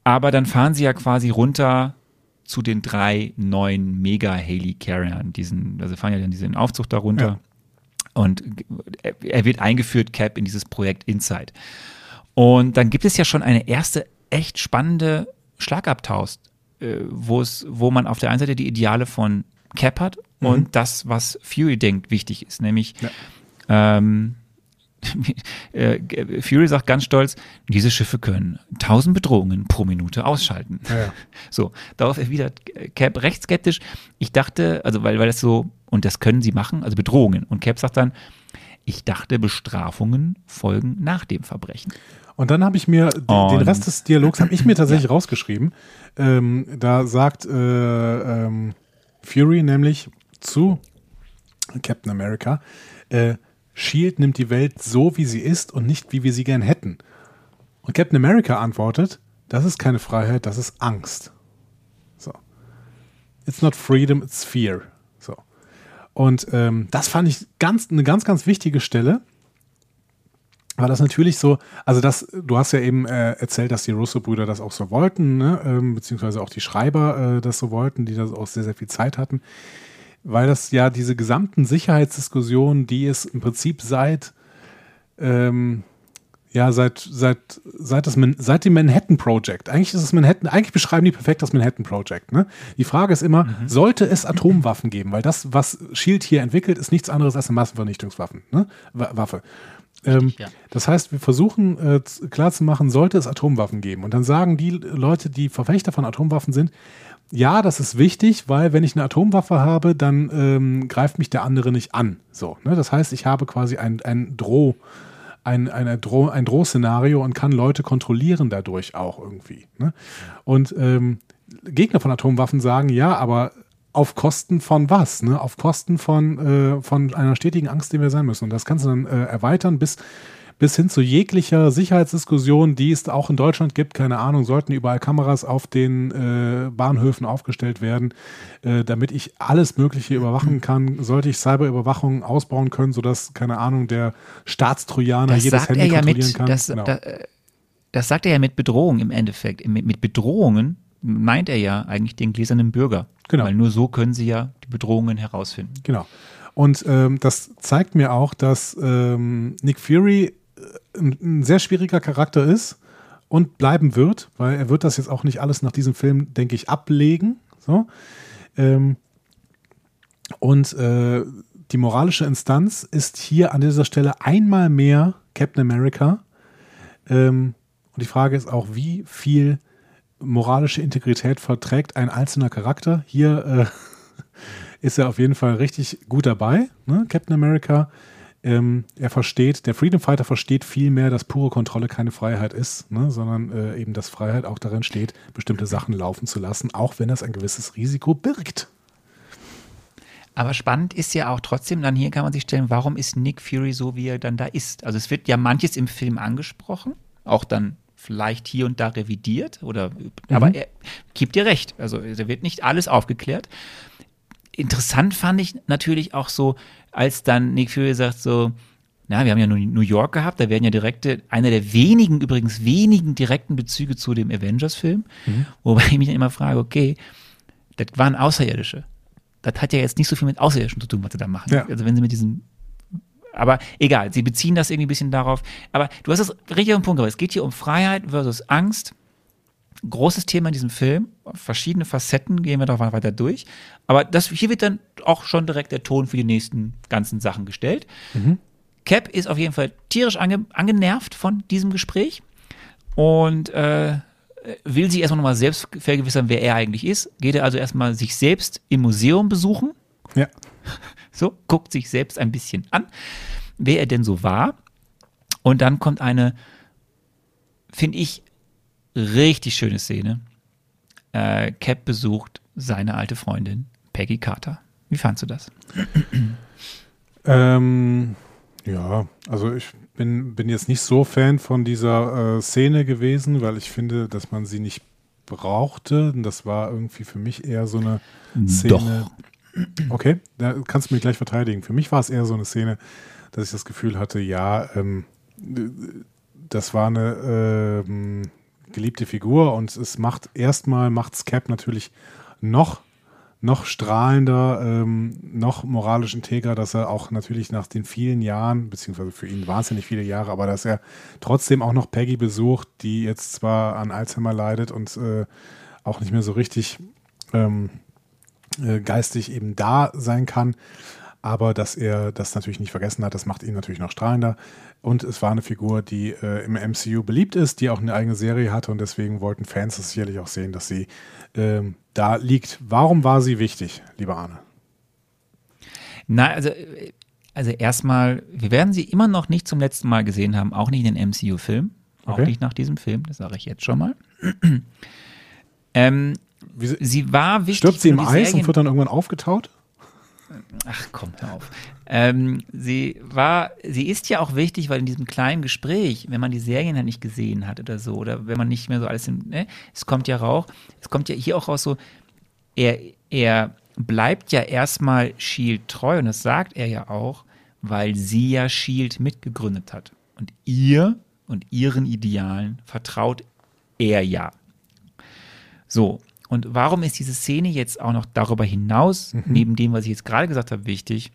aber dann fahren sie ja quasi runter zu den drei neuen Mega-Haley-Carriern. Diesen, also fahren ja dann diesen Aufzug da runter. Ja. Und er wird eingeführt, Cap, in dieses Projekt Inside. Und dann gibt es ja schon eine erste echt spannende Schlagabtausch äh, wo es, wo man auf der einen Seite die Ideale von Cap hat mhm. und das, was Fury denkt, wichtig ist, nämlich ja. ähm, äh, Fury sagt ganz stolz, diese Schiffe können tausend Bedrohungen pro Minute ausschalten. Ja, ja. So, darauf erwidert Cap recht skeptisch. Ich dachte, also weil, weil das so, und das können sie machen, also Bedrohungen. Und Cap sagt dann, ich dachte, Bestrafungen folgen nach dem Verbrechen. Und dann habe ich mir, und, den Rest des Dialogs habe ich mir tatsächlich ja. rausgeschrieben. Ähm, da sagt äh, ähm, Fury nämlich zu Captain America, äh, Shield nimmt die Welt so, wie sie ist und nicht, wie wir sie gern hätten. Und Captain America antwortet, das ist keine Freiheit, das ist Angst. So. It's not freedom, it's fear. So. Und ähm, das fand ich ganz, eine ganz, ganz wichtige Stelle war das natürlich so, also das, du hast ja eben äh, erzählt, dass die Russo-Brüder das auch so wollten, ne? ähm, beziehungsweise auch die Schreiber äh, das so wollten, die da auch sehr, sehr viel Zeit hatten, weil das ja diese gesamten Sicherheitsdiskussionen, die es im Prinzip seit, ähm, ja, seit, seit, seit, das, seit dem Manhattan Project, eigentlich ist es Manhattan, eigentlich beschreiben die perfekt das Manhattan Project, ne? Die Frage ist immer, mhm. sollte es Atomwaffen geben? Weil das, was Shield hier entwickelt, ist nichts anderes als eine Massenvernichtungswaffe, ne? Waffe Ähm, ja. Das heißt, wir versuchen äh, klarzumachen, sollte es Atomwaffen geben. Und dann sagen die Leute, die Verfechter von Atomwaffen sind, ja, das ist wichtig, weil wenn ich eine Atomwaffe habe, dann ähm, greift mich der andere nicht an. So, ne? Das heißt, ich habe quasi ein, ein Droh, ein, ein, Droh, ein Drohszenario und kann Leute kontrollieren dadurch auch irgendwie. Ne? Und ähm, Gegner von Atomwaffen sagen, ja, aber auf Kosten von was? Ne? Auf Kosten von, äh, von einer stetigen Angst, die wir sein müssen. Und das kannst du dann äh, erweitern bis, bis hin zu jeglicher Sicherheitsdiskussion, die es auch in Deutschland gibt. Keine Ahnung, sollten überall Kameras auf den äh, Bahnhöfen aufgestellt werden, äh, damit ich alles Mögliche überwachen kann. Sollte ich Cyberüberwachung ausbauen können, sodass, keine Ahnung, der Staatstrojaner Das jedes Handy ja kontrollieren mit, kann. das, Genau. da, äh, das sagt er ja mit Bedrohung im Endeffekt. Mit, mit Bedrohungen meint er ja eigentlich den gläsernen Bürger. Genau. Weil nur so können sie ja die Bedrohungen herausfinden. Genau. Und ähm, das zeigt mir auch, dass ähm, Nick Fury äh, ein, ein sehr schwieriger Charakter ist und bleiben wird, weil er wird das jetzt auch nicht alles nach diesem Film, denke ich, ablegen. So. Ähm, und äh, die moralische Instanz ist hier an dieser Stelle einmal mehr Captain America. Ähm, und die Frage ist auch, wie viel moralische Integrität verträgt ein einzelner Charakter. Hier äh, ist er auf jeden Fall richtig gut dabei, ne? Captain America. Ähm, er versteht, der Freedom Fighter versteht viel mehr, dass pure Kontrolle keine Freiheit ist, ne? sondern äh, eben, dass Freiheit auch darin steht, bestimmte Sachen laufen zu lassen, auch wenn das ein gewisses Risiko birgt. Aber spannend ist ja auch trotzdem, dann hier kann man sich stellen, warum ist Nick Fury so, wie er dann da ist? Also es wird ja manches im Film angesprochen, auch dann vielleicht hier und da revidiert, oder aber er gibt dir recht. Also da wird nicht alles aufgeklärt. Interessant fand ich natürlich auch so, als dann Nick Fury sagt so, na, wir haben ja nur New York gehabt, da werden ja direkte, einer der wenigen, übrigens wenigen direkten Bezüge zu dem Avengers-Film, wobei ich mich dann immer frage, okay, das waren Außerirdische. Das hat ja jetzt nicht so viel mit Außerirdischen zu tun, was sie da machen. Ja. Also wenn sie mit diesem aber egal, sie beziehen das irgendwie ein bisschen darauf. Aber du hast es richtig auf den Punkt gebracht. Es geht hier um Freiheit versus Angst. Großes Thema in diesem Film. Verschiedene Facetten gehen wir doch weiter durch. Aber das, hier wird dann auch schon direkt der Ton für die nächsten ganzen Sachen gestellt. Cap ist auf jeden Fall tierisch ange, angenervt von diesem Gespräch und äh, will sich erstmal nochmal selbst vergewissern, wer er eigentlich ist. Geht er also erstmal sich selbst im Museum besuchen. Ja. So, guckt sich selbst ein bisschen an, wer er denn so war. Und dann kommt eine, finde ich, richtig schöne Szene. Äh, Cap besucht seine alte Freundin Peggy Carter. Wie fandst du das? Ähm, ja, also ich bin, bin jetzt nicht so Fan von dieser äh, Szene gewesen, weil ich finde, dass man sie nicht brauchte. Das war irgendwie für mich eher so eine Szene. Doch. Okay, da kannst du mich gleich verteidigen. Für mich war es eher so eine Szene, dass ich das Gefühl hatte, ja, ähm, das war eine ähm, geliebte Figur und es macht erstmal macht's Cap natürlich noch noch strahlender, ähm, noch moralisch integrer, dass er auch natürlich nach den vielen Jahren, beziehungsweise für ihn nicht viele Jahre, aber dass er trotzdem auch noch Peggy besucht, die jetzt zwar an Alzheimer leidet und äh, auch nicht mehr so richtig ähm, äh, geistig eben da sein kann, aber dass er das natürlich nicht vergessen hat, das macht ihn natürlich noch strahlender. Und es war eine Figur, die äh, im MCU beliebt ist, die auch eine eigene Serie hatte und deswegen wollten Fans das sicherlich auch sehen, dass sie ähm, da liegt. Warum war sie wichtig, lieber Arne? Na, also, also erstmal, wir werden sie immer noch nicht zum letzten Mal gesehen haben, auch nicht in den MCU-Film, auch Okay. nicht nach diesem Film, das sage ich jetzt schon mal. ähm, Wie, sie- war wichtig. stirbt sie im Eis Serien- und wird dann irgendwann aufgetaut? Ach komm, hör auf. Ähm, sie war, sie ist ja auch wichtig, weil in diesem kleinen Gespräch, wenn man die Serien ja nicht gesehen hat oder so, oder wenn man nicht mehr so alles im, ne, es kommt ja raus, es kommt ja hier auch raus so, er, er bleibt ja erstmal Shield treu und das sagt er ja auch, weil sie ja Shield mitgegründet hat. Und ihr und ihren Idealen vertraut er ja. So, und warum ist diese Szene jetzt auch noch darüber hinaus, neben dem, was ich jetzt gerade gesagt habe, wichtig?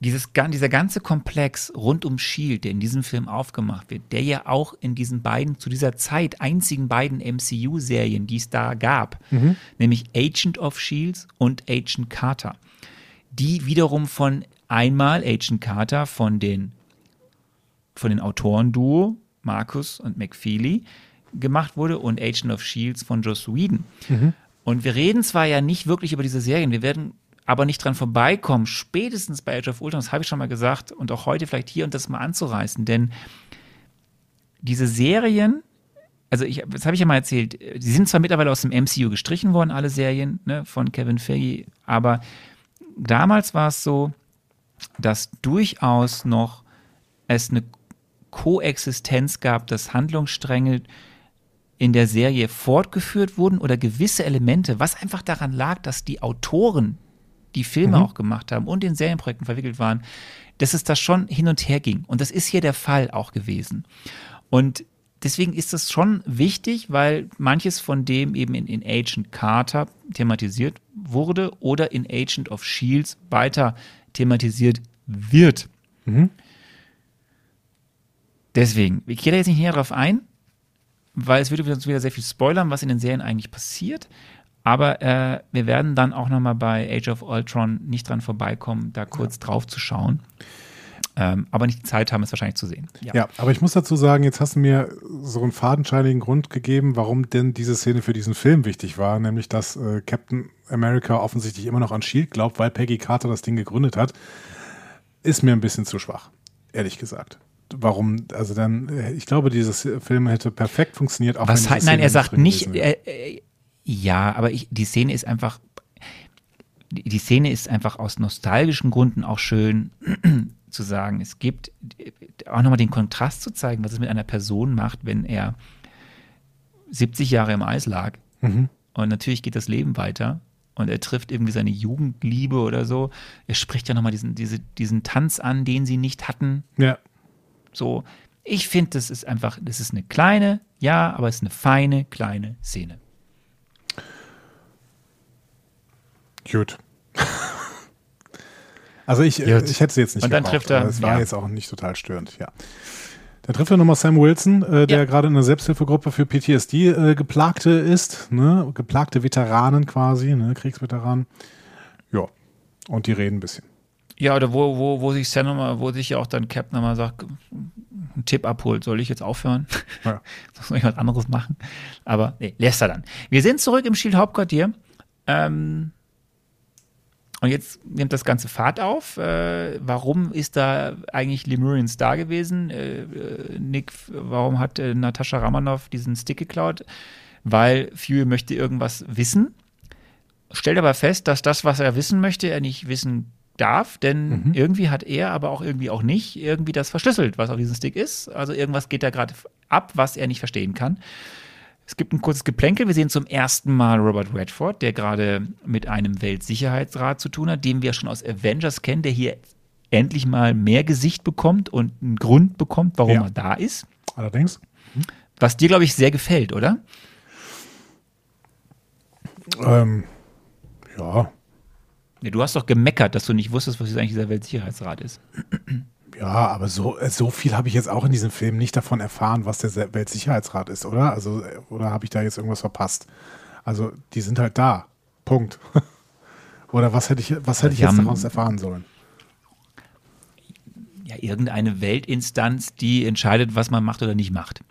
Dieses, dieser ganze Komplex rund um Shield, der in diesem Film aufgemacht wird, der ja auch in diesen beiden, zu dieser Zeit einzigen beiden MCU-Serien, die es da gab, nämlich Agent of Shields und Agent Carter, die wiederum von einmal Agent Carter von den, von den Autoren-Duo Marcus und McFeely gemacht wurde und Agent of Shields von Joss Whedon. Und wir reden zwar ja nicht wirklich über diese Serien, wir werden aber nicht dran vorbeikommen, spätestens bei Age of Ultron, das habe ich schon mal gesagt, und auch heute vielleicht hier und das mal anzureißen, denn diese Serien, also ich, das habe ich ja mal erzählt, die sind zwar mittlerweile aus dem MCU gestrichen worden, alle Serien ne, von Kevin Feige, aber damals war es so, dass durchaus noch es eine Koexistenz gab, dass Handlungsstränge in der Serie fortgeführt wurden oder gewisse Elemente, was einfach daran lag, dass die Autoren, die Filme auch gemacht haben und in Serienprojekten verwickelt waren, dass es da schon hin und her ging. Und das ist hier der Fall auch gewesen. Und deswegen ist das schon wichtig, weil manches von dem eben in, in Agent Carter thematisiert wurde oder in Agent of Shields weiter thematisiert wird. Deswegen, ich gehe da jetzt nicht näher drauf ein, weil es würde uns wieder sehr viel spoilern, was in den Serien eigentlich passiert. Aber äh, wir werden dann auch nochmal bei Age of Ultron nicht dran vorbeikommen, da kurz drauf zu schauen. Ähm, aber nicht die Zeit haben, es wahrscheinlich zu sehen. Ja, aber ich muss dazu sagen, jetzt hast du mir so einen fadenscheinigen Grund gegeben, warum denn diese Szene für diesen Film wichtig war, nämlich dass äh, Captain America offensichtlich immer noch an Shield glaubt, weil Peggy Carter das Ding gegründet hat, ist mir ein bisschen zu schwach, ehrlich gesagt. Warum, also dann, äh, ich glaube, dieses Film hätte perfekt funktioniert. Auch Was wenn diese nein, er sagt nicht, äh, äh, ja, aber ich, die Szene ist einfach, die die Szene ist einfach aus nostalgischen Gründen auch schön zu sagen. Es gibt äh, auch nochmal den Kontrast zu zeigen, was es mit einer Person macht, wenn er 70 Jahre im Eis lag Mhm. und natürlich geht das Leben weiter und er trifft irgendwie seine Jugendliebe oder so. Er spricht ja nochmal diesen, diese, diesen Tanz an, den sie nicht hatten. Ja, So, ich finde, das ist einfach, das ist eine kleine, ja, aber es ist eine feine, kleine Szene. Gut. Also ich, Gut. ich hätte sie jetzt nicht Und dann gebraucht, trifft er- Es war ja. jetzt auch nicht total störend, ja. Dann trifft er nochmal Sam Wilson, äh, der Ja. gerade in einer Selbsthilfegruppe für PTSD äh, Geplagte ist, ne? Geplagte Veteranen quasi, ne? Kriegsveteranen. Ja. Und die reden ein bisschen. Ja, oder wo, wo, wo sich Sam nochmal, wo sich ja auch dann Cap nochmal sagt, einen Tipp abholt, soll ich jetzt aufhören? Ja. Soll ich was anderes machen? Aber nee, lässt er dann. Wir sind zurück im Shield-Hauptquartier. Ähm, und jetzt nimmt das ganze Fahrt auf. Äh, warum ist da eigentlich Lemurian Star gewesen? Äh, äh, Nick, warum hat äh, Natascha Romanoff diesen Stick geklaut? Weil Fury möchte irgendwas wissen. Stellt aber fest, dass das, was er wissen möchte, er nicht wissen darf, denn irgendwie hat er, aber auch irgendwie auch nicht, irgendwie das verschlüsselt, was auf diesem Stick ist. Also irgendwas geht da gerade ab, was er nicht verstehen kann. Es gibt ein kurzes Geplänkel. Wir sehen zum ersten Mal Robert Redford, der gerade mit einem Weltsicherheitsrat zu tun hat, den wir schon aus Avengers kennen, der hier endlich mal mehr Gesicht bekommt und einen Grund bekommt, warum Ja. er da ist. Allerdings. Was dir, glaube ich, sehr gefällt, oder? Ähm, ja. Nee, du hast doch gemeckert, dass du nicht wusstest, was eigentlich dieser Weltsicherheitsrat ist. Ja, aber so, äh, so viel habe ich jetzt auch in diesem Film nicht davon erfahren, was der Weltsicherheitsrat ist, oder? Also, äh, oder habe ich da jetzt irgendwas verpasst? Also, die sind halt da. Punkt. oder was hätte ich, was hätte ich jetzt daraus erfahren sollen? Ja, irgendeine Weltinstanz, die entscheidet, was man macht oder nicht macht.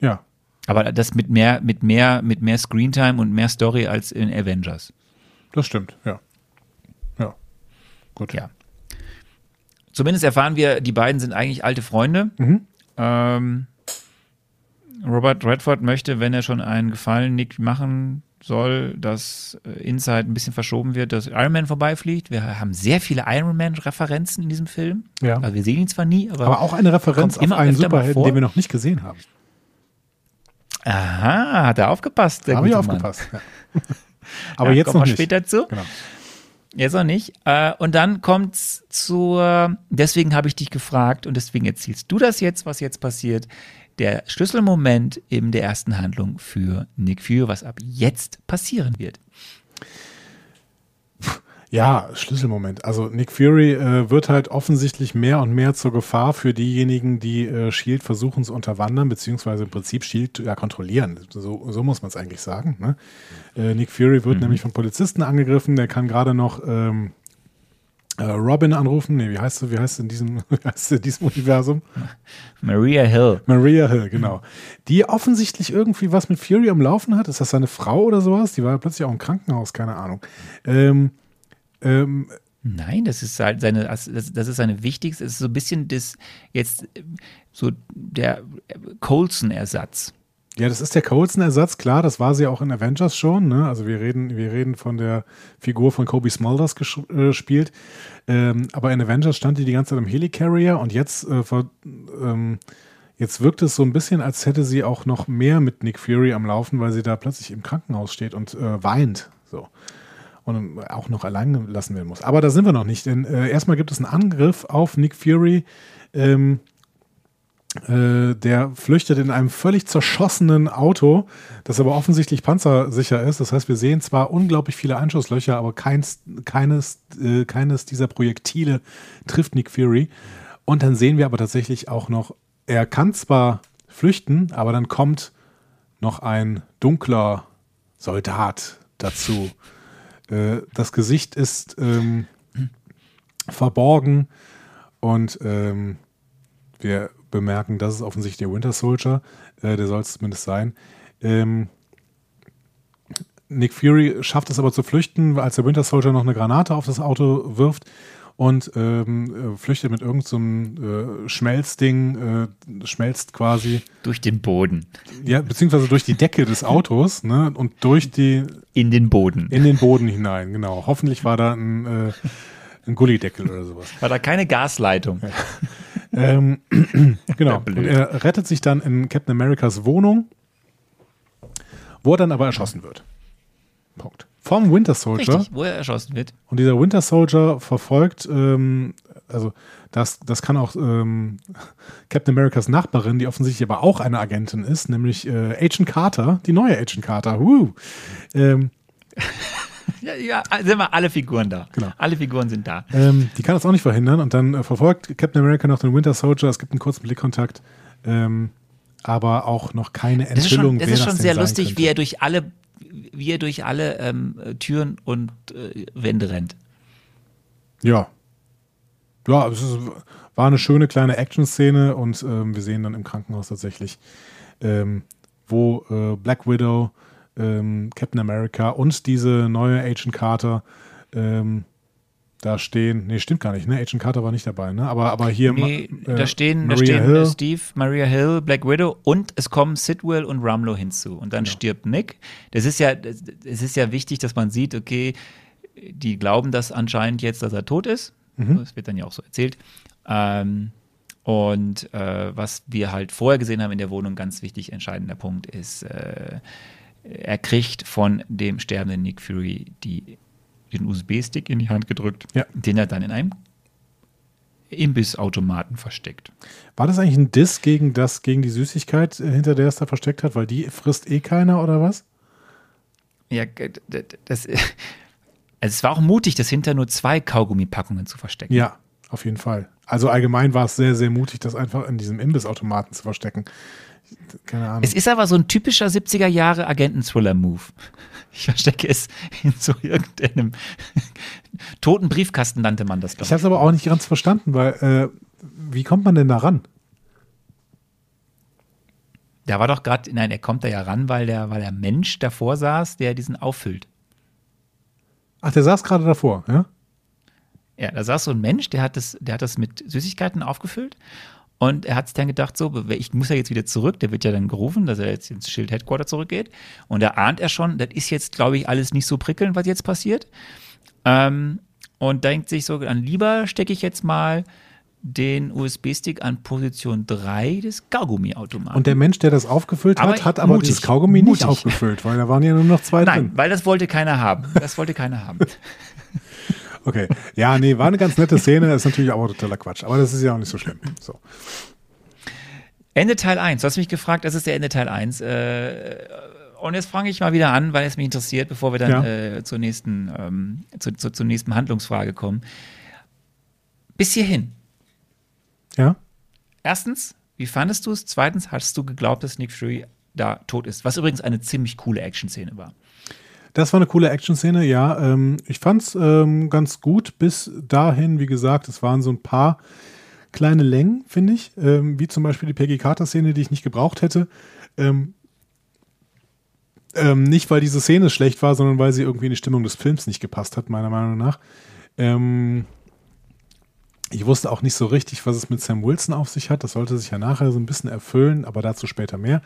Ja. Aber das mit mehr, mit mehr, mit mehr Screentime und mehr Story als in Avengers. Das stimmt. Ja. Gut. Ja. Zumindest erfahren wir, die beiden sind eigentlich alte Freunde. Mhm. Ähm, Robert Redford möchte, wenn er schon einen Gefallen Nick machen soll, dass äh, Inside ein bisschen verschoben wird, dass Iron Man vorbeifliegt. Wir haben sehr viele Iron Man-Referenzen in diesem Film. Ja. Also wir sehen ihn zwar nie, aber, Aber auch eine Referenz auf immer einen mal Superhelden, den wir noch nicht gesehen haben. aha, hat er aufgepasst. Der Habe ich aufgepasst. Ja. Aber Ja, jetzt noch wir nicht. später zu. Genau. Jetzt noch nicht. Äh, und dann kommt's zur, deswegen habe ich dich gefragt und deswegen erzählst du das jetzt, was jetzt passiert. Der Schlüsselmoment in der ersten Handlung für Nick Fury, was ab jetzt passieren wird. Ja, Schlüsselmoment. Also Nick Fury äh, wird halt offensichtlich mehr und mehr zur Gefahr für diejenigen, die äh, Shield versuchen zu unterwandern, beziehungsweise im Prinzip Shield ja kontrollieren. So, so muss man es eigentlich sagen. Ne? Äh, Nick Fury wird nämlich von Polizisten angegriffen. Der kann gerade noch ähm, äh, Robin anrufen. Nee, wie heißt sie, wie heißt sie in diesem, wie heißt in diesem Universum? Maria Hill. Maria Hill, genau. Die offensichtlich irgendwie was mit Fury am Laufen hat. Ist das seine Frau oder sowas? Die war ja plötzlich auch im Krankenhaus, keine Ahnung. Ähm, ähm, Nein, das ist halt seine, das, ist seine wichtigste, das ist so ein bisschen das jetzt so der Colson-Ersatz. Ja, das ist der Coulson-Ersatz, klar, das war sie auch in Avengers schon. Ne? Also wir reden, wir reden von der Figur von Kobe Smulders gespielt. Äh, ähm, aber in Avengers stand die die ganze Zeit im Helicarrier und jetzt, äh, vor, ähm, jetzt wirkt es so ein bisschen, als hätte sie auch noch mehr mit Nick Fury am Laufen, weil sie da plötzlich im Krankenhaus steht und äh, weint. So. Und auch noch allein gelassen werden muss. Aber da sind wir noch nicht, denn äh, erstmal gibt es einen Angriff auf Nick Fury. Ähm, äh, der flüchtet in einem völlig zerschossenen Auto, das aber offensichtlich panzersicher ist. Das heißt, wir sehen zwar unglaublich viele Einschusslöcher, aber keins, keines, äh, keines dieser Projektile trifft Nick Fury. Und dann sehen wir aber tatsächlich auch noch, er kann zwar flüchten, aber dann kommt noch ein dunkler Soldat dazu. Äh, das Gesicht ist ähm, verborgen und ähm, wir bemerken, das ist offensichtlich der Winter Soldier. Äh, der soll es zumindest sein. Ähm, Nick Fury schafft es aber zu flüchten, als der Winter Soldier noch eine Granate auf das Auto wirft und ähm, äh, flüchtet mit irgendeinem so äh, Schmelzding, äh, schmelzt quasi. Durch den Boden. Ja, beziehungsweise durch die Decke des Autos ne, und durch die. In den Boden. In den Boden hinein, genau. Hoffentlich war da ein, äh, ein Gullideckel oder sowas. War da keine Gasleitung. Ja. Ähm, genau. Und er rettet sich dann in Captain Americas Wohnung, wo er dann aber erschossen wird. Punkt. Vom Winter Soldier. Richtig, wo er erschossen wird. Und dieser Winter Soldier verfolgt, ähm, also das, das kann auch ähm, Captain Americas Nachbarin, die offensichtlich aber auch eine Agentin ist, nämlich äh, Agent Carter, die neue Agent Carter. Woo. Ähm, ja, ja, sind wir alle Figuren da. Genau. Alle Figuren sind da. Ähm, die kann das auch nicht verhindern und dann äh, verfolgt Captain America noch den Winter Soldier. Es gibt einen kurzen Blickkontakt, ähm, aber auch noch keine Enthüllung. Das ist schon, das ist schon sehr lustig, wie er durch alle, wie er durch alle ähm, Türen und äh, Wände rennt. Ja. Ja, es ist, war eine schöne kleine Action-Szene und ähm, wir sehen dann im Krankenhaus tatsächlich, ähm, wo äh, Black Widow ähm, Captain America und diese neue Agent Carter ähm, da stehen. Nee, stimmt gar nicht, ne? Agent Carter war nicht dabei, ne? Aber, aber hier. Nee, äh, da stehen, da stehen Hill. Steve, Maria Hill, Black Widow und es kommen Sidwell und Ramlo hinzu. Und dann ja. stirbt Nick. Das ist ja, es ist ja wichtig, dass man sieht, okay, die glauben das anscheinend jetzt, dass er tot ist. Mhm. Das wird dann ja auch so erzählt. Ähm, und äh, was wir halt vorher gesehen haben in der Wohnung, ganz wichtig, entscheidender Punkt ist, äh, er kriegt von dem sterbenden Nick Fury die, den USB-Stick in die Hand gedrückt, ja. den er dann in einem Imbissautomaten versteckt. War das eigentlich ein Diss gegen das, gegen die Süßigkeit, äh, hinter der es da versteckt hat? Weil die frisst eh keiner oder was? Ja, das, also es war auch mutig, das hinter nur zwei Kaugummipackungen zu verstecken. Ja, auf jeden Fall. Also allgemein war es sehr, sehr mutig, das einfach in diesem Imbissautomaten zu verstecken. Keine Ahnung. Es ist aber so ein typischer 70er Jahre Agenten-Thriller-Move. Ich verstecke es in so irgendeinem toten Briefkasten, nannte man das. Ich habe es aber auch nicht ganz verstanden, weil äh, wie kommt man denn da ran? Da war doch gerade, nein, er kommt da ja ran, weil der, weil der Mensch davor saß, der diesen auffüllt. Ach, der saß gerade davor, ja? Ja, da saß so ein Mensch, der hat das, der hat das mit Süßigkeiten aufgefüllt und er hat sich dann gedacht, so, ich muss ja jetzt wieder zurück. Der wird ja dann gerufen, dass er jetzt ins Schild Headquarter zurückgeht. Und da ahnt er schon, das ist jetzt, glaube ich, alles nicht so prickelnd, was jetzt passiert. Ähm, und denkt sich so, dann lieber stecke ich jetzt mal den USB-Stick an Position 3 des Kaugummi-Automaten. Und der Mensch, der das aufgefüllt hat, aber hat aber mutig, dieses Kaugummi mutig. nicht aufgefüllt, weil da waren ja nur noch zwei Nein, drin. weil das wollte keiner haben. Das wollte keiner haben. Okay. Ja, nee, war eine ganz nette Szene, ist natürlich auch totaler Quatsch, aber das ist ja auch nicht so schlimm. So. Ende Teil 1. Du hast mich gefragt, das ist der Ende Teil 1. Äh, und jetzt fange ich mal wieder an, weil es mich interessiert, bevor wir dann ja. äh, zur, nächsten, ähm, zu, zu, zur nächsten Handlungsfrage kommen. Bis hierhin. Ja. Erstens, wie fandest du es? Zweitens, hast du geglaubt, dass Nick Fury da tot ist? Was übrigens eine ziemlich coole Action-Szene war. Das war eine coole Action-Szene, ja. Ähm, ich fand's ähm, ganz gut bis dahin, wie gesagt, es waren so ein paar kleine Längen, finde ich, ähm, wie zum Beispiel die Peggy Carter-Szene, die ich nicht gebraucht hätte. Ähm, ähm, nicht, weil diese Szene schlecht war, sondern weil sie irgendwie in die Stimmung des Films nicht gepasst hat, meiner Meinung nach. Ähm, ich wusste auch nicht so richtig, was es mit Sam Wilson auf sich hat. Das sollte sich ja nachher so ein bisschen erfüllen, aber dazu später mehr.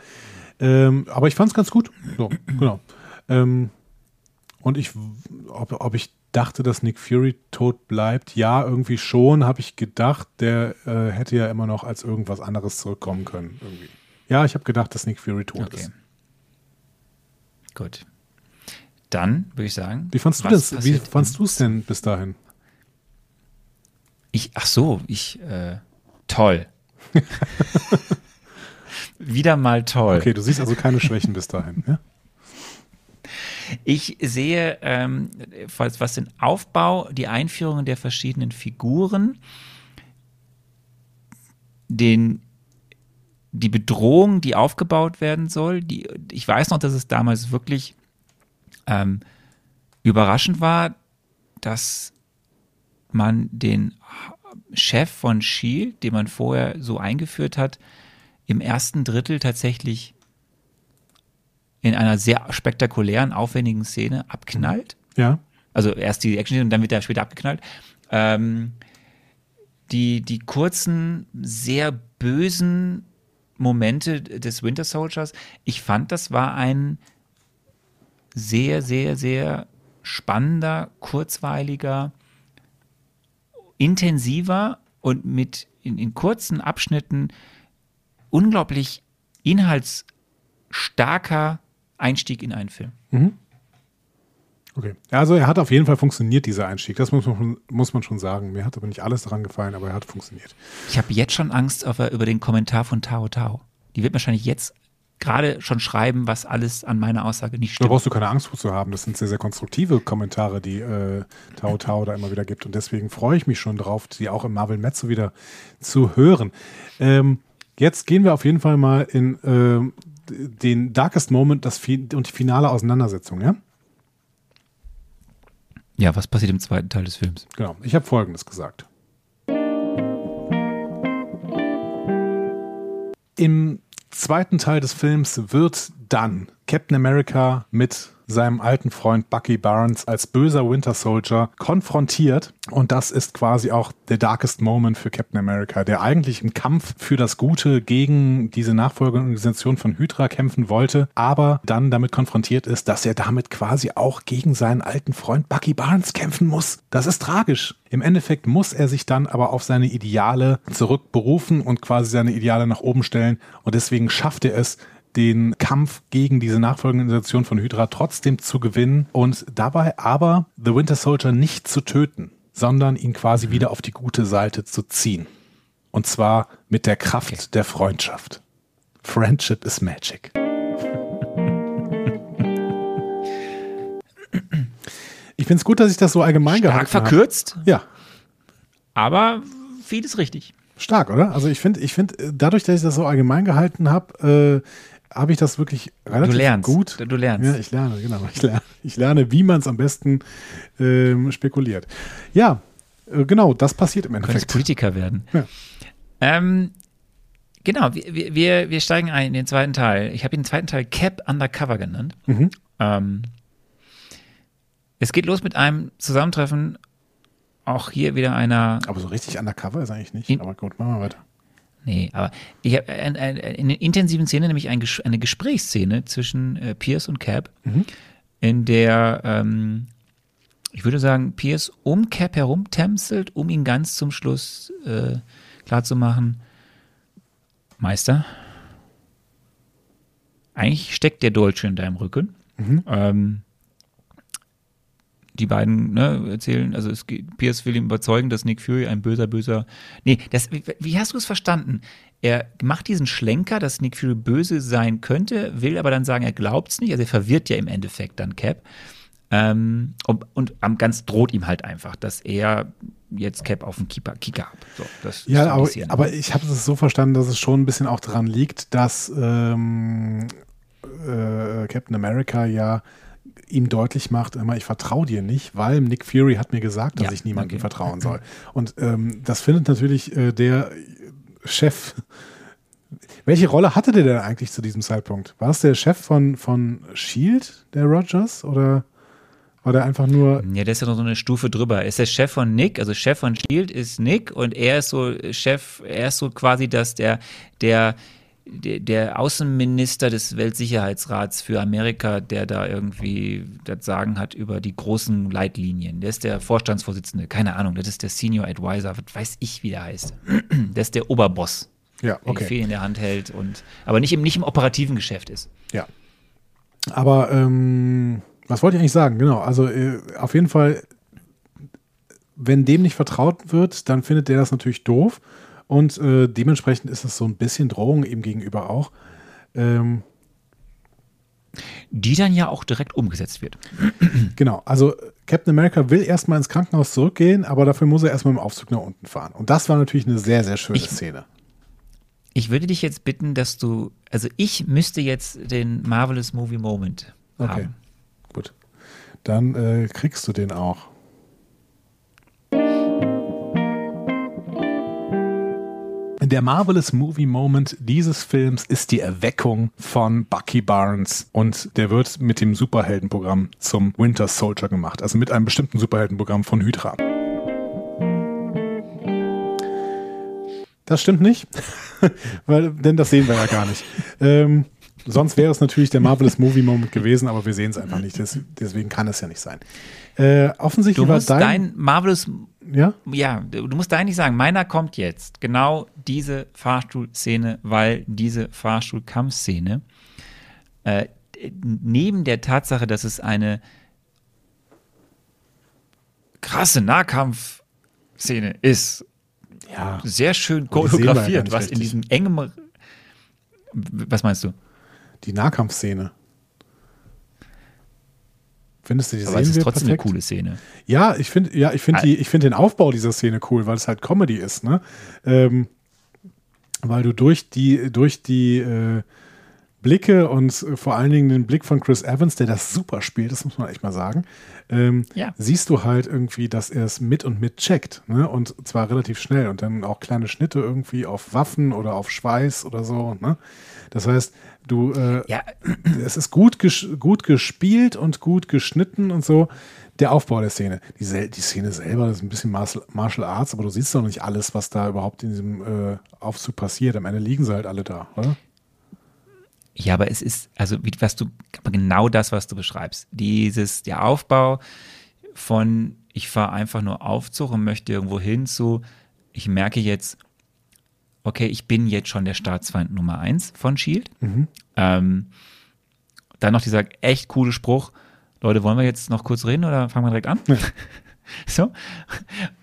Aber ich fand es ganz gut. So, genau. Ähm, und ich, ob, ob ich dachte, dass Nick Fury tot bleibt, ja, irgendwie schon, habe ich gedacht, der äh, hätte ja immer noch als irgendwas anderes zurückkommen können. Irgendwie. Ja, ich habe gedacht, dass Nick Fury tot Okay. ist. Gut. Dann würde ich sagen. Wie fandst du das? Wie fandst du es denn bis dahin? Ich, ach so, ich, äh, toll. Wieder mal toll. Okay, du siehst also keine Schwächen bis dahin. Ja? Ich sehe, ähm, was, den Aufbau, die Einführung der verschiedenen Figuren, den, die Bedrohung, die aufgebaut werden soll. Die, ich weiß noch, dass es damals wirklich ähm, überraschend war, dass man den Chef von Shield, den man vorher so eingeführt hat, im ersten Drittel tatsächlich in einer sehr spektakulären, aufwendigen Szene abknallt. ja. Also erst die Action und dann wird er später abgeknallt. Ähm, die, die kurzen, sehr bösen Momente des Winter Soldiers, ich fand, das war ein sehr, sehr, sehr spannender, kurzweiliger, intensiver und mit in, in kurzen Abschnitten unglaublich inhaltsstarker Einstieg in einen Film. Okay. Also er hat auf jeden Fall funktioniert, dieser Einstieg. Das muss man, schon- muss man schon sagen. Mir hat aber nicht alles daran gefallen, aber er hat funktioniert. Ich habe jetzt schon Angst auf, über den Kommentar von Tao Tao. Die wird wahrscheinlich jetzt gerade schon schreiben, was alles an meiner Aussage nicht Da stimmt. brauchst du keine Angst vor zu haben. Das sind sehr, sehr konstruktive Kommentare, die äh, Tao Tao da immer wieder gibt. Und deswegen freue ich mich schon drauf, die auch im Marvel Mezzo wieder zu hören. Ähm, jetzt gehen wir auf jeden Fall mal in ähm, den Darkest Moment das und die finale Auseinandersetzung, ja? Ja, was passiert im zweiten Teil des Films? Genau. Ich habe Folgendes gesagt. Im zweiten Teil des Films wird dann Captain America mit seinem alten Freund Bucky Barnes als böser Winter Soldier konfrontiert. Und das ist quasi auch der darkest Moment für Captain America, der eigentlich im Kampf für das Gute gegen diese Nachfolgeorganisation von Hydra kämpfen wollte, aber dann damit konfrontiert ist, dass er damit quasi auch gegen seinen alten Freund Bucky Barnes kämpfen muss. Das ist tragisch. Im Endeffekt muss er sich dann aber auf seine Ideale zurückberufen und quasi seine Ideale nach oben stellen. Und deswegen schafft er es, den Kampf gegen diese nachfolgende Organisation von Hydra trotzdem zu gewinnen und dabei aber The Winter Soldier nicht zu töten, sondern ihn quasi wieder auf die gute Seite zu ziehen. Und zwar mit der Kraft Okay. der Freundschaft. Friendship is magic. Ich finde es gut, dass ich das so allgemein Stark gehalten habe. verkürzt, Ja, aber vieles richtig. stark, oder? Also ich finde, ich finde, äh, dadurch, dass ich das so allgemein gehalten habe, äh, habe ich das wirklich relativ Du lernst. gut. Du lernst. Ja, ich lerne, genau. Ich lerne, ich lerne wie man es am besten ähm, spekuliert. Ja, äh, genau, das passiert im Du Endeffekt. Politiker werden. Ja. Ähm, genau, wir, wir- wir, wir steigen ein in den zweiten Teil. Ich habe den zweiten Teil Cap Undercover genannt. Mhm. Ähm, es geht los mit einem Zusammentreffen, auch hier wieder einer Aber so richtig undercover ist eigentlich nicht. In- Aber gut, machen wir weiter. Nee, aber ich habe ein, ein, in der intensiven Szene, nämlich eine Gesprächsszene zwischen äh, Pierce und Cap, in der ähm, ich würde sagen, Pierce um Cap herumtänzelt, um ihn ganz zum Schluss äh, klarzumachen. Meister, eigentlich steckt der Deutsche in deinem Rücken. Ähm, die beiden ne, erzählen, also es geht, Pierce will ihm überzeugen, dass Nick Fury ein böser, böser. Nee, das, wie, wie hast du es verstanden? Er macht diesen Schlenker, dass Nick Fury böse sein könnte, will aber dann sagen, er glaubt es nicht. Also er verwirrt ja im Endeffekt dann Cap. Ähm, und, und am ganz droht ihm halt einfach, dass er jetzt Cap auf den Keeper, Kicker hat. So, Ja, aber, aber ich habe es so verstanden, dass es schon ein bisschen auch daran liegt, dass ähm, äh, Captain America ja ihm deutlich macht, immer, ich vertraue dir nicht, weil Nick Fury hat mir gesagt, dass Ja, ich niemandem okay. vertrauen soll. Und ähm, das findet natürlich äh, der Chef. Welche Rolle hatte der denn eigentlich zu diesem Zeitpunkt? War es der Chef von, von Shield, der Rogers? Oder war der einfach nur. Ja, der ist ja noch so eine Stufe drüber. Er ist der Chef von Nick, also Chef von Shield ist Nick und er ist so Chef, er ist so quasi das, der, der, der, der Außenminister des Weltsicherheitsrats für Amerika, der da irgendwie das Sagen hat über die großen Leitlinien. Der ist der Vorstandsvorsitzende, keine Ahnung, das ist der Senior Advisor, was weiß ich, wie der heißt. Der ist der Oberboss, Ja, der die okay. Fäden in der Hand hält und aber nicht im, nicht im operativen Geschäft ist. Ja. Aber ähm, was wollte ich eigentlich sagen? Genau, also äh, auf jeden Fall, wenn dem nicht vertraut wird, dann findet der das natürlich doof. Und äh, dementsprechend ist es so ein bisschen Drohung ihm gegenüber auch. Ähm, Die dann ja auch direkt umgesetzt wird. genau, also Captain America will erstmal ins Krankenhaus zurückgehen, aber dafür muss er erstmal im Aufzug nach unten fahren. Und das war natürlich eine sehr, sehr schöne Ich- Szene. Ich würde dich jetzt bitten, dass du, also ich müsste jetzt den Marvelous Movie Moment Okay, haben. gut. Dann äh, kriegst du den auch. Der Marvelous Movie Moment dieses Films ist die Erweckung von Bucky Barnes und der wird mit dem Superheldenprogramm zum Winter Soldier gemacht, also mit einem bestimmten Superheldenprogramm von Hydra. Das stimmt nicht, weil, denn das sehen wir ja gar nicht. Ähm, sonst wäre es natürlich der Marvelous Movie Moment gewesen, aber wir sehen es einfach nicht. Das, deswegen kann es ja nicht sein. Äh, offensichtlich Du war musst dein, dein Marvelous, ja, ja, du musst dein nicht sagen, meiner kommt jetzt. Genau diese Fahrstuhlszene, weil diese Fahrstuhlkampfszene äh, neben der Tatsache, dass es eine krasse Nahkampfszene ist, ja, sehr schön choreografiert, was in richtig. diesem engem was meinst du? die Nahkampfszene. Findest du die Aber es ist trotzdem perfekt? eine coole Szene. Ja, ich finde, ja, ich finde Ah. die, ich finde den Aufbau dieser Szene cool, weil es halt Comedy ist, ne? Ähm, weil du durch die, durch die äh, Blicke und vor allen Dingen den Blick von Chris Evans, der das super spielt, das muss man echt mal sagen, ähm, Ja. siehst du halt irgendwie, dass er es mit und mit checkt, ne? Und zwar relativ schnell und dann auch kleine Schnitte irgendwie auf Waffen oder auf Schweiß oder so, ne? Das heißt, du, äh, Ja, es ist gut, ges gut gespielt und gut geschnitten und so. Der Aufbau der Szene. Die, die Szene selber ist ein bisschen Martial, Martial Arts, aber du siehst doch nicht alles, was da überhaupt in diesem äh, Aufzug passiert. Am Ende liegen sie halt alle da, oder? Ja, aber es ist, also wie, was du, aber genau das, was du beschreibst. Dieses, der Aufbau von, ich fahre einfach nur Aufzug und möchte irgendwo hin zu, ich merke jetzt, okay, ich bin jetzt schon der Staatsfeind Nummer eins von Shield. Ähm, dann noch dieser echt coole Spruch, Leute, wollen wir jetzt noch kurz reden oder fangen wir direkt an? so.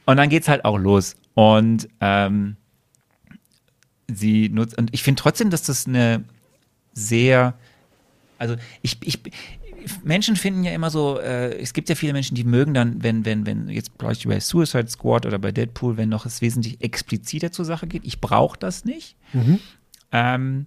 Und dann geht's halt auch los. Und ähm, sie nutzt, und ich finde trotzdem, dass das eine sehr, also ich, ich, Menschen finden ja immer so, äh, es gibt ja viele Menschen, die mögen dann, wenn, wenn, wenn jetzt vielleicht bei Suicide Squad oder bei Deadpool, wenn noch es wesentlich expliziter zur Sache geht. Ich brauche das nicht. Ähm,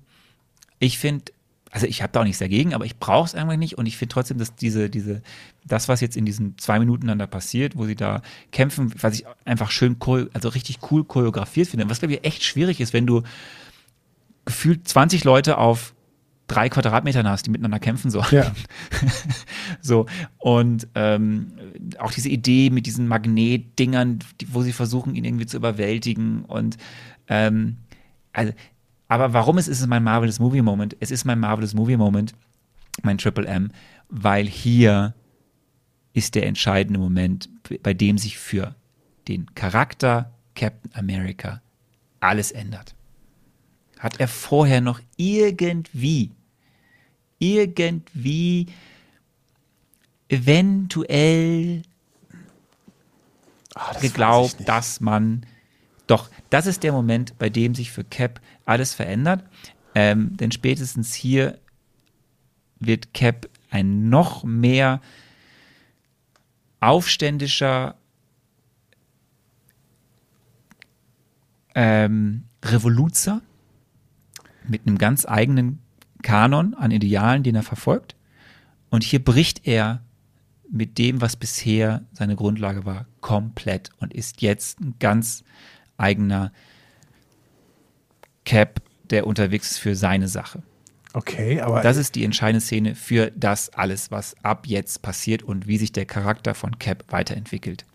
ich finde, also ich habe da auch nichts dagegen, aber ich brauche es einfach nicht und ich finde trotzdem, dass diese, diese, das, was jetzt in diesen zwei Minuten dann da passiert, wo sie da kämpfen, was ich einfach schön, also richtig cool choreografiert finde, was glaube ich echt schwierig ist, wenn du gefühlt 20 Leute auf drei Quadratmetern hast, die miteinander kämpfen sollen. Ja. So, und ähm, auch diese Idee mit diesen Magnetdingern, die, wo sie versuchen, ihn irgendwie zu überwältigen. Und ähm, also, aber warum es ist es mein Marvelous Movie Moment? Es ist mein Marvelous Movie Moment, mein Triple M, weil hier ist der entscheidende Moment, bei dem sich für den Charakter Captain America alles ändert. Hat er vorher noch irgendwie, irgendwie eventuell Ah, das geglaubt, dass man doch, das ist der Moment, bei dem sich für Cap alles verändert. Ähm, denn spätestens hier wird Cap ein noch mehr aufständischer ähm, Revoluzer mit einem ganz eigenen Kanon an Idealen, den er verfolgt. Und hier bricht er mit dem, was bisher seine Grundlage war, komplett und ist jetzt ein ganz eigener Cap, der unterwegs ist für seine Sache. Okay, aber Das ist die entscheidende Szene für das alles, was ab jetzt passiert und wie sich der Charakter von Cap weiterentwickelt.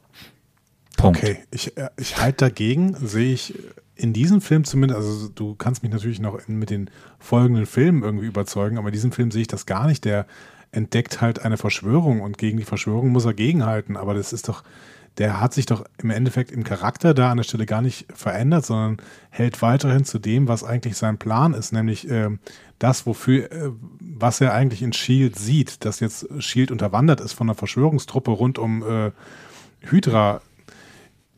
Punkt. Okay, ich, äh, ich halte dagegen, sehe ich in diesem Film zumindest, also du kannst mich natürlich noch in, mit den folgenden Filmen irgendwie überzeugen, aber in diesem Film sehe ich das gar nicht. Der entdeckt halt eine Verschwörung und gegen die Verschwörung muss er gegenhalten, aber das ist doch, der hat sich doch im Endeffekt im Charakter da an der Stelle gar nicht verändert, sondern hält weiterhin zu dem, was eigentlich sein Plan ist, nämlich ähm, das, wofür, äh, was er eigentlich in Shield sieht, dass jetzt Shield unterwandert ist von einer Verschwörungstruppe rund um äh, Hydra,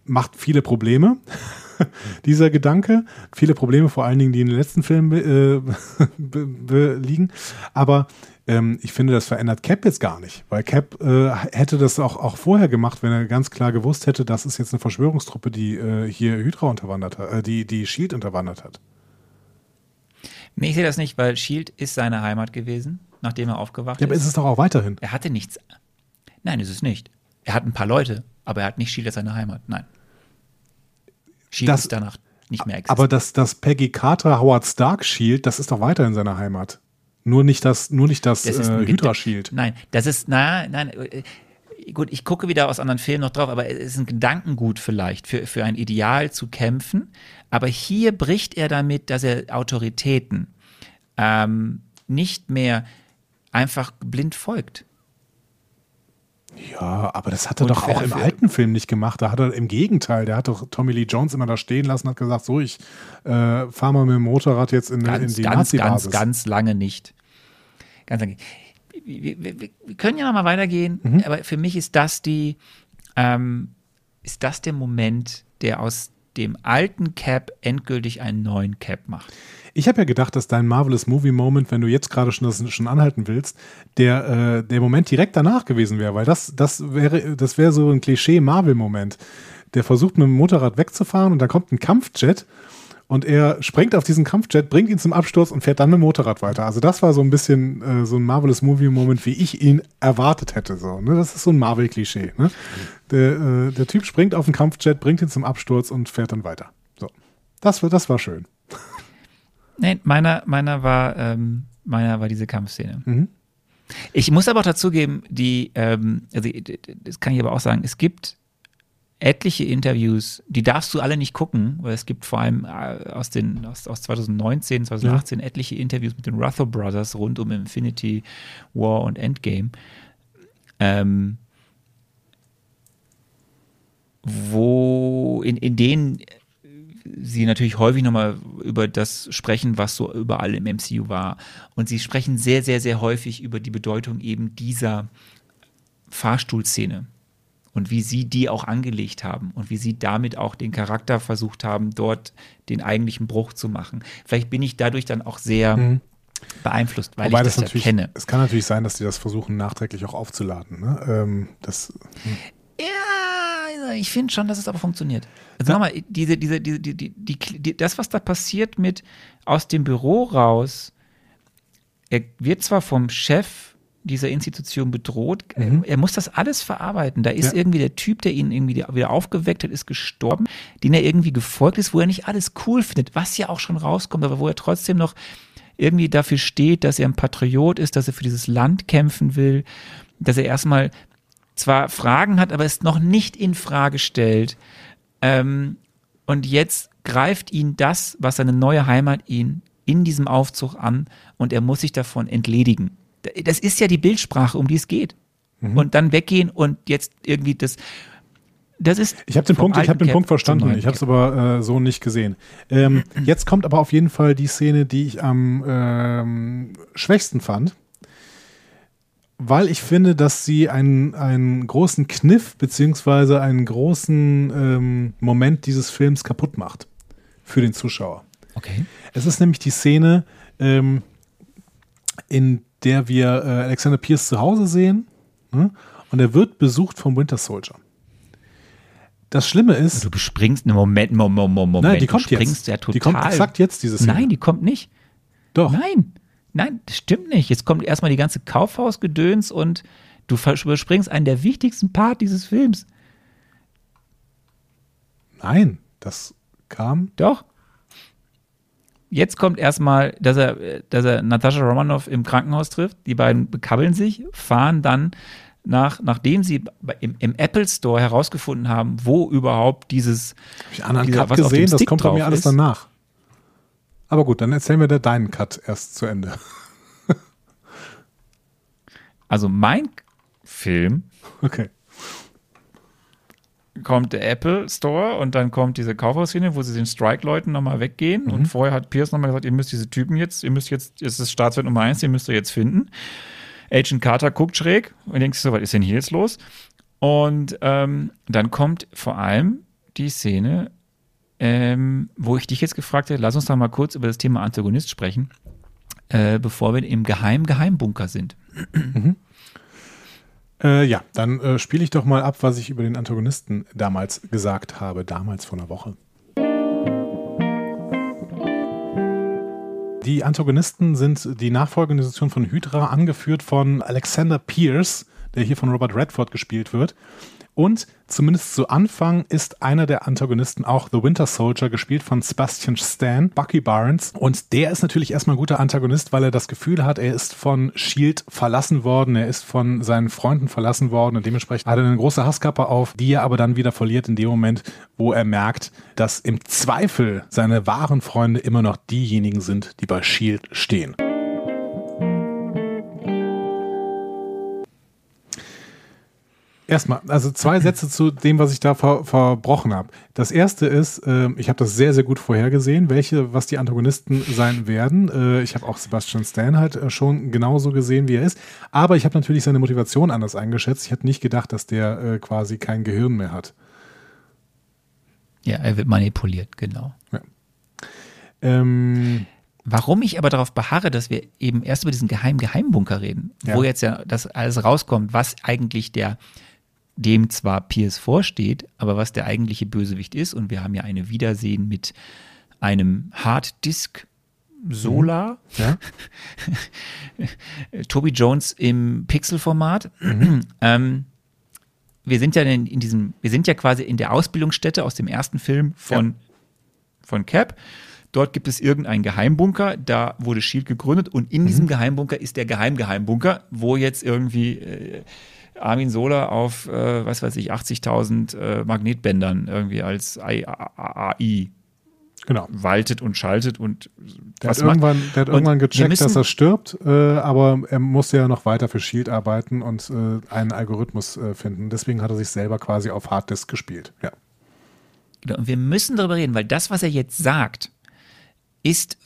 macht viele Probleme. dieser Gedanke. Viele Probleme, vor allen Dingen, die in den letzten Filmen äh, be- be- liegen. Aber ähm, ich finde, das verändert Cap jetzt gar nicht, weil Cap äh, hätte das auch, auch vorher gemacht, wenn er ganz klar gewusst hätte, das ist jetzt eine Verschwörungstruppe, die äh, hier Hydra unterwandert hat, äh, die, die Shield unterwandert hat. Nee, ich sehe das nicht, weil Shield ist seine Heimat gewesen, nachdem er aufgewacht Ja, aber ist. ist es doch auch weiterhin. Er hatte nichts. Nein, ist es nicht. Er hat ein paar Leute, aber er hat nicht Shield als seine Heimat. Nein. Shield Das- ist danach nicht mehr existent. Aber das, das Peggy Carter Howard Stark Shield, das ist doch weiterhin seine Heimat. Nur nicht das, nur nicht das, Das äh, Hydra Shield. Nein, das ist, na, nein, äh, gut, ich gucke wieder aus anderen Filmen noch drauf, aber es ist ein Gedankengut vielleicht, für, für ein Ideal zu kämpfen. Aber hier bricht er damit, dass er Autoritäten ähm, nicht mehr einfach blind folgt. Ja, aber das hat er Und doch auch im alten Film nicht gemacht. Da hat er im Gegenteil, der hat doch Tommy Lee Jones immer da stehen lassen und hat gesagt, so, ich äh, fahre mal mit dem Motorrad jetzt in, in Ganz, die ganz, ganz, Nazi-Basis. ganz lange nicht. Ganz lange. Wir, wir, wir wir können ja noch mal weitergehen, Mhm. aber für mich ist das die, ähm, ist das der Moment, der aus dem alten Cap endgültig einen neuen Cap macht. Ich habe ja gedacht, dass dein Marvelous Movie Moment, wenn du jetzt gerade schon das schon anhalten willst, der, äh, der Moment direkt danach gewesen wäre, weil das, das wäre, das wäre so ein Klischee-Marvel-Moment. Der versucht mit dem Motorrad wegzufahren und da kommt ein Kampfjet und er springt auf diesen Kampfjet, bringt ihn zum Absturz und fährt dann mit dem Motorrad weiter. Also das war so ein bisschen äh, so ein Marvelous Movie Moment, wie ich ihn erwartet hätte. So, ne? Das ist so ein Marvel-Klischee. Ne? Der, äh, der Typ springt auf den Kampfjet, bringt ihn zum Absturz und fährt dann weiter. So. Das, das war schön. Nein, meiner, meiner war, ähm, meiner war diese Kampfszene. Mhm. Ich muss aber auch dazugeben, die, ähm, also das kann ich aber auch sagen, es gibt etliche Interviews, die darfst du alle nicht gucken, weil es gibt vor allem äh, aus, den, aus, aus 2019, 2018 etliche Interviews mit den Ruther Brothers rund um Infinity War und Endgame. Ähm, wo in, in denen sie natürlich häufig nochmal über das sprechen, was so überall im MCU war. Und sie sprechen sehr, sehr, sehr häufig über die Bedeutung eben dieser Fahrstuhlszene und wie sie die auch angelegt haben und wie sie damit auch den Charakter versucht haben, dort den eigentlichen Bruch zu machen. Vielleicht bin ich dadurch dann auch sehr beeinflusst, weil Wobei ich das, ja natürlich, kenne. es kann natürlich sein, dass die das versuchen, nachträglich auch aufzuladen. Ne? Ähm, das, Ja, ich finde schon, dass es aber funktioniert. Also nochmal, diese, diese, diese, die, die, die, das, was da passiert mit aus dem Büro raus, er wird zwar vom Chef dieser Institution bedroht, er muss das alles verarbeiten. Da ist Ja. irgendwie der Typ, der ihn irgendwie wieder aufgeweckt hat, ist gestorben, den er irgendwie gefolgt ist, wo er nicht alles cool findet, was ja auch schon rauskommt, aber wo er trotzdem noch irgendwie dafür steht, dass er ein Patriot ist, dass er für dieses Land kämpfen will, dass er erstmal zwar Fragen hat, aber es noch nicht in Frage stellt. Ähm, und jetzt greift ihn das, was seine neue Heimat ihn in diesem Aufzug an und er muss sich davon entledigen. Das ist ja die Bildsprache, um die es geht. Und dann weggehen und jetzt irgendwie das. Das ist. ich habe den, Punkt, ich hab alten den Punkt verstanden. Ich habe es aber äh, so nicht gesehen. Ähm, jetzt kommt aber auf jeden Fall die Szene, die ich am ähm, schwächsten fand. Weil ich finde, dass sie einen, einen großen Kniff beziehungsweise einen großen ähm, Moment dieses Films kaputt macht. Für den Zuschauer. Okay. Es ist nämlich die Szene, ähm, in der wir äh, Alexander Pierce zu Hause sehen. Ne? Und er wird besucht vom Winter Soldier. Das Schlimme ist, Du bespringst einen Moment, Moment, Moment. nein, die du kommt springst jetzt. ja total. die kommt exakt jetzt, diese Szene. Nein, die kommt nicht. Doch. Nein, nein, das stimmt nicht. Jetzt kommt erstmal die ganze Kaufhausgedöns und Du überspringst einen der wichtigsten Part dieses Films. Nein, das kam. Doch. Jetzt kommt erstmal, dass er, dass er Natascha Romanoff im Krankenhaus trifft. Die beiden bekabbeln sich, fahren dann nach, nachdem sie im, im, Apple Store herausgefunden haben, wo überhaupt dieses. Habe ich anderen Cut gesehen? Das kommt bei mir alles ist. danach. Aber gut, dann erzählen wir dir deinen Cut erst zu Ende. also mein Film. Okay kommt der Apple Store und dann kommt diese Kaufhausszene, wo sie den Strike-Leuten nochmal weggehen. Mhm. Und vorher hat Pierce nochmal gesagt, ihr müsst diese Typen jetzt, ihr müsst jetzt, es ist Staatswert Nummer eins, ihr müsst ihr jetzt finden. Agent Carter guckt schräg und denkt sich so, was ist denn hier jetzt los? Und ähm, dann kommt vor allem die Szene, ähm, wo ich dich jetzt gefragt hätte, lass uns doch mal kurz über das Thema Antagonist sprechen, äh, bevor wir im Geheim-Geheimbunker sind. Mhm. Äh, ja, dann äh, spiele ich doch mal ab, was ich über den Antagonisten damals gesagt habe, damals vor einer Woche. Die Antagonisten sind die Nachfolgeorganisation von Hydra, angeführt von Alexander Pierce, der hier von Robert Redford gespielt wird. Und zumindest zu Anfang ist einer der Antagonisten auch The Winter Soldier, gespielt von Sebastian Stan, Bucky Barnes. Und der ist natürlich erstmal ein guter Antagonist, weil er das Gefühl hat, er ist von Shield verlassen worden, er ist von seinen Freunden verlassen worden und dementsprechend hat er eine große Hasskappe auf, die er aber dann wieder verliert in dem Moment, wo er merkt, dass im Zweifel seine wahren Freunde immer noch diejenigen sind, die bei Shield stehen. Erstmal, also zwei Sätze zu dem, was ich da ver verbrochen habe. Das erste ist, äh, ich habe das sehr, sehr gut vorhergesehen, welche, was die Antagonisten sein werden. Äh, ich habe auch Sebastian Stan halt äh, schon genauso gesehen, wie er ist. Aber ich habe natürlich seine Motivation anders eingeschätzt. Ich hätte nicht gedacht, dass der äh, quasi kein Gehirn mehr hat. Ja, er wird manipuliert, genau. Ja. Ähm, Warum ich aber darauf beharre, dass wir eben erst über diesen geheimen Geheimbunker reden, ja. wo jetzt ja das alles rauskommt, was eigentlich der dem zwar Pierce vorsteht, aber was der eigentliche Bösewicht ist. Und wir haben ja eine Wiedersehen mit einem Harddisk Solar. Mhm. Ja. Toby Jones im Pixel-Format. Mhm. ähm, wir sind ja in, in, diesem, wir sind ja quasi in der Ausbildungsstätte aus dem ersten Film von, ja. von Cap. Dort gibt es irgendeinen Geheimbunker, da wurde Shield gegründet und in mhm. diesem Geheimbunker ist der Geheim-Geheimbunker, wo jetzt irgendwie äh, Armin Sola auf, äh, was weiß ich, 80.000 äh, Magnetbändern irgendwie als AI genau. waltet und schaltet und der hat irgendwann, der hat irgendwann gecheckt, müssen, dass er stirbt, äh, aber er musste ja noch weiter für Shield arbeiten und äh, einen Algorithmus äh, finden. Deswegen hat er sich selber quasi auf Harddisk gespielt. Ja. Genau, und wir müssen darüber reden, weil das, was er jetzt sagt, ist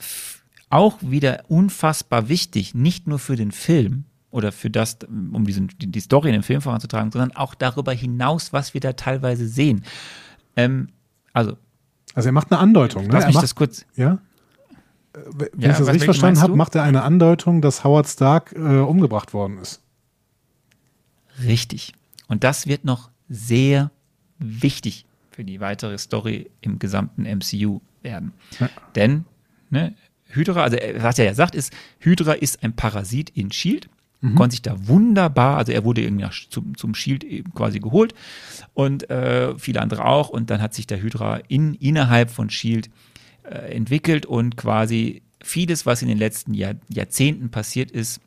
auch wieder unfassbar wichtig, nicht nur für den Film, oder für das, um diesen, die Story in dem Film voranzutragen, sondern auch darüber hinaus, was wir da teilweise sehen. Ähm, also, also er macht eine Andeutung. Ne? Lass mich macht, das kurz. Ja. Wenn ja, ich das richtig verstanden habe, macht er eine Andeutung, dass Howard Stark äh, umgebracht worden ist. Richtig. Und das wird noch sehr wichtig für die weitere Story im gesamten MCU werden. Ja. Denn ne, Hydra, also was er ja sagt, ist, Hydra ist ein Parasit in Shield mhm. konnte sich da wunderbar, also er wurde irgendwie zum, zum Shield quasi geholt und äh, viele andere auch. Und dann hat sich der Hydra in, innerhalb von Shield äh, entwickelt und quasi vieles, was in den letzten Jahr, Jahrzehnten passiert ist,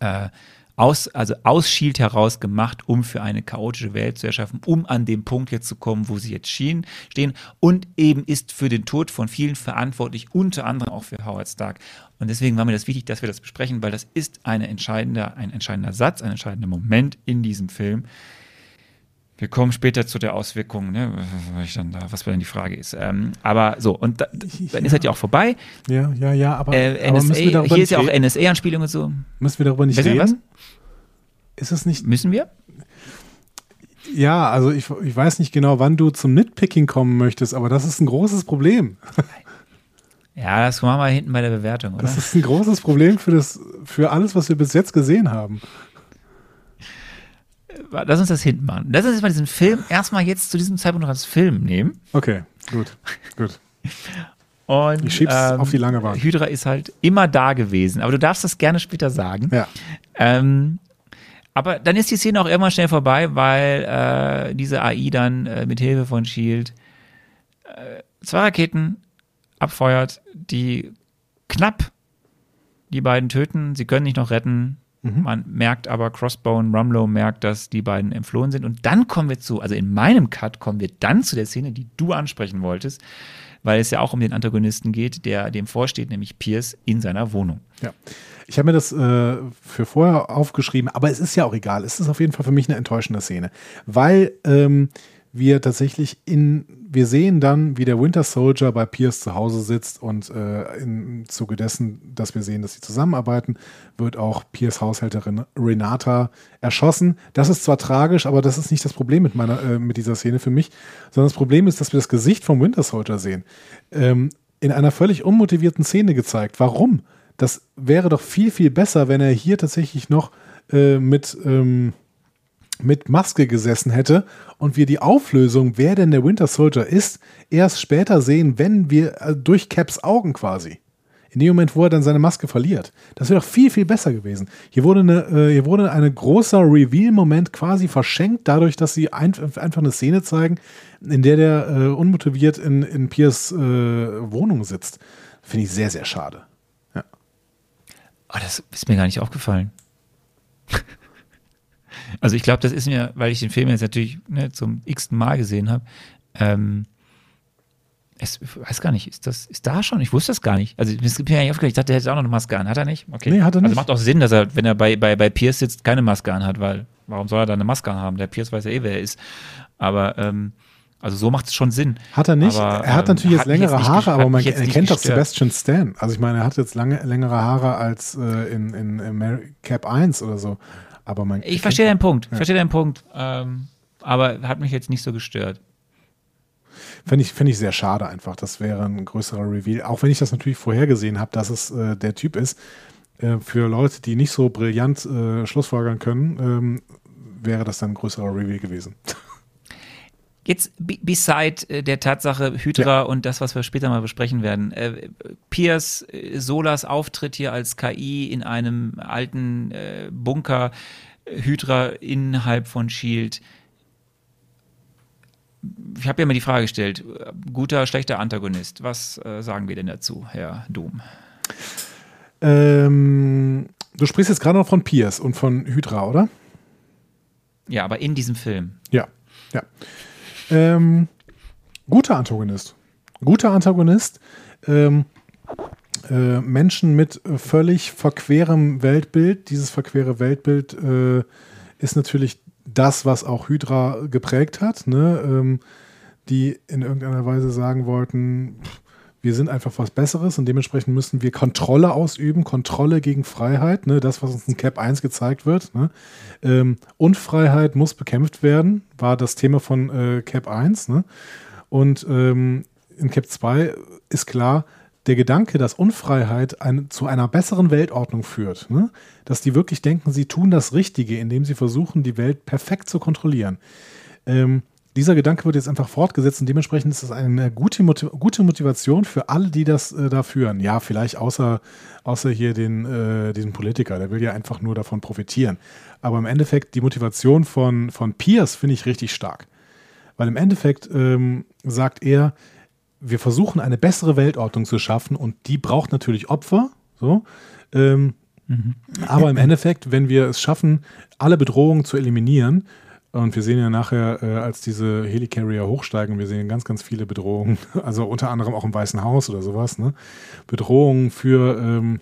äh, aus, also aus Shield heraus gemacht, um für eine chaotische Welt zu erschaffen, um an dem Punkt jetzt zu kommen, wo sie jetzt stehen, stehen und eben ist für den Tod von vielen verantwortlich, unter anderem auch für Howard Stark. Und deswegen war mir das wichtig, dass wir das besprechen, weil das ist eine entscheidender, ein entscheidender Satz, ein entscheidender Moment in diesem Film. Wir kommen später zu der Auswirkung, ne, was, dann da, was dann die Frage ist. Ähm, aber so, und da, dann ist halt ja auch vorbei. Ja, ja, ja, aber, äh, NSA, aber hier ist ja auch NSA-Anspielung und so. Müssen wir darüber nicht Wissen reden? Was? Ist es nicht. Müssen wir? Ja, also ich, ich weiß nicht genau, wann du zum Nitpicking kommen möchtest, aber das ist ein großes Problem. Ja, das machen wir hinten bei der Bewertung, oder? Das ist ein großes Problem für, das, für alles, was wir bis jetzt gesehen haben. Lass uns das hinten machen. Lass uns jetzt mal diesen Film erstmal jetzt zu diesem Zeitpunkt noch als Film nehmen. Okay, gut, gut. Und, ich schieb's ähm, auf die lange Bahn. Hydra ist halt immer da gewesen, aber du darfst das gerne später sagen. Ja. Ähm, Aber dann ist die Szene auch irgendwann schnell vorbei, weil äh, diese AI dann äh, mit Hilfe von Shield äh, zwei Raketen abfeuert, die knapp die beiden töten. Sie können nicht noch retten. Mhm. Man merkt aber, Crossbone, Rumlow merkt, dass die beiden entflohen sind. Und dann kommen wir zu, also in meinem Cut kommen wir dann zu der Szene, die du ansprechen wolltest, weil es ja auch um den Antagonisten geht, der dem vorsteht, nämlich Pierce in seiner Wohnung. Ja. Ich habe mir das äh, für vorher aufgeschrieben, aber es ist ja auch egal. Es ist auf jeden Fall für mich eine enttäuschende Szene, weil ähm, wir tatsächlich in, wir sehen dann, wie der Winter Soldier bei Pierce zu Hause sitzt und äh, im Zuge dessen, dass wir sehen, dass sie zusammenarbeiten, wird auch Pierce Haushälterin Renata erschossen. Das ist zwar tragisch, aber das ist nicht das Problem mit meiner, äh, mit dieser Szene für mich, sondern das Problem ist, dass wir das Gesicht vom Winter Soldier sehen. Ähm, in einer völlig unmotivierten Szene gezeigt. Warum? Das wäre doch viel, viel besser, wenn er hier tatsächlich noch äh, mit, ähm, mit Maske gesessen hätte und wir die Auflösung, wer denn der Winter Soldier ist, erst später sehen, wenn wir äh, durch Caps Augen quasi. In dem Moment, wo er dann seine Maske verliert. Das wäre doch viel, viel besser gewesen. Hier wurde, eine, äh, hier wurde ein großer Reveal-Moment quasi verschenkt, dadurch, dass sie ein, einfach eine Szene zeigen, in der der äh, unmotiviert in, in Piers äh, Wohnung sitzt. Finde ich sehr, sehr schade. Oh, das ist mir gar nicht aufgefallen. also ich glaube, das ist mir, weil ich den Film jetzt natürlich ne, zum x-ten Mal gesehen habe, ähm, es, ich weiß gar nicht, ist das, ist da schon? Ich wusste das gar nicht. Also es gibt mir eigentlich aufgeregt, ich dachte, der hätte auch noch eine Maske an. Hat er nicht? Okay. Nee, hat er also nicht. macht auch Sinn, dass er, wenn er bei, bei, bei Pierce sitzt, keine Maske an hat, weil warum soll er da eine Maske haben? Der Pierce weiß ja eh, wer er ist. Aber ähm, also so macht es schon Sinn. Hat er nicht. Aber, er hat ähm, natürlich jetzt längere nicht Haare, aber man jetzt nicht kennt doch. Sebastian Stan. Also ich meine, er hat jetzt lange, längere Haare als äh, in, in, Cap 1 oder so. Aber man Ich verstehe deinen Punkt. Ich Ja. verstehe deinen Punkt. Ähm, aber hat mich jetzt nicht so gestört. Finde ich, finde ich sehr schade einfach. Das wäre ein größerer Reveal. Auch wenn ich das natürlich vorhergesehen habe, dass es äh, der Typ ist. Äh, für Leute, die nicht so brillant äh, Schlussfolgern können, ähm, wäre das dann ein größerer Reveal gewesen. Jetzt be- beside äh, der Tatsache Hydra und das, was wir später mal besprechen werden. Äh, Piers äh, Solas Auftritt hier als KI in einem alten äh, Bunker, Hydra innerhalb von Shield. Ich habe ja mal die Frage gestellt, guter, schlechter Antagonist. Was äh, sagen wir denn dazu, Herr Doom? Ähm, du sprichst jetzt gerade noch von Pierce und von Hydra, oder? Ja, aber in diesem Film. Ja, ja. Ähm, guter Antagonist. Guter Antagonist. Ähm, äh, Menschen mit völlig verquerem Weltbild. Dieses verquere Weltbild äh, ist natürlich das, was auch Hydra geprägt hat, ne? ähm, die in irgendeiner Weise sagen wollten, pff, wir sind einfach was Besseres und dementsprechend müssen wir Kontrolle ausüben, Kontrolle gegen Freiheit, ne? das, was uns in Cap 1 gezeigt wird. Ne? Ähm, Unfreiheit muss bekämpft werden, war das Thema von äh, Cap 1. Ne? Und ähm, in Cap 2 ist klar, der Gedanke, dass Unfreiheit ein, zu einer besseren Weltordnung führt, ne? dass die wirklich denken, sie tun das Richtige, indem sie versuchen, die Welt perfekt zu kontrollieren. Ähm, dieser Gedanke wird jetzt einfach fortgesetzt und dementsprechend ist das eine gute, gute Motivation für alle, die das äh, da führen. Ja, vielleicht außer, außer hier den, äh, diesen Politiker, der will ja einfach nur davon profitieren. Aber im Endeffekt, die Motivation von, von Pierce finde ich richtig stark. Weil im Endeffekt ähm, sagt er, wir versuchen eine bessere Weltordnung zu schaffen und die braucht natürlich Opfer. So. Ähm, Aber im Endeffekt, wenn wir es schaffen, alle Bedrohungen zu eliminieren, und wir sehen ja nachher, äh, als diese Helicarrier hochsteigen, wir sehen ganz, ganz viele Bedrohungen, also unter anderem auch im Weißen Haus oder sowas, ne? Bedrohungen für, ähm,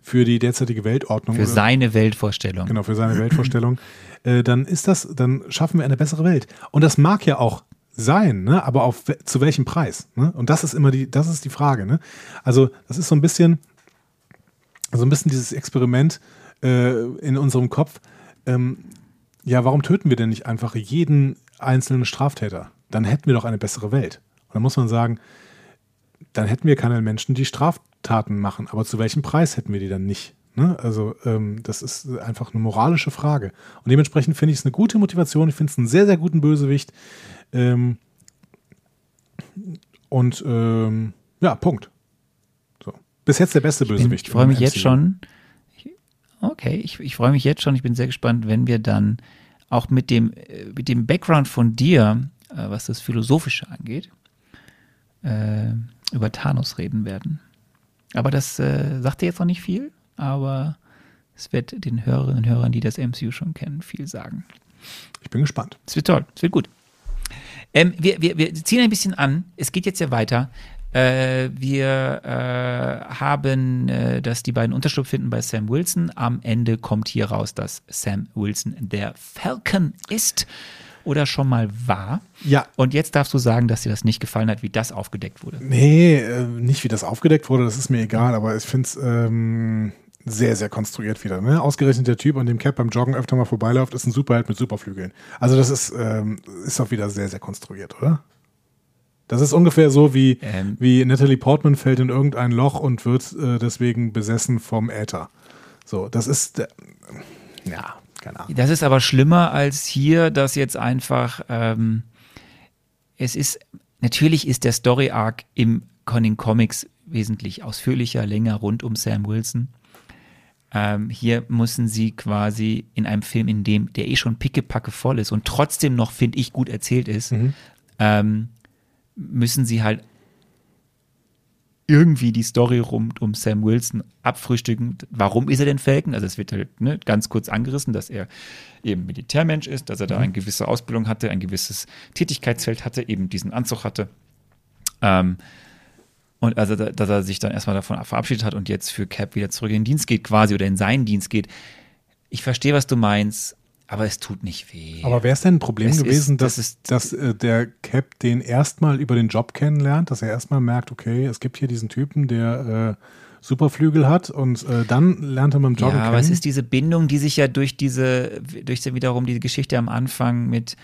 für die derzeitige Weltordnung. Für oder- seine Weltvorstellung. Genau, für seine Weltvorstellung. äh, dann ist das, dann schaffen wir eine bessere Welt. Und das mag ja auch sein, ne? aber auf, zu welchem Preis? Ne? Und das ist immer die, das ist die Frage. Ne? Also, das ist so ein bisschen, so ein bisschen dieses Experiment äh, in unserem Kopf. Ähm, ja, warum töten wir denn nicht einfach jeden einzelnen Straftäter? Dann hätten wir doch eine bessere Welt. Und dann muss man sagen, dann hätten wir keine Menschen, die Straftaten machen. Aber zu welchem Preis hätten wir die dann nicht? Ne? Also ähm, das ist einfach eine moralische Frage. Und dementsprechend finde ich es eine gute Motivation. Ich finde es einen sehr, sehr guten Bösewicht. Ähm, und ähm, ja, Punkt. So. Bis jetzt der beste Bösewicht. ich freue mich jetzt schon. Okay, ich, ich freue mich jetzt schon. Ich bin sehr gespannt, wenn wir dann auch mit dem, äh, mit dem Background von dir, äh, was das Philosophische angeht, äh, über Thanos reden werden. Aber das äh, sagt dir jetzt noch nicht viel, aber es wird den Hörerinnen und Hörern, die das MCU schon kennen, viel sagen. Ich bin gespannt. Es wird toll, es wird gut. Ähm, wir, wir, wir ziehen ein bisschen an. Es geht jetzt ja weiter. Äh, wir äh, haben, äh, dass die beiden Unterschlupf finden bei Sam Wilson. Am Ende kommt hier raus, dass Sam Wilson der Falcon ist oder schon mal war. Ja. Und jetzt darfst du sagen, dass dir das nicht gefallen hat, wie das aufgedeckt wurde. Nee, äh, nicht wie das aufgedeckt wurde, das ist mir egal, aber ich finde es ähm, sehr, sehr konstruiert wieder. Ne? Ausgerechnet der Typ, an dem Cap beim Joggen öfter mal vorbeiläuft, ist ein Superheld mit Superflügeln. Also das ist, ähm, ist auch wieder sehr, sehr konstruiert, oder? Das ist ungefähr so wie, Ähm. wie Natalie Portman fällt in irgendein Loch und wird äh, deswegen besessen vom Äther. So, das ist, äh, ja, keine Ahnung. Das ist aber schlimmer als hier, dass jetzt einfach, ähm, es ist, natürlich ist der Story Arc im Conning Comics wesentlich ausführlicher, länger rund um Sam Wilson. Ähm, hier müssen sie quasi in einem Film, in dem der eh schon pickepacke voll ist und trotzdem noch, finde ich, gut erzählt ist, ähm, müssen sie halt irgendwie die Story rund um Sam Wilson abfrühstücken. Warum ist er denn Falcon? Also es wird halt ne, ganz kurz angerissen, dass er eben Militärmensch ist, dass er da eine gewisse Ausbildung hatte, ein gewisses Tätigkeitsfeld hatte, eben diesen Anzug hatte. Ähm, und also, da- dass er sich dann erstmal davon verabschiedet hat und jetzt für Cap wieder zurück in den Dienst geht, quasi, oder in seinen Dienst geht. Ich verstehe, was du meinst, aber es tut nicht weh. Aber wäre es denn ein Problem Es ist- gewesen, das dass, ist- dass äh, der Cap den erstmal über den Job kennenlernt, dass er erstmal merkt, okay, es gibt hier diesen Typen, der äh, Superflügel hat und äh, dann lernt er mit dem Joggen Ja, kennen? aber es ist diese Bindung, die sich ja durch diese, durch die- wiederum die Geschichte am Anfang mit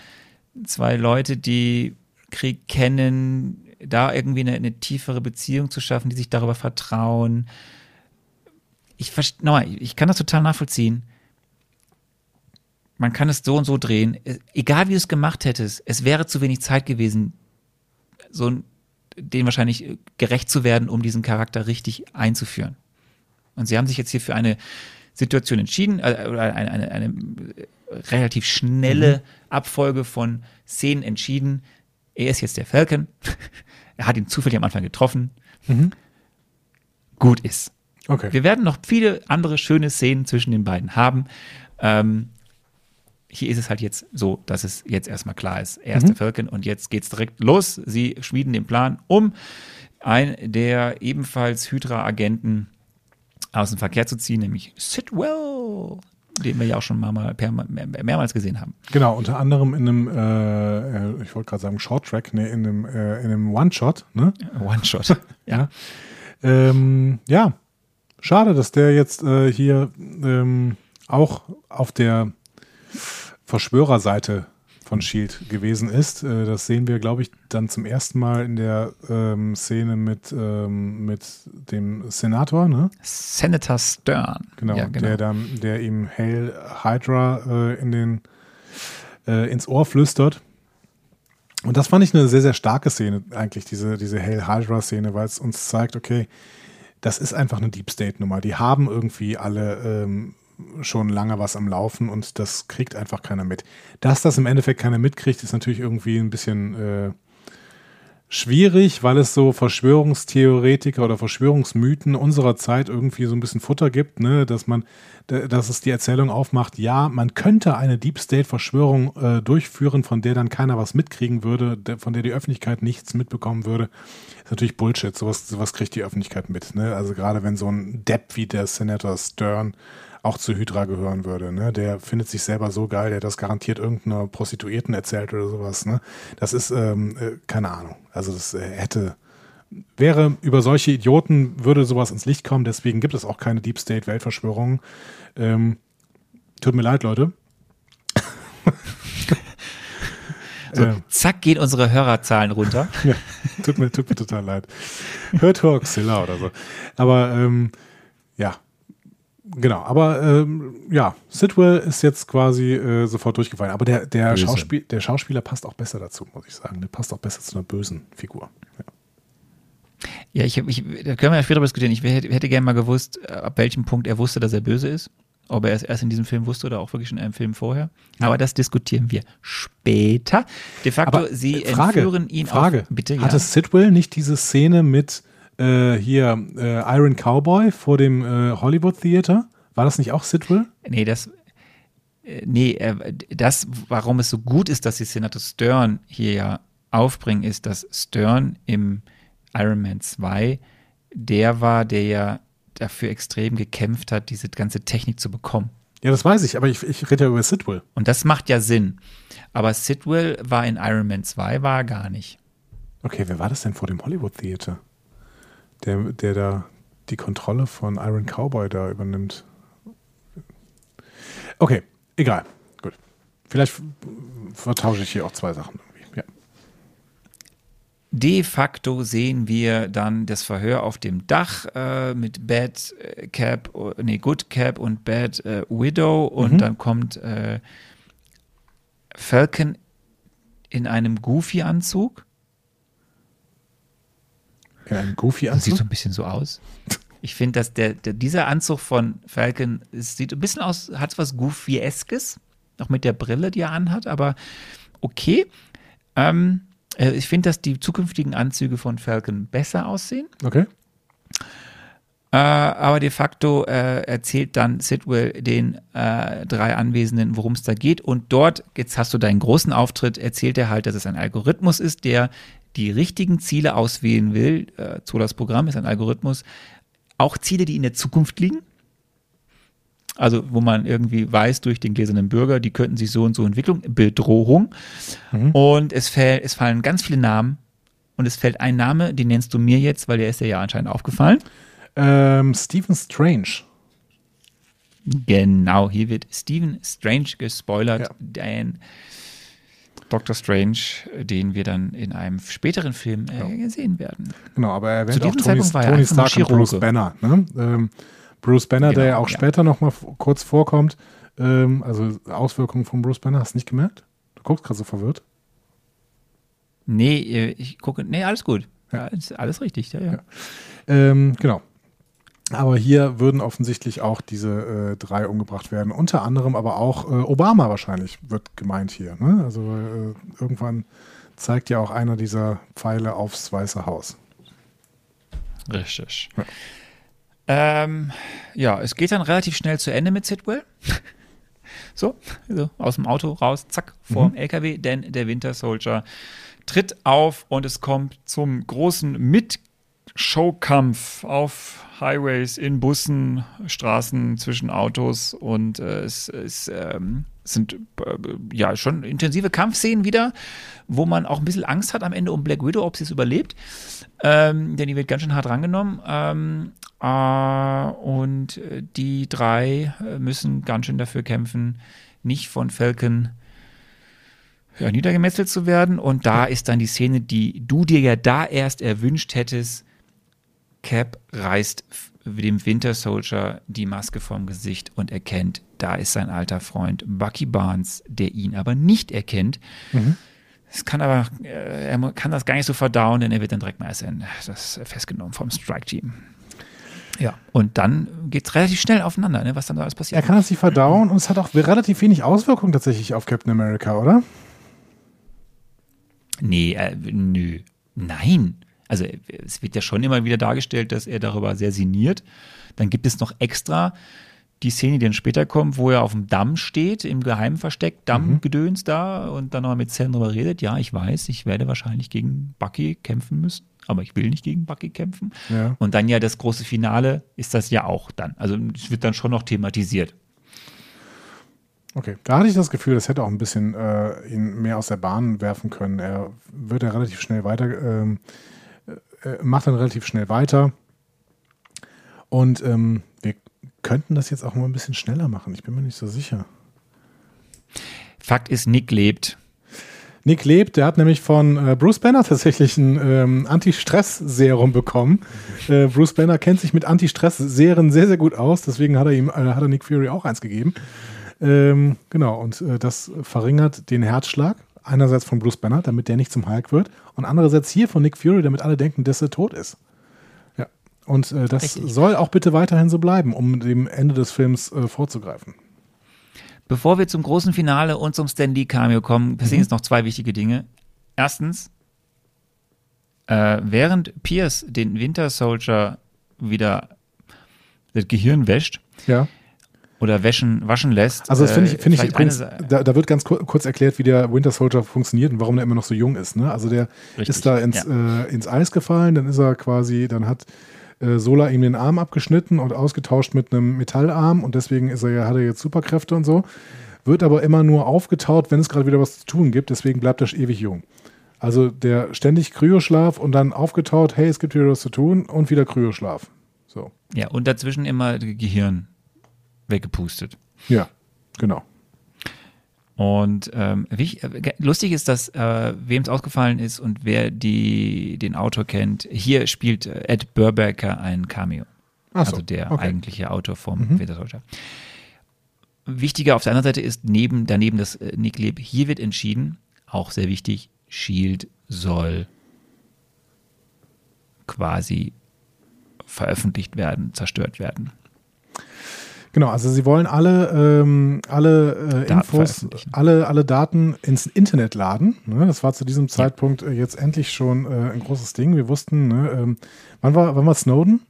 zwei Leute, die Krieg kennen, da irgendwie eine, eine tiefere Beziehung zu schaffen, die sich darüber vertrauen. Ich, nochmal, ich kann das total nachvollziehen. Man kann es so und so drehen. Es- Egal wie du es gemacht hättest, es wäre zu wenig Zeit gewesen, so den wahrscheinlich äh, gerecht zu werden, um diesen Charakter richtig einzuführen. Und sie haben sich jetzt hier für eine Situation entschieden, äh, oder eine, eine, eine äh, relativ schnelle Abfolge von Szenen entschieden. Er ist jetzt der Falcon. er hat ihn zufällig am Anfang getroffen. Gut ist. Okay. Wir werden noch viele andere schöne Szenen zwischen den beiden haben. Ähm, hier ist es halt jetzt so, dass es jetzt erstmal klar ist. Er ist der Falcon und jetzt geht's direkt los. Sie schmieden den Plan, um ein der ebenfalls Hydra-Agenten aus dem Verkehr zu ziehen, nämlich Sidwell, den wir ja auch schon mal, mal per, mehr, mehrmals gesehen haben. Genau, unter anderem in einem, äh, äh, ich wollte gerade sagen Short Track, nee, in einem, äh, in einem One-Shot, ne? One-Shot. Ja. Ähm, ja, schade, dass der jetzt äh, hier ähm, auch auf der Verschwörerseite von Shield gewesen ist. Äh, das sehen wir, glaube ich, dann zum ersten Mal in der ähm, Szene mit, ähm, mit dem Senator, ne? Senator Stern. Genau, ja, genau. der dann, der ihm Hail Hydra äh, in den, äh, ins Ohr flüstert. Und das fand ich eine sehr, sehr starke Szene, eigentlich, diese, diese Hail Hydra-Szene, weil es uns zeigt, okay, das ist einfach eine Deep State-Nummer. Die haben irgendwie alle ähm, schon lange was am Laufen und das kriegt einfach keiner mit. Dass das im Endeffekt keiner mitkriegt, ist natürlich irgendwie ein bisschen äh, schwierig, weil es so Verschwörungstheoretiker oder Verschwörungsmythen unserer Zeit irgendwie so ein bisschen Futter gibt, ne? dass man, dass es die Erzählung aufmacht, ja, man könnte eine Deep State Verschwörung äh, durchführen, von der dann keiner was mitkriegen würde, von der die Öffentlichkeit nichts mitbekommen würde. Ist natürlich Bullshit, sowas, sowas kriegt die Öffentlichkeit mit, ne? Also gerade wenn so ein Depp wie der Senator Stern auch zu Hydra gehören würde, ne? Der findet sich selber so geil, der das garantiert irgendeiner Prostituierten erzählt oder sowas, ne? Das ist, ähm, äh, keine Ahnung. Also das äh, hätte, wäre über solche Idioten würde sowas ins Licht kommen, deswegen gibt es auch keine Deep State Weltverschwörungen. Ähm, tut mir leid, Leute. So, Ähm, zack, gehen unsere Hörerzahlen runter. ja, tut mir, tut mir total leid. Hört Hoaxilla oder so. Aber ähm, ja, genau. Aber ähm, ja, Sidwell ist jetzt quasi äh, sofort durchgefallen. Aber der, der. Schauspiel, der Schauspieler passt auch besser dazu, muss ich sagen. Der passt auch besser zu einer bösen Figur. Ja. Ja, ich, ich, da können wir ja später diskutieren. Ich hätte, hätte gerne mal gewusst, äh, ab welchem Punkt er wusste, dass er böse ist. Ob er es erst in diesem Film wusste oder auch wirklich in einem Film vorher. Aber das diskutieren wir später. De facto, Aber sie äh, Frage, entführen ihn Frage. auf. Bitte, Hatte ja. Sidwell nicht diese Szene mit äh, hier äh, Iron Cowboy vor dem äh, Hollywood Theater? War das nicht auch Sidwell? Nee, das. äh, Nee, äh, das, warum es so gut ist, dass sie Senator Stern hier ja aufbringen, ist, dass Stern im Iron Man 2 der war, der ja dafür extrem gekämpft hat, diese ganze Technik zu bekommen. Ja, das weiß ich, aber ich, ich rede ja über Sidwell. Und das macht ja Sinn. Aber Sidwell war in Iron Man 2, war er gar nicht. Okay, wer war das denn vor dem Hollywood Theater? Der, der da die Kontrolle von Iron Cowboy da übernimmt. Okay, egal. Gut. Vielleicht vertausche ich hier auch zwei Sachen irgendwie. Ja. De facto sehen wir dann das Verhör auf dem Dach äh, mit Bad äh, Cap, äh, nee, Good Cap und Bad äh, Widow und Mhm. dann kommt äh, Falcon in einem Goofy-Anzug. In einem goofy Das sieht so ein bisschen so aus. Ich finde, dass der, der, dieser Anzug von Falcon es sieht ein bisschen aus, hat was Goofy-eskes, auch mit der Brille, die er anhat, aber okay. Ähm, äh, ich finde, dass die zukünftigen Anzüge von Falcon besser aussehen. Okay. Äh, aber de facto äh, erzählt dann Sidwell den äh, drei Anwesenden, worum es da geht. Und dort, jetzt hast du deinen großen Auftritt, erzählt er halt, dass es ein Algorithmus ist, der die richtigen Ziele auswählen will. Äh, Zolas Programm ist ein Algorithmus. Auch Ziele, die in der Zukunft liegen. Also, wo man irgendwie weiß durch den gläsernen Bürger, die könnten sich so und so entwickeln. Bedrohung. Und es, fäll, es fallen ganz viele Namen. Und es fällt ein Name, den nennst du mir jetzt, weil der ist dir ja anscheinend aufgefallen. Ähm, Stephen Strange. Genau, hier wird Stephen Strange gespoilert, Ja. den Dr. Strange, den wir dann in einem späteren Film äh, sehen werden. Genau, aber er Zu erwähnt auch diesem Tony, Zeitpunkt war Tony Stark und Bruce. Banner. Ne? Ähm, Bruce Banner, der Genau, ja auch ja. später noch mal f- kurz vorkommt. Ähm, also Auswirkungen von Bruce Banner, hast du nicht gemerkt? Du guckst gerade so verwirrt. Nee, äh, ich gucke, nee, alles gut. Ja, ist alles richtig. Ja, ja. Ja. Ähm, genau. Aber hier würden offensichtlich auch diese äh, drei umgebracht werden. Unter anderem aber auch äh, Obama wahrscheinlich wird gemeint hier. Ne? Also äh, irgendwann zeigt ja auch einer dieser Pfeile aufs Weiße Haus. Richtig. Ähm, ja, es geht dann relativ schnell zu Ende mit Sidwell. so, also aus dem Auto raus, zack, vor dem LKW, denn der Winter Soldier tritt auf und es kommt zum großen Mit-Showkampf auf Highways, in Bussen, Straßen, zwischen Autos und äh, es, es ähm, sind äh, ja schon intensive Kampfszenen wieder, wo man auch ein bisschen Angst hat am Ende um Black Widow, ob sie es überlebt. Ähm, denn die wird ganz schön hart rangenommen. Ähm, äh, und äh, die drei äh, müssen ganz schön dafür kämpfen, nicht von Falcon ja, niedergemetzelt zu werden. Und da ist dann die Szene, die du dir ja da erst erwünscht hättest. Cap reißt dem Winter Soldier die Maske vom Gesicht und erkennt, da ist sein alter Freund Bucky Barnes, der ihn aber nicht erkennt. Es kann aber, äh, er kann das gar nicht so verdauen, denn er wird dann direkt mal das festgenommen vom Strike-Team. Ja, und dann geht es relativ schnell aufeinander, ne, was dann da alles Er passiert. kann das nicht verdauen und es hat auch relativ wenig Auswirkungen tatsächlich auf Captain America, oder? Nee, äh, nö. Nein. Also äh, es wird ja schon immer wieder dargestellt, dass er darüber sehr sinniert. Dann gibt es noch extra die Szene, die dann später kommt, wo er auf dem Damm steht, im geheimen Versteck, Dammgedöns da und dann nochmal mit Sam drüber redet. Ja, ich weiß, ich werde wahrscheinlich gegen Bucky kämpfen müssen, aber ich will nicht gegen Bucky kämpfen. Ja. Und dann ja das große Finale ist das ja auch dann. Also es wird dann schon noch thematisiert. Okay, da hatte ich das Gefühl, das hätte auch ein bisschen äh, ihn mehr aus der Bahn werfen können. Er wird ja relativ schnell weiter, ähm, äh, macht dann relativ schnell weiter. Und ähm, wir könnten das jetzt auch mal ein bisschen schneller machen. Ich bin mir nicht so sicher. Fakt ist, Nick lebt. Nick lebt, der hat nämlich von äh, Bruce Banner tatsächlich ein ähm, Anti-Stress-Serum bekommen. Äh, Bruce Banner kennt sich mit Anti-Stress-Serien sehr, sehr gut aus, deswegen hat er ihm, äh, hat er Nick Fury auch eins gegeben. Ähm, genau, und äh, das verringert den Herzschlag. Einerseits von Bruce Banner, damit der nicht zum Hulk wird, und andererseits hier von Nick Fury, damit alle denken, dass er tot ist. Ja, Und äh, das Richtig. soll auch bitte weiterhin so bleiben, um dem Ende des Films äh, vorzugreifen. Bevor wir zum großen Finale und zum Stan Lee Cameo kommen, passieren Mhm. jetzt noch zwei wichtige Dinge. Erstens, äh, während Pierce den Winter Soldier wieder das Gehirn wäscht Ja. Oder wäschen, waschen lässt. Also das finde ich, äh, finde ich übrigens, da, da wird ganz kur kurz erklärt, wie der Winter Soldier funktioniert und warum er immer noch so jung ist. Ne? Also der Richtig, ist da ins, äh, ins Eis gefallen, dann ist er quasi, dann hat äh, Sola ihm den Arm abgeschnitten und ausgetauscht mit einem Metallarm und deswegen ist er ja, hat er jetzt Superkräfte und so. Wird aber immer nur aufgetaut, wenn es gerade wieder was zu tun gibt, deswegen bleibt er ewig jung. Also der ständig Kryoschlaf und dann aufgetaut, hey, es gibt wieder was zu tun und wieder Kryoschlaf. So. Ja, und dazwischen immer Gehirn weggepustet. Ja, genau. Und ähm, äh, lustig ist, dass äh, wem es ausgefallen ist und wer die, den Autor kennt, hier spielt äh, Ed Burbaker ein Cameo. So, also der okay. eigentliche Autor vom Mhm. Winter Soldier. Wichtiger auf der anderen Seite ist neben, daneben das äh, Nick Leb, hier wird entschieden, auch sehr wichtig, Shield soll quasi veröffentlicht werden, zerstört werden. Genau, also sie wollen alle, ähm, alle äh, Infos, alle, alle Daten ins Internet laden. Ne? Das war zu diesem Zeitpunkt äh, jetzt endlich schon äh, ein großes Ding. Wir wussten, ne, ähm, wann, war, wann war Snowden?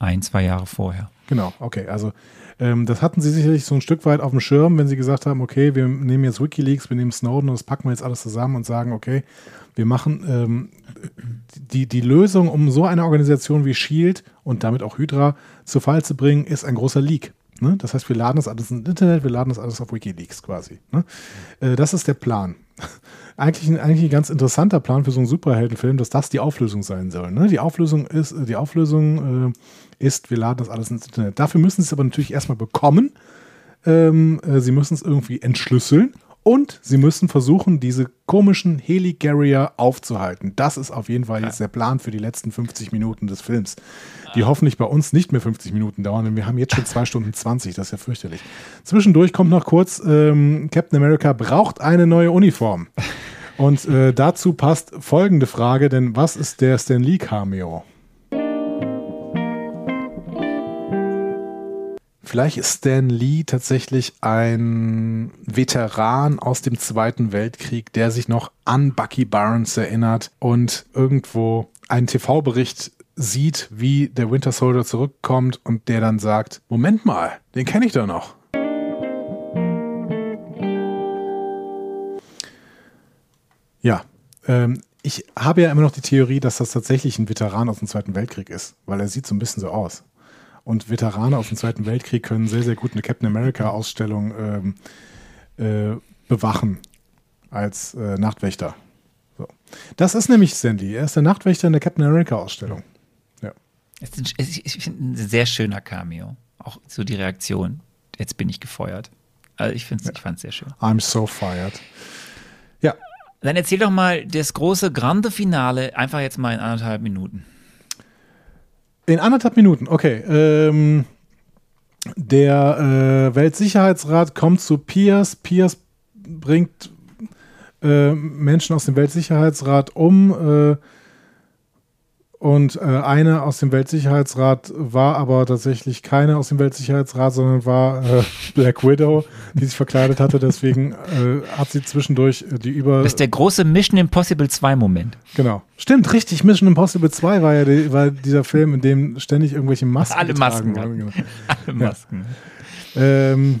Ein, zwei Jahre vorher. Genau, okay. Also ähm, das hatten sie sicherlich so ein Stück weit auf dem Schirm, wenn sie gesagt haben, okay, wir nehmen jetzt Wikileaks, wir nehmen Snowden und das packen wir jetzt alles zusammen und sagen, okay, wir machen ähm, die, die Lösung, um so eine Organisation wie Shield und damit auch Hydra zu Fall zu bringen, ist ein großer Leak. Ne? Das heißt, wir laden das alles ins Internet, wir laden das alles auf Wikileaks quasi. Ne? Äh, das ist der Plan. Eigentlich ein, eigentlich ein ganz interessanter Plan für so einen Superheldenfilm, dass das die Auflösung sein soll. Ne? Die Auflösung ist, die Auflösung äh, ist, wir laden das alles ins Internet. Dafür müssen sie es aber natürlich erstmal bekommen. Ähm, äh, sie müssen es irgendwie entschlüsseln und sie müssen versuchen, diese komischen Helicarrier aufzuhalten. Das ist auf jeden Fall jetzt der Plan für die letzten 50 Minuten des Films, die hoffentlich bei uns nicht mehr 50 Minuten dauern, denn wir haben jetzt schon 2 Stunden 20, das ist ja fürchterlich. Zwischendurch kommt noch kurz, ähm, Captain America braucht eine neue Uniform. Und äh, dazu passt folgende Frage, denn was ist der Stan Lee Cameo? Vielleicht ist Stan Lee tatsächlich ein Veteran aus dem Zweiten Weltkrieg, der sich noch an Bucky Barnes erinnert und irgendwo einen TV-Bericht sieht, wie der Winter Soldier zurückkommt und der dann sagt, Moment mal, den kenne ich doch noch. Ja, ähm, ich habe ja immer noch die Theorie, dass das tatsächlich ein Veteran aus dem Zweiten Weltkrieg ist, weil er sieht so ein bisschen so aus. Und Veteranen aus dem Zweiten Weltkrieg können sehr, sehr gut eine Captain America-Ausstellung ähm, äh, bewachen als äh, Nachtwächter. So. Das ist nämlich Sandy. Er ist der Nachtwächter in der Captain America-Ausstellung. Ja. Es ist ein, es ich finde ein sehr schöner Cameo. Auch so die Reaktion. Jetzt bin ich gefeuert. Also ich, find's, ich fand es sehr schön. I'm so fired. Ja, Dann erzähl doch mal das große Grande Finale einfach jetzt mal in anderthalb Minuten. In anderthalb Minuten, okay. Ähm, der äh, Weltsicherheitsrat kommt zu Pierce. Pierce bringt äh, Menschen aus dem Weltsicherheitsrat um. Äh, und äh, eine aus dem Weltsicherheitsrat war aber tatsächlich keine aus dem Weltsicherheitsrat, sondern war äh, Black Widow, die sich verkleidet hatte. Deswegen äh, hat sie zwischendurch äh, die über. Das ist der große Mission Impossible 2 Moment. Genau. Stimmt, richtig. Mission Impossible 2 war ja die, war dieser Film, in dem ständig irgendwelche Masken Alle Masken wurden. hatten. Alle Masken. Ähm,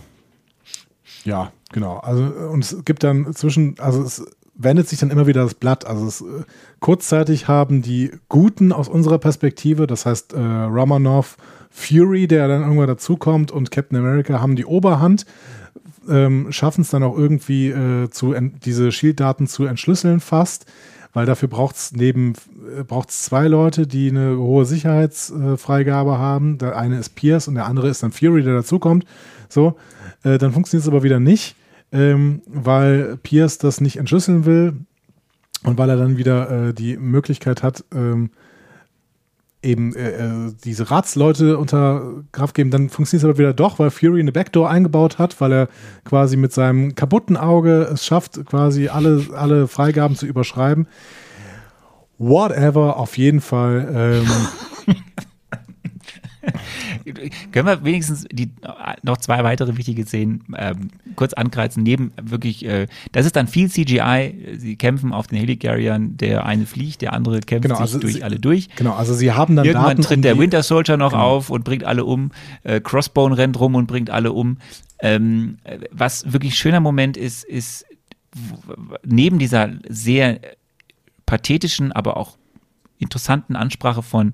ja, genau. Also und es gibt dann zwischen, also es wendet sich dann immer wieder das Blatt. Also es, äh, kurzzeitig haben die Guten aus unserer Perspektive, das heißt äh, Romanov, Fury, der dann irgendwann dazukommt und Captain America haben die Oberhand, ähm, schaffen es dann auch irgendwie äh, zu diese Shield-Daten zu entschlüsseln fast, weil dafür braucht es neben äh, braucht's zwei Leute, die eine hohe Sicherheitsfreigabe haben. Der eine ist Pierce und der andere ist dann Fury, der dazukommt. So, äh, dann funktioniert es aber wieder nicht, ähm, weil Pierce das nicht entschlüsseln will und weil er dann wieder äh, die Möglichkeit hat, ähm, eben äh, äh, diese Ratsleute unter Kraft geben, dann funktioniert es aber wieder doch, weil Fury eine Backdoor eingebaut hat, weil er quasi mit seinem kaputten Auge es schafft, quasi alle, alle Freigaben zu überschreiben. Whatever, auf jeden Fall. Ähm, Können wir wenigstens die noch zwei weitere wichtige Szenen ähm, kurz ankreizen? Neben wirklich, äh, das ist dann viel CGI. Sie kämpfen auf den Helicarriern. Der eine fliegt, der andere kämpft Genau, sich also durch sie- alle durch. genau, also sie haben dann Irgendwann Daten. tritt um der Winter Soldier noch Genau. auf und bringt alle um. Äh, Crossbone rennt rum und bringt alle um. Ähm, äh, was wirklich schöner Moment ist, ist neben dieser sehr pathetischen, aber auch interessanten Ansprache von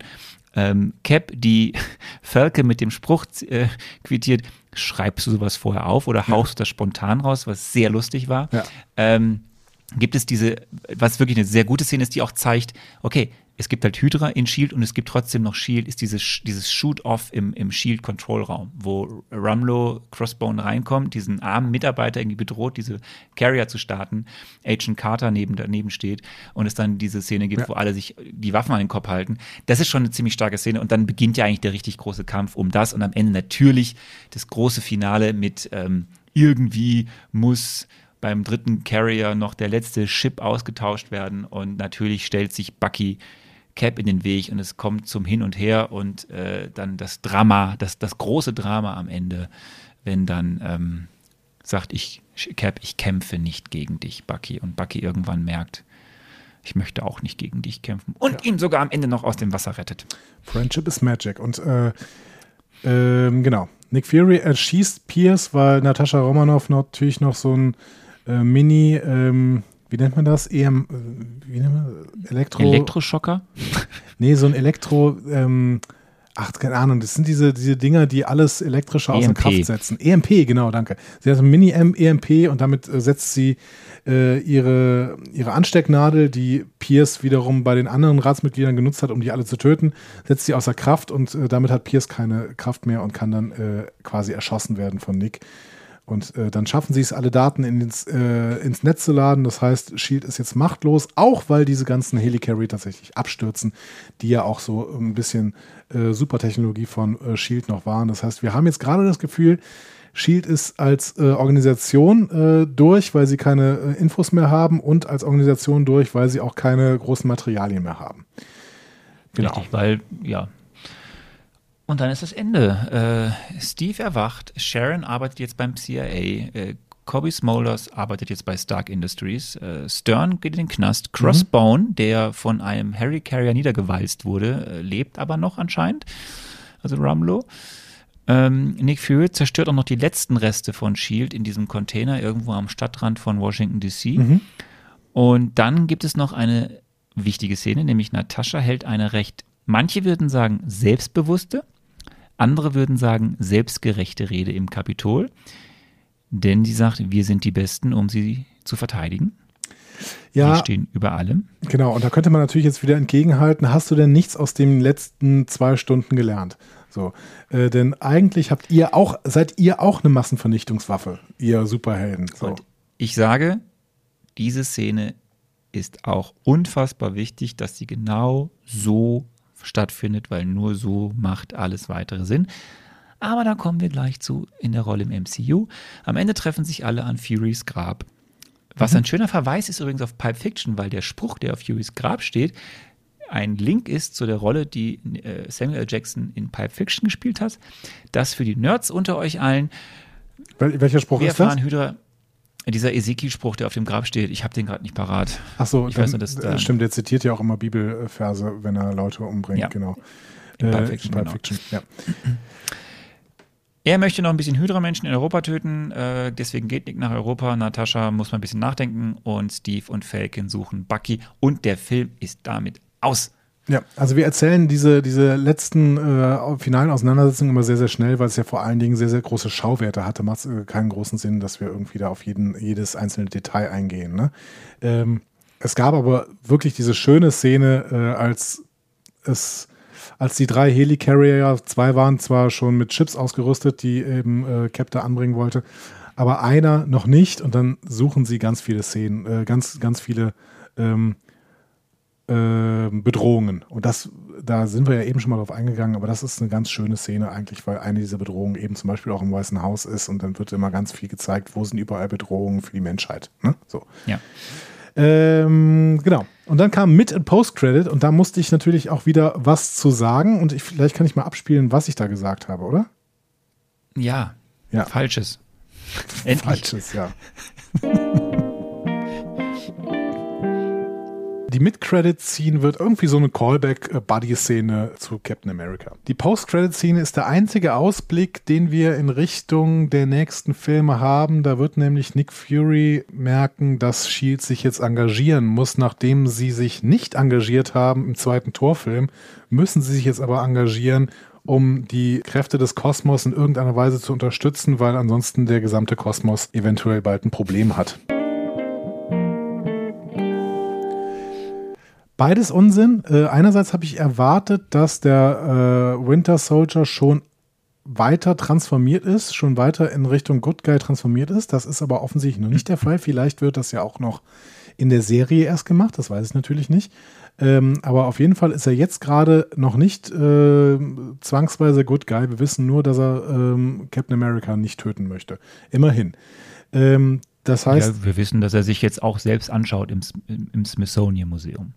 ähm, Cap, die Falke mit dem Spruch äh, quittiert, schreibst du sowas vorher auf oder haust du das spontan raus, was sehr lustig war. Ja. Ähm, gibt es diese, was wirklich eine sehr gute Szene ist, die auch zeigt, okay, es gibt halt Hydra in Shield und es gibt trotzdem noch Shield, ist dieses, dieses Shoot-Off im, im Shield-Control-Raum, wo Rumlow Crossbone reinkommt, diesen armen Mitarbeiter irgendwie bedroht, diese Carrier zu starten, Agent Carter neben, daneben steht und es dann diese Szene gibt, Ja. wo alle sich die Waffen an den Kopf halten. Das ist schon eine ziemlich starke Szene und dann beginnt ja eigentlich der richtig große Kampf um das und am Ende natürlich das große Finale mit ähm, irgendwie muss beim dritten Carrier noch der letzte Chip ausgetauscht werden und natürlich stellt sich Bucky Cap in den Weg und es kommt zum Hin und Her und äh, dann das Drama, das, das große Drama am Ende, wenn dann ähm, sagt ich, Cap, ich kämpfe nicht gegen dich, Bucky. Und Bucky irgendwann merkt, ich möchte auch nicht gegen dich kämpfen. Und ihn sogar am Ende noch aus dem Wasser rettet. Friendship is Magic. Und äh, ähm, genau. Nick Fury erschießt Pierce, weil Natascha Romanoff natürlich noch so ein äh, Mini, ähm, wie nennt man das? EM, äh, wie nennt man Elektro. Elektroschocker? Nee, so ein Elektro, ähm, ach, keine Ahnung, das sind diese, diese Dinger, die alles elektrische außer EMP. Kraft setzen. EMP, genau, danke. Sie hat ein Mini-EMP und damit äh, setzt sie äh, ihre, ihre Anstecknadel, die Pierce wiederum bei den anderen Ratsmitgliedern genutzt hat, um die alle zu töten, setzt sie außer Kraft und äh, damit hat Pierce keine Kraft mehr und kann dann äh, quasi erschossen werden von Nick. Und äh, dann schaffen sie es, alle Daten ins, äh, ins Netz zu laden. Das heißt, Shield ist jetzt machtlos, auch weil diese ganzen Helicarrier tatsächlich abstürzen, die ja auch so ein bisschen äh, Supertechnologie von äh, Shield noch waren. Das heißt, wir haben jetzt gerade das Gefühl, Shield ist als äh, Organisation äh, durch, weil sie keine äh, Infos mehr haben und als Organisation durch, weil sie auch keine großen Materialien mehr haben. Genau. Richtig, weil, ja. Und dann ist das Ende. Äh, Steve erwacht, Sharon arbeitet jetzt beim CIA, äh, Kobe Smulders arbeitet jetzt bei Stark Industries, äh, Stern geht in den Knast, Crossbone, der von einem Harry Carrier niedergewalzt wurde, äh, lebt aber noch anscheinend, also Rumlow. Ähm, Nick Fury zerstört auch noch die letzten Reste von Shield in diesem Container irgendwo am Stadtrand von Washington DC. Mhm. Und dann gibt es noch eine wichtige Szene, nämlich Natascha hält eine recht, manche würden sagen, selbstbewusste, andere würden sagen, selbstgerechte Rede im Kapitol. Denn sie sagt, wir sind die Besten, um sie zu verteidigen. Wir Ja, stehen über allem. Genau, und da könnte man natürlich jetzt wieder entgegenhalten, hast du denn nichts aus den letzten zwei Stunden gelernt? So, äh, denn eigentlich habt ihr auch, seid ihr auch eine Massenvernichtungswaffe, ihr Superhelden. So. Und ich sage, diese Szene ist auch unfassbar wichtig, dass sie genau so stattfindet, weil nur so macht alles weitere Sinn. Aber da kommen wir gleich zu in der Rolle im MCU. Am Ende treffen sich alle an Furys Grab. Was ein schöner Verweis ist übrigens auf Pulp Fiction, weil der Spruch, der auf Furys Grab steht, ein Link ist zu der Rolle, die äh, Samuel L. Jackson in Pulp Fiction gespielt hat. Das für die Nerds unter euch allen. Wel welcher Spruch Wir ist das? Hydra, dieser Ezekiel-Spruch, der auf dem Grab steht, ich habe den gerade nicht parat. Achso, ich weiß nur, dass äh, stimmt, der zitiert ja auch immer Bibelverse, wenn er Leute umbringt, Ja. genau. In Pulp Äh, Fiction, Pulp genau. Fiction, ja. Er möchte noch ein bisschen Hydra-Menschen in Europa töten, äh, deswegen geht Nick nach Europa. Natascha muss mal ein bisschen nachdenken und Steve und Falcon suchen Bucky und der Film ist damit aus. Ja, also wir erzählen diese, diese letzten äh, finalen Auseinandersetzungen immer sehr, sehr schnell, weil es ja vor allen Dingen sehr, sehr große Schauwerte hatte. Macht äh, keinen großen Sinn, dass wir irgendwie da auf jeden, jedes einzelne Detail eingehen. Ne? Ähm, es gab aber wirklich diese schöne Szene, äh, als es als die drei Helicarrier, zwei waren zwar schon mit Chips ausgerüstet, die eben äh, Captor anbringen wollte, aber einer noch nicht und dann suchen sie ganz viele Szenen, äh, ganz, ganz viele ähm, äh, Bedrohungen. Und das, da sind wir ja eben schon mal drauf eingegangen, aber das ist eine ganz schöne Szene eigentlich, weil eine dieser Bedrohungen eben zum Beispiel auch im Weißen Haus ist und dann wird immer ganz viel gezeigt, wo sind überall Bedrohungen für die Menschheit. Ne? So. Ja. Ähm, genau. Und dann kam Mid- und Post-Credit und da musste ich natürlich auch wieder was zu sagen und ich, vielleicht kann ich mal abspielen, was ich da gesagt habe, oder? Ja. Ja. Falsches. Endlich. Falsches, ja. Die Mid-Credit-Scene wird irgendwie so eine Callback-Buddy-Szene zu Captain America. Die Post-Credit-Szene ist der einzige Ausblick, den wir in Richtung der nächsten Filme haben. Da wird nämlich Nick Fury merken, dass Shield sich jetzt engagieren muss, nachdem sie sich nicht engagiert haben im zweiten Torfilm, müssen sie sich jetzt aber engagieren, um die Kräfte des Kosmos in irgendeiner Weise zu unterstützen, weil ansonsten der gesamte Kosmos eventuell bald ein Problem hat. Beides Unsinn. Äh, einerseits habe ich erwartet, dass der äh, Winter Soldier schon weiter transformiert ist, schon weiter in Richtung Good Guy transformiert ist. Das ist aber offensichtlich noch nicht der Fall. Vielleicht wird das ja auch noch in der Serie erst gemacht, das weiß ich natürlich nicht. Ähm, aber auf jeden Fall ist er jetzt gerade noch nicht äh, zwangsweise Good Guy. Wir wissen nur, dass er ähm, Captain America nicht töten möchte. Immerhin. Ähm, das heißt. Ja, wir wissen, dass er sich jetzt auch selbst anschaut im, im Smithsonian Museum.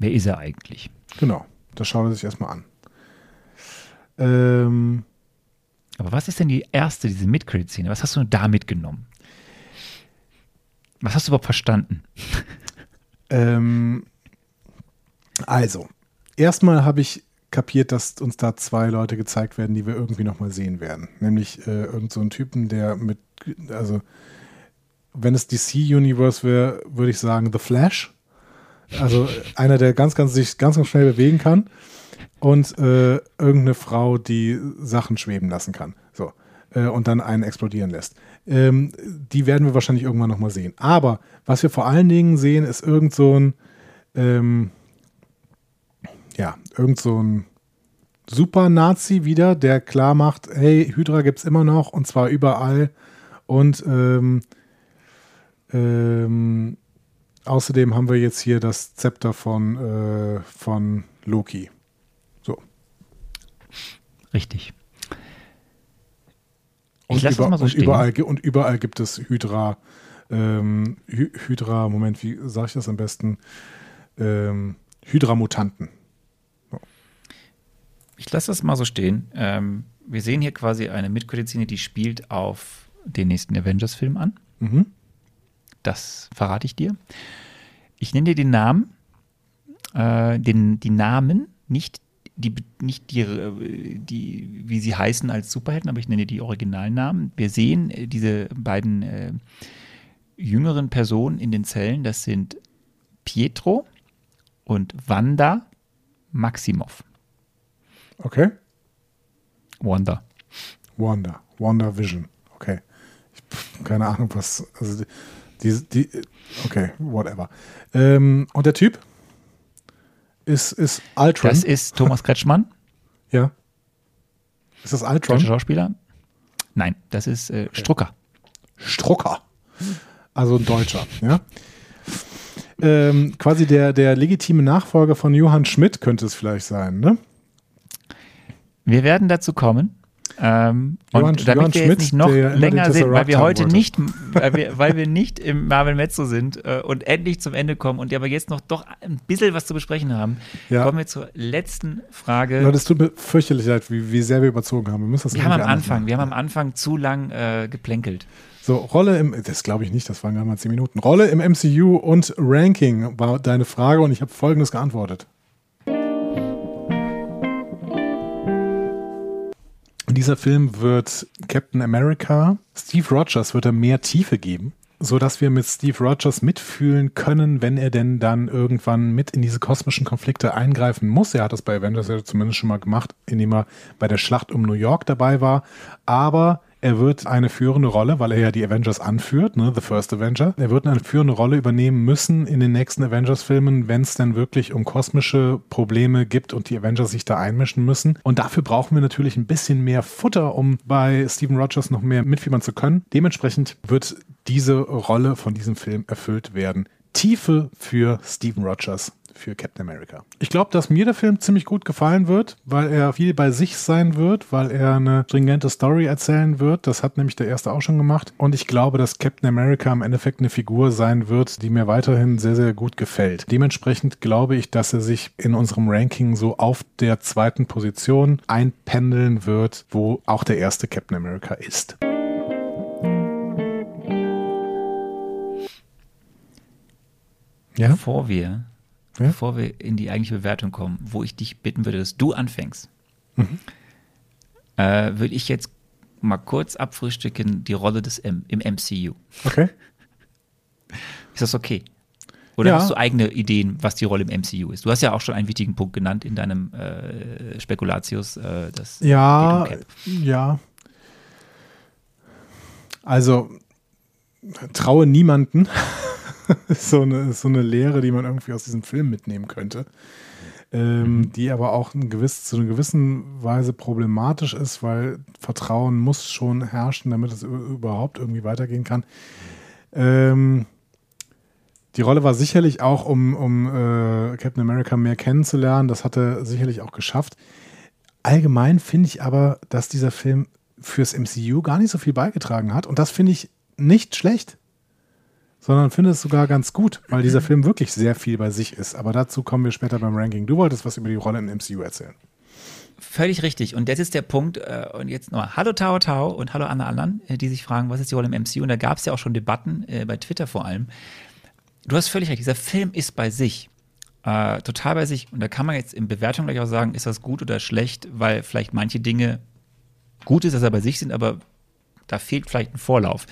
Wer ist er eigentlich? Genau, das schauen wir sich erstmal an. Ähm, Aber was ist denn die erste, diese Mid-Credit-Szene? Was hast du da mitgenommen? Was hast du überhaupt verstanden? ähm, also, erstmal habe ich kapiert, dass uns da zwei Leute gezeigt werden, die wir irgendwie nochmal sehen werden. Nämlich äh, irgend so ein Typen, der mit, also, wenn es DC Universe wäre, würde ich sagen The Flash. Also einer, der ganz, ganz sich ganz, ganz schnell bewegen kann und äh, irgendeine Frau, die Sachen schweben lassen kann. So. Äh, und dann einen explodieren lässt. Ähm, die werden wir wahrscheinlich irgendwann nochmal sehen. Aber was wir vor allen Dingen sehen, ist irgend so ein, ähm, ja, irgend so ein Super-Nazi wieder, der klar macht, hey, Hydra gibt es immer noch und zwar überall. Und ähm, ähm, außerdem haben wir jetzt hier das Zepter von, äh, von Loki. So. Richtig. Und, über, so und, überall, und überall gibt es Hydra. Ähm, Hy Hydra, Moment, wie sage ich das am besten? Ähm, Hydra-Mutanten. Ich lasse das mal so stehen. Ähm, wir sehen hier quasi eine Mid-Credit-Szene, die spielt auf den nächsten Avengers-Film an. Mhm. Das verrate ich dir. Ich nenne dir den Namen, äh, den, die Namen, nicht die, nicht die, äh, die, wie sie heißen als Superhelden, aber ich nenne dir die Originalnamen. Wir sehen äh, diese beiden äh, jüngeren Personen in den Zellen. Das sind Pietro und Wanda Maximoff. Okay. Wanda. Wanda. Wanda Vision. Okay. Ich, keine Ahnung, was. Also die, die, okay, whatever. Ähm, und der Typ ist, ist Ultron. Das ist Thomas Kretschmann, ja. Ist das Ultron? deutscher Schauspieler. Nein, das ist äh, Strucker. Strucker. Also ein Deutscher, ja. Ähm, quasi der, der legitime Nachfolger von Johann Schmidt könnte es vielleicht sein, ne? Wir werden dazu kommen. Ähm, Johann- und damit Johann wir Schmidt, jetzt nicht noch länger sind, weil wir heute wollte. nicht, weil wir, weil wir nicht im Marvel Mezzo sind äh, und endlich zum Ende kommen und aber jetzt noch doch ein bisschen was zu besprechen haben, Ja. kommen wir zur letzten Frage. Leute, es tut mir fürchterlich leid, wie, wie sehr wir überzogen haben. Wir müssen das wir haben am Anfang, machen. wir haben am Anfang zu lang äh, geplänkelt. So, Rolle im, das glaube ich nicht, das waren gerade mal zehn Minuten. Rolle im MCU und Ranking war deine Frage und ich habe folgendes geantwortet. Dieser Film wird Captain America, Steve Rogers wird er mehr Tiefe geben, sodass wir mit Steve Rogers mitfühlen können, wenn er denn dann irgendwann mit in diese kosmischen Konflikte eingreifen muss. Er hat das bei Avengers ja zumindest schon mal gemacht, indem er bei der Schlacht um New York dabei war. Aber er wird eine führende Rolle, weil er ja die Avengers anführt, ne, The First Avenger. Er wird eine führende Rolle übernehmen müssen in den nächsten Avengers-Filmen, wenn es dann wirklich um kosmische Probleme gibt und die Avengers sich da einmischen müssen. Und dafür brauchen wir natürlich ein bisschen mehr Futter, um bei Steven Rogers noch mehr mitfiebern zu können. Dementsprechend wird diese Rolle von diesem Film erfüllt werden. Tiefe für Steven Rogers. Für Captain America. Ich glaube, dass mir der Film ziemlich gut gefallen wird, weil er viel bei sich sein wird, weil er eine stringente Story erzählen wird. Das hat nämlich der erste auch schon gemacht. Und ich glaube, dass Captain America im Endeffekt eine Figur sein wird, die mir weiterhin sehr, sehr gut gefällt. Dementsprechend glaube ich, dass er sich in unserem Ranking so auf der zweiten Position einpendeln wird, wo auch der erste Captain America ist. Ja? Bevor wir ja? bevor wir in die eigentliche Bewertung kommen, wo ich dich bitten würde, dass du anfängst, mhm. äh, würde ich jetzt mal kurz abfrühstücken die Rolle des M im MCU. Okay. Ist das okay? Oder ja. hast du eigene Ideen, was die Rolle im MCU ist? Du hast ja auch schon einen wichtigen Punkt genannt in deinem äh, Spekulatius. Äh, das ja, ja. Also traue niemanden. so, eine, so eine Lehre, die man irgendwie aus diesem Film mitnehmen könnte. Ähm, mhm. die aber auch ein gewiss, zu einer gewissen Weise problematisch ist, weil Vertrauen muss schon herrschen, damit es überhaupt irgendwie weitergehen kann. Ähm, die Rolle war sicherlich auch, um, um äh, Captain America mehr kennenzulernen. Das hat er sicherlich auch geschafft. Allgemein finde ich aber, dass dieser Film fürs MCU gar nicht so viel beigetragen hat. Und das finde ich nicht schlecht sondern finde es sogar ganz gut, weil dieser Film wirklich sehr viel bei sich ist. Aber dazu kommen wir später beim Ranking. Du wolltest was über die Rolle im MCU erzählen. Völlig richtig. Und das ist der Punkt. Äh, und jetzt noch Hallo Tao Tao und Hallo Anna Allan, äh, die sich fragen, was ist die Rolle im MCU? Und da gab es ja auch schon Debatten, äh, bei Twitter vor allem. Du hast völlig recht. Dieser Film ist bei sich. Äh, total bei sich. Und da kann man jetzt in Bewertung gleich auch sagen, ist das gut oder schlecht, weil vielleicht manche Dinge gut ist, dass er bei sich sind, aber da fehlt vielleicht ein Vorlauf.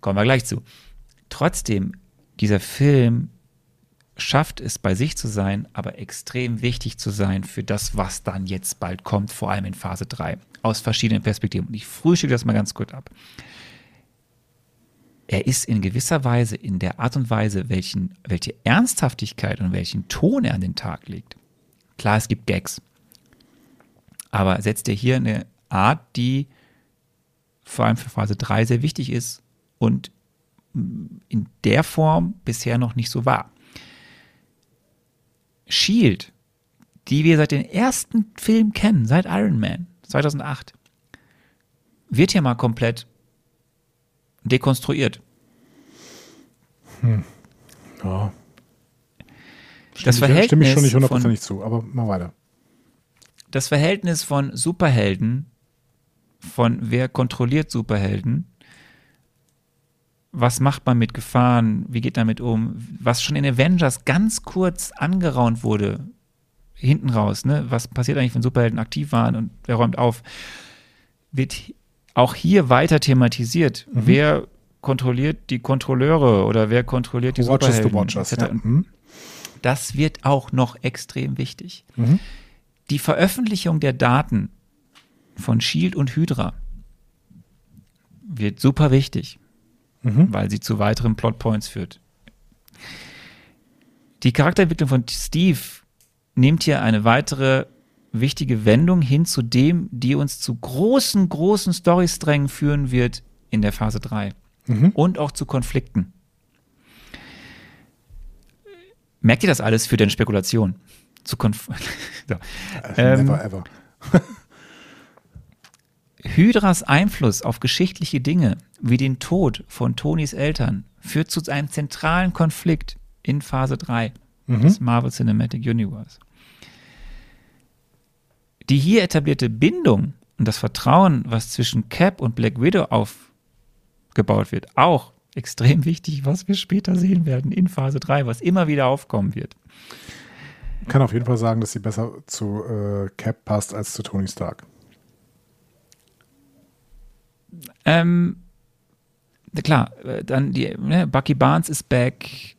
Kommen wir gleich zu. Trotzdem, dieser Film schafft es, bei sich zu sein, aber extrem wichtig zu sein für das, was dann jetzt bald kommt, vor allem in Phase 3, aus verschiedenen Perspektiven. Und ich frühstücke das mal ganz kurz ab. Er ist in gewisser Weise in der Art und Weise, welchen, welche Ernsthaftigkeit und welchen Ton er an den Tag legt. Klar, es gibt Gags. Aber setzt er hier eine Art, die vor allem für Phase 3 sehr wichtig ist und in der Form bisher noch nicht so war. Shield, die wir seit dem ersten Film kennen, seit Iron Man 2008, wird hier mal komplett dekonstruiert. Hm. Ja. Das Verhältnis stimme ich schon nicht hundertprozentig zu, aber mal weiter. Das Verhältnis von Superhelden, von wer kontrolliert Superhelden, was macht man mit Gefahren, wie geht damit um, was schon in Avengers ganz kurz angeraunt wurde, hinten raus, ne? was passiert eigentlich, wenn Superhelden aktiv waren und wer räumt auf, wird auch hier weiter thematisiert. Mhm. Wer kontrolliert die Kontrolleure oder wer kontrolliert die Watches Superhelden? Watchers, ja. mhm. Das wird auch noch extrem wichtig. Mhm. Die Veröffentlichung der Daten von Shield und Hydra wird super wichtig mhm. weil sie zu weiteren Plotpoints führt. Die Charakterentwicklung von Steve nimmt hier eine weitere wichtige Wendung hin zu dem, die uns zu großen, großen Storysträngen führen wird in der Phase 3 mhm. und auch zu Konflikten. Merkt ihr das alles für deine Spekulation? Zu Konf so. ähm, never ever. Hydras Einfluss auf geschichtliche Dinge wie den Tod von Tonys Eltern führt zu einem zentralen Konflikt in Phase 3 mhm. des Marvel Cinematic Universe. Die hier etablierte Bindung und das Vertrauen, was zwischen Cap und Black Widow aufgebaut wird, auch extrem wichtig, was wir später sehen werden in Phase 3, was immer wieder aufkommen wird. Ich kann auf jeden Fall sagen, dass sie besser zu äh, Cap passt als zu Tony Stark. Ähm, klar, äh, dann die, ne, Bucky Barnes ist back.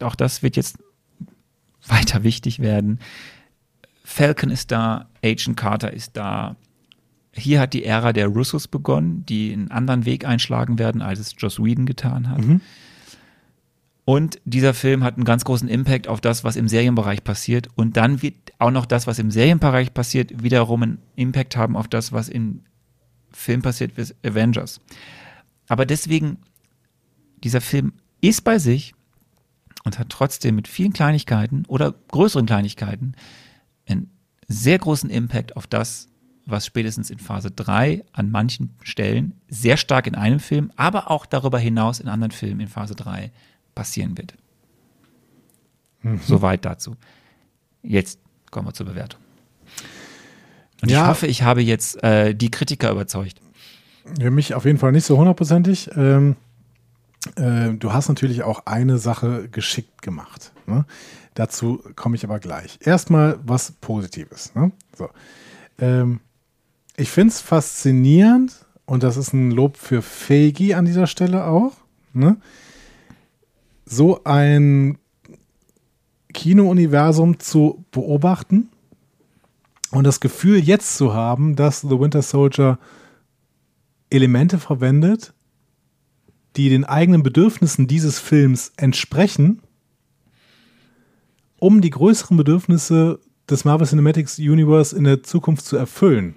Auch das wird jetzt weiter wichtig werden. Falcon ist da, Agent Carter ist da. Hier hat die Ära der Russos begonnen, die einen anderen Weg einschlagen werden, als es Joss Whedon getan hat. Mhm. Und dieser Film hat einen ganz großen Impact auf das, was im Serienbereich passiert. Und dann wird auch noch das, was im Serienbereich passiert, wiederum einen Impact haben auf das, was im Film passiert wie Avengers. Aber deswegen, dieser Film ist bei sich und hat trotzdem mit vielen Kleinigkeiten oder größeren Kleinigkeiten einen sehr großen Impact auf das, was spätestens in Phase 3 an manchen Stellen sehr stark in einem Film, aber auch darüber hinaus in anderen Filmen in Phase 3 passieren wird. Mhm. Soweit dazu. Jetzt kommen wir zur Bewertung. Und ja. ich hoffe, ich habe jetzt äh, die Kritiker überzeugt. Ja, mich auf jeden Fall nicht so hundertprozentig. Ähm, äh, du hast natürlich auch eine Sache geschickt gemacht. Ne? Dazu komme ich aber gleich. Erstmal was Positives. Ne? So. Ähm, ich finde es faszinierend und das ist ein Lob für Feigi an dieser Stelle auch. Ne? So ein Kino-Universum zu beobachten und das Gefühl jetzt zu haben, dass The Winter Soldier Elemente verwendet, die den eigenen Bedürfnissen dieses Films entsprechen, um die größeren Bedürfnisse des Marvel Cinematic Universe in der Zukunft zu erfüllen.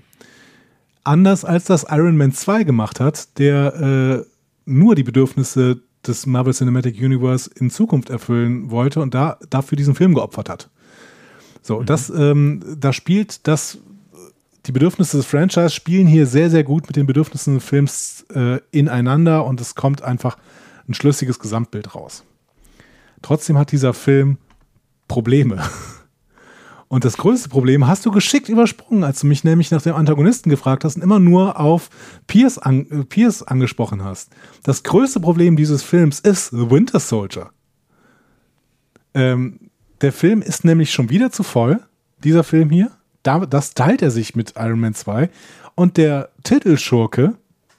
Anders als das Iron Man 2 gemacht hat, der äh, nur die Bedürfnisse des Marvel Cinematic Universe in Zukunft erfüllen wollte und da dafür diesen Film geopfert hat. So, mhm. das, ähm, da spielt das, die Bedürfnisse des Franchise spielen hier sehr, sehr gut mit den Bedürfnissen des Films äh, ineinander und es kommt einfach ein schlüssiges Gesamtbild raus. Trotzdem hat dieser Film Probleme. Und das größte Problem hast du geschickt übersprungen, als du mich nämlich nach dem Antagonisten gefragt hast und immer nur auf Pierce, an, äh, Pierce angesprochen hast. Das größte Problem dieses Films ist The Winter Soldier. Ähm, der Film ist nämlich schon wieder zu voll, dieser Film hier. Da, das teilt er sich mit Iron Man 2. Und der Titelschurke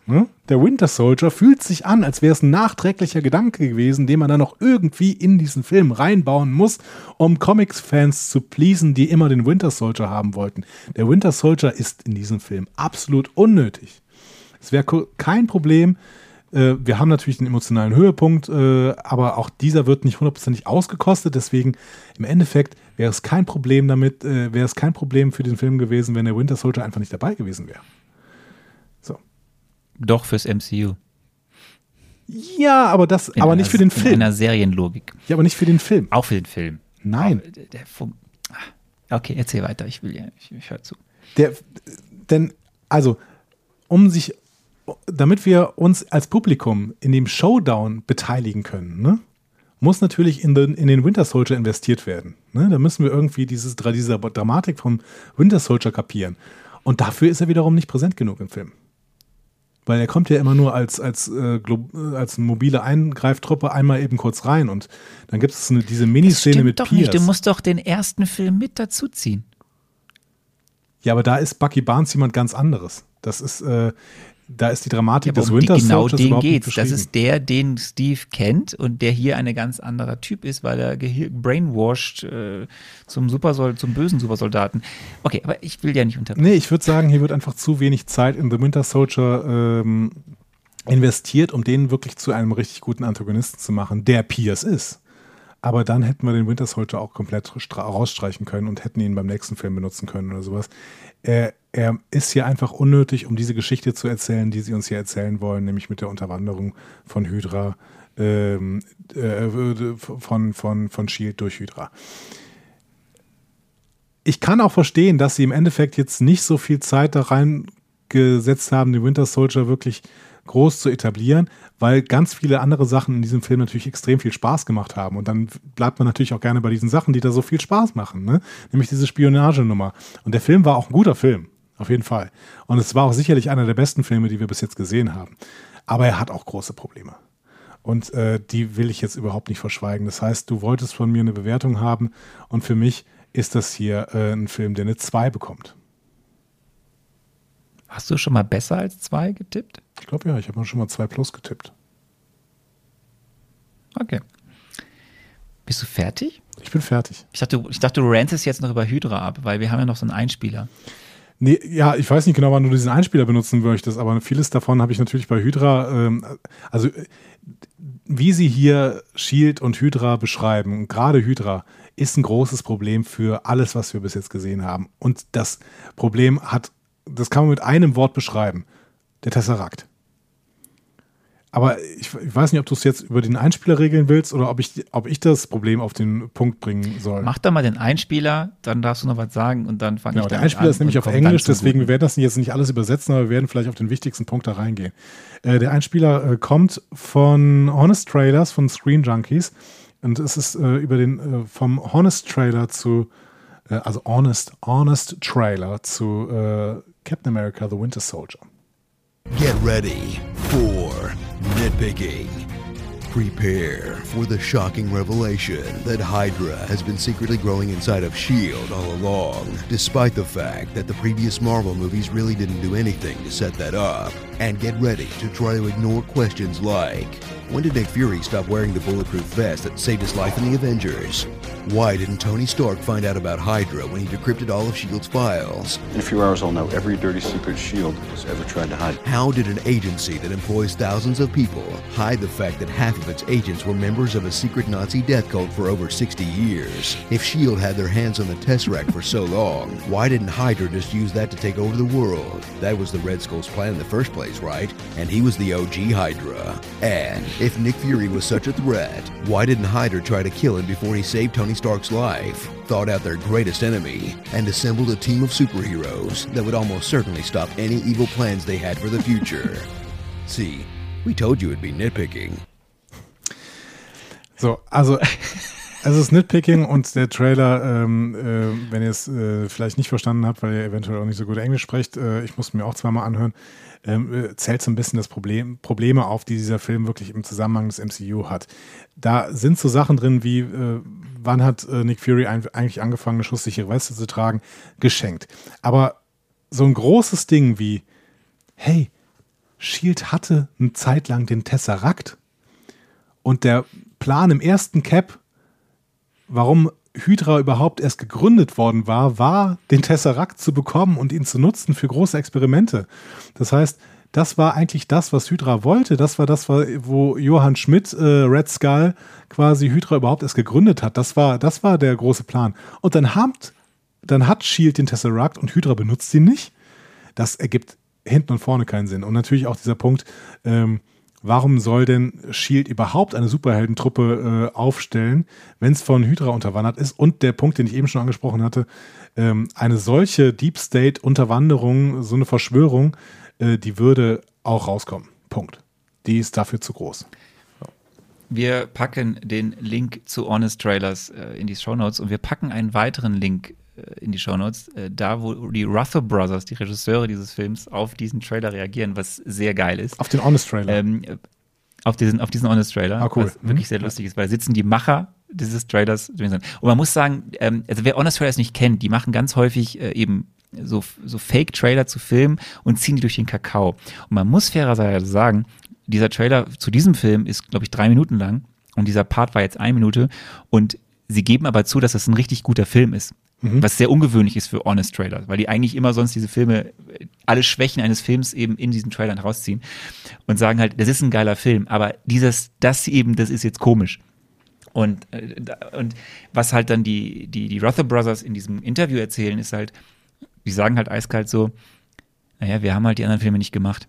Ne? Der Winter Soldier fühlt sich an, als wäre es ein nachträglicher Gedanke gewesen, den man dann noch irgendwie in diesen Film reinbauen muss, um Comics-Fans zu pleasen, die immer den Winter Soldier haben wollten. Der Winter Soldier ist in diesem Film absolut unnötig. Es wäre kein Problem. Äh, wir haben natürlich den emotionalen Höhepunkt, äh, aber auch dieser wird nicht hundertprozentig ausgekostet. Deswegen im Endeffekt wäre es kein Problem damit, äh, wäre es kein Problem für den Film gewesen, wenn der Winter Soldier einfach nicht dabei gewesen wäre. Doch fürs MCU. Ja, aber das, in aber einer, nicht für den Film. In einer Serienlogik. Ja, aber nicht für den Film. Auch für den Film. Nein. Der, der, ah, okay, erzähl weiter. Ich will ja, ich, ich höre zu. Der, denn, also, um sich, damit wir uns als Publikum in dem Showdown beteiligen können, ne, muss natürlich in den, in den Winter Soldier investiert werden. Ne? Da müssen wir irgendwie dieses, diese Dramatik vom Winter Soldier kapieren. Und dafür ist er wiederum nicht präsent genug im Film. Weil er kommt ja immer nur als, als, äh, als mobile Eingreiftruppe einmal eben kurz rein und dann gibt es diese Miniszene mit doch Pierce. Nicht. Du musst doch den ersten Film mit dazuziehen. Ja, aber da ist Bucky Barnes jemand ganz anderes. Das ist, äh, da ist die Dramatik ja, des um Winter die, Genau den geht's. Das ist der, den Steve kennt und der hier ein ganz anderer Typ ist, weil er brainwashed äh, zum Supersold, zum bösen Supersoldaten. Okay, aber ich will ja nicht unterbrechen. Nee, ich würde sagen, hier wird einfach zu wenig Zeit in The Winter Soldier ähm, investiert, um den wirklich zu einem richtig guten Antagonisten zu machen, der Pierce ist. Aber dann hätten wir den Winter Soldier auch komplett rausstreichen können und hätten ihn beim nächsten Film benutzen können oder sowas. Er, er ist hier einfach unnötig, um diese Geschichte zu erzählen, die sie uns hier erzählen wollen, nämlich mit der Unterwanderung von Hydra, ähm, äh, von, von, von Shield durch Hydra. Ich kann auch verstehen, dass sie im Endeffekt jetzt nicht so viel Zeit da reingesetzt haben, den Winter Soldier wirklich groß zu etablieren, weil ganz viele andere Sachen in diesem Film natürlich extrem viel Spaß gemacht haben. Und dann bleibt man natürlich auch gerne bei diesen Sachen, die da so viel Spaß machen, ne? nämlich diese Spionagenummer. Und der Film war auch ein guter Film, auf jeden Fall. Und es war auch sicherlich einer der besten Filme, die wir bis jetzt gesehen haben. Aber er hat auch große Probleme. Und äh, die will ich jetzt überhaupt nicht verschweigen. Das heißt, du wolltest von mir eine Bewertung haben und für mich ist das hier äh, ein Film, der eine 2 bekommt. Hast du schon mal besser als 2 getippt? Ich glaube ja, ich habe schon mal 2 plus getippt. Okay. Bist du fertig? Ich bin fertig. Ich dachte, ich dachte, du rantest jetzt noch über Hydra ab, weil wir haben ja noch so einen Einspieler. Nee, ja, ich weiß nicht genau, wann du diesen Einspieler benutzen möchtest, aber vieles davon habe ich natürlich bei Hydra, ähm, also wie sie hier Shield und Hydra beschreiben, gerade Hydra, ist ein großes Problem für alles, was wir bis jetzt gesehen haben. Und das Problem hat, das kann man mit einem Wort beschreiben, der Tesserakt. Aber ich, ich weiß nicht, ob du es jetzt über den Einspieler regeln willst oder ob ich, ob ich das Problem auf den Punkt bringen soll. Mach doch mal den Einspieler, dann darfst du noch was sagen und dann fange Genau, ich der damit Einspieler an ist nämlich auf Englisch, deswegen wir werden das jetzt nicht alles übersetzen, aber wir werden vielleicht auf den wichtigsten Punkt da reingehen. Äh, der Einspieler äh, kommt von Honest Trailers, von Screen Junkies. Und es ist äh, über den äh, vom Honest Trailer zu, äh, also Honest, Honest Trailer zu äh, Captain America, The Winter Soldier. Get ready for nitpicking. Prepare for the shocking revelation that Hydra has been secretly growing inside of S.H.I.E.L.D. all along, despite the fact that the previous Marvel movies really didn't do anything to set that up. And get ready to try to ignore questions like When did Nick Fury stop wearing the bulletproof vest that saved his life in the Avengers? Why didn't Tony Stark find out about Hydra when he decrypted all of S.H.I.E.L.D.'s files? In a few hours, I'll know every dirty secret S.H.I.E.L.D. has ever tried to hide. How did an agency that employs thousands of people hide the fact that half of its agents were members of a secret Nazi death cult for over 60 years? If S.H.I.E.L.D. had their hands on the Tesseract for so long, why didn't Hydra just use that to take over the world? That was the Red Skull's plan in the first place, right? And he was the OG Hydra. And if Nick Fury was such a threat, why didn't Hydra try to kill him before he saved Tony Stark's life? Thought out their greatest enemy and assembled a team of superheroes that would almost certainly stop any evil plans they had for the future. See, we told you it'd be nitpicking. So, also es ist Nitpicking und der Trailer, ähm, äh, wenn ihr es äh, vielleicht nicht verstanden habt, weil ihr eventuell auch nicht so gut Englisch sprecht, äh, ich musste mir auch zweimal anhören, ähm, äh, zählt so ein bisschen das Problem, Probleme auf, die dieser Film wirklich im Zusammenhang des MCU hat. Da sind so Sachen drin wie, äh, wann hat äh, Nick Fury ein, eigentlich angefangen, eine schusssichere Weste zu tragen, geschenkt. Aber so ein großes Ding wie, hey, Shield hatte eine Zeit lang den Tesseract und der Plan im ersten Cap, warum Hydra überhaupt erst gegründet worden war, war, den Tesseract zu bekommen und ihn zu nutzen für große Experimente. Das heißt, das war eigentlich das, was Hydra wollte. Das war das, wo Johann Schmidt, äh, Red Skull, quasi Hydra überhaupt erst gegründet hat. Das war, das war der große Plan. Und dann hat, dann hat Shield den Tesseract und Hydra benutzt ihn nicht. Das ergibt hinten und vorne keinen Sinn. Und natürlich auch dieser Punkt, ähm, warum soll denn Shield überhaupt eine Superheldentruppe äh, aufstellen, wenn es von Hydra unterwandert ist? Und der Punkt, den ich eben schon angesprochen hatte, ähm, eine solche Deep State Unterwanderung, so eine Verschwörung, äh, die würde auch rauskommen. Punkt. Die ist dafür zu groß. Wir packen den Link zu Honest Trailers äh, in die Show Notes und wir packen einen weiteren Link in die Show Notes, äh, da wo die Ruther Brothers, die Regisseure dieses Films, auf diesen Trailer reagieren, was sehr geil ist. Auf den Honest Trailer. Ähm, auf diesen, auf diesen Honest Trailer, Ah, cool. was wirklich sehr lustig ist, weil da sitzen die Macher dieses Trailers. Und man muss sagen, ähm, also wer Honest Trailers nicht kennt, die machen ganz häufig äh, eben so, so Fake-Trailer zu Filmen und ziehen die durch den Kakao. Und man muss fairerweise sagen, dieser Trailer zu diesem Film ist, glaube ich, drei Minuten lang und dieser Part war jetzt eine Minute und sie geben aber zu, dass das ein richtig guter Film ist. Was sehr ungewöhnlich ist für Honest Trailer, weil die eigentlich immer sonst diese Filme, alle Schwächen eines Films eben in diesen Trailern rausziehen und sagen halt, das ist ein geiler Film, aber dieses, das eben, das ist jetzt komisch. Und, äh, und was halt dann die, die, die Ruther Brothers in diesem Interview erzählen, ist halt, die sagen halt eiskalt so, naja, wir haben halt die anderen Filme nicht gemacht.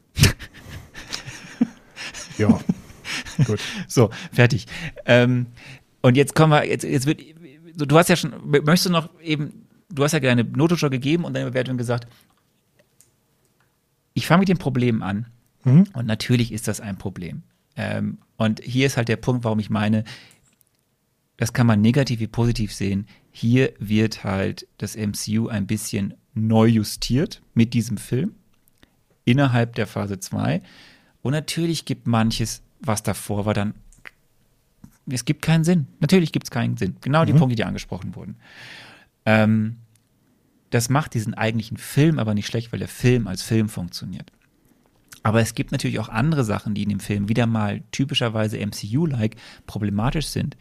ja. Gut. So, fertig. Ähm, und jetzt kommen wir, jetzt, jetzt wird, du hast ja schon, möchtest du noch eben, du hast ja deine Note schon gegeben und deine Bewertung gesagt. Ich fange mit dem Problem an. Und natürlich ist das ein Problem. Ähm, und hier ist halt der Punkt, warum ich meine, das kann man negativ wie positiv sehen. Hier wird halt das MCU ein bisschen neu justiert mit diesem Film innerhalb der Phase 2. Und natürlich gibt manches, was davor war, dann. Es gibt keinen Sinn. Natürlich gibt es keinen Sinn. Genau die Punkte, die angesprochen wurden. Ähm, das macht diesen eigentlichen Film aber nicht schlecht, weil der Film als Film funktioniert. Aber es gibt natürlich auch andere Sachen, die in dem Film wieder mal typischerweise MCU-like problematisch sind.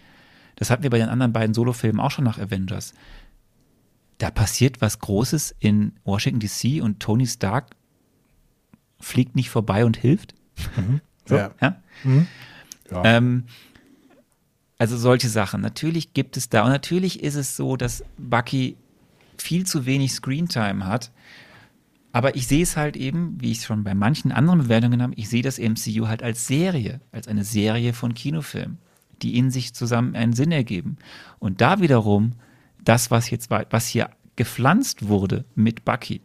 Das hatten wir bei den anderen beiden Solofilmen auch schon nach Avengers. Da passiert was Großes in Washington DC und Tony Stark fliegt nicht vorbei und hilft. So, Ja. ja? Ja. Ähm, also solche Sachen. Natürlich gibt es da. Und natürlich ist es so, dass Bucky viel zu wenig Screentime hat. Aber ich sehe es halt eben, wie ich es schon bei manchen anderen Bewertungen habe, ich sehe das MCU halt als Serie, als eine Serie von Kinofilmen, die in sich zusammen einen Sinn ergeben. Und da wiederum das, was jetzt was hier gepflanzt wurde mit Bucky,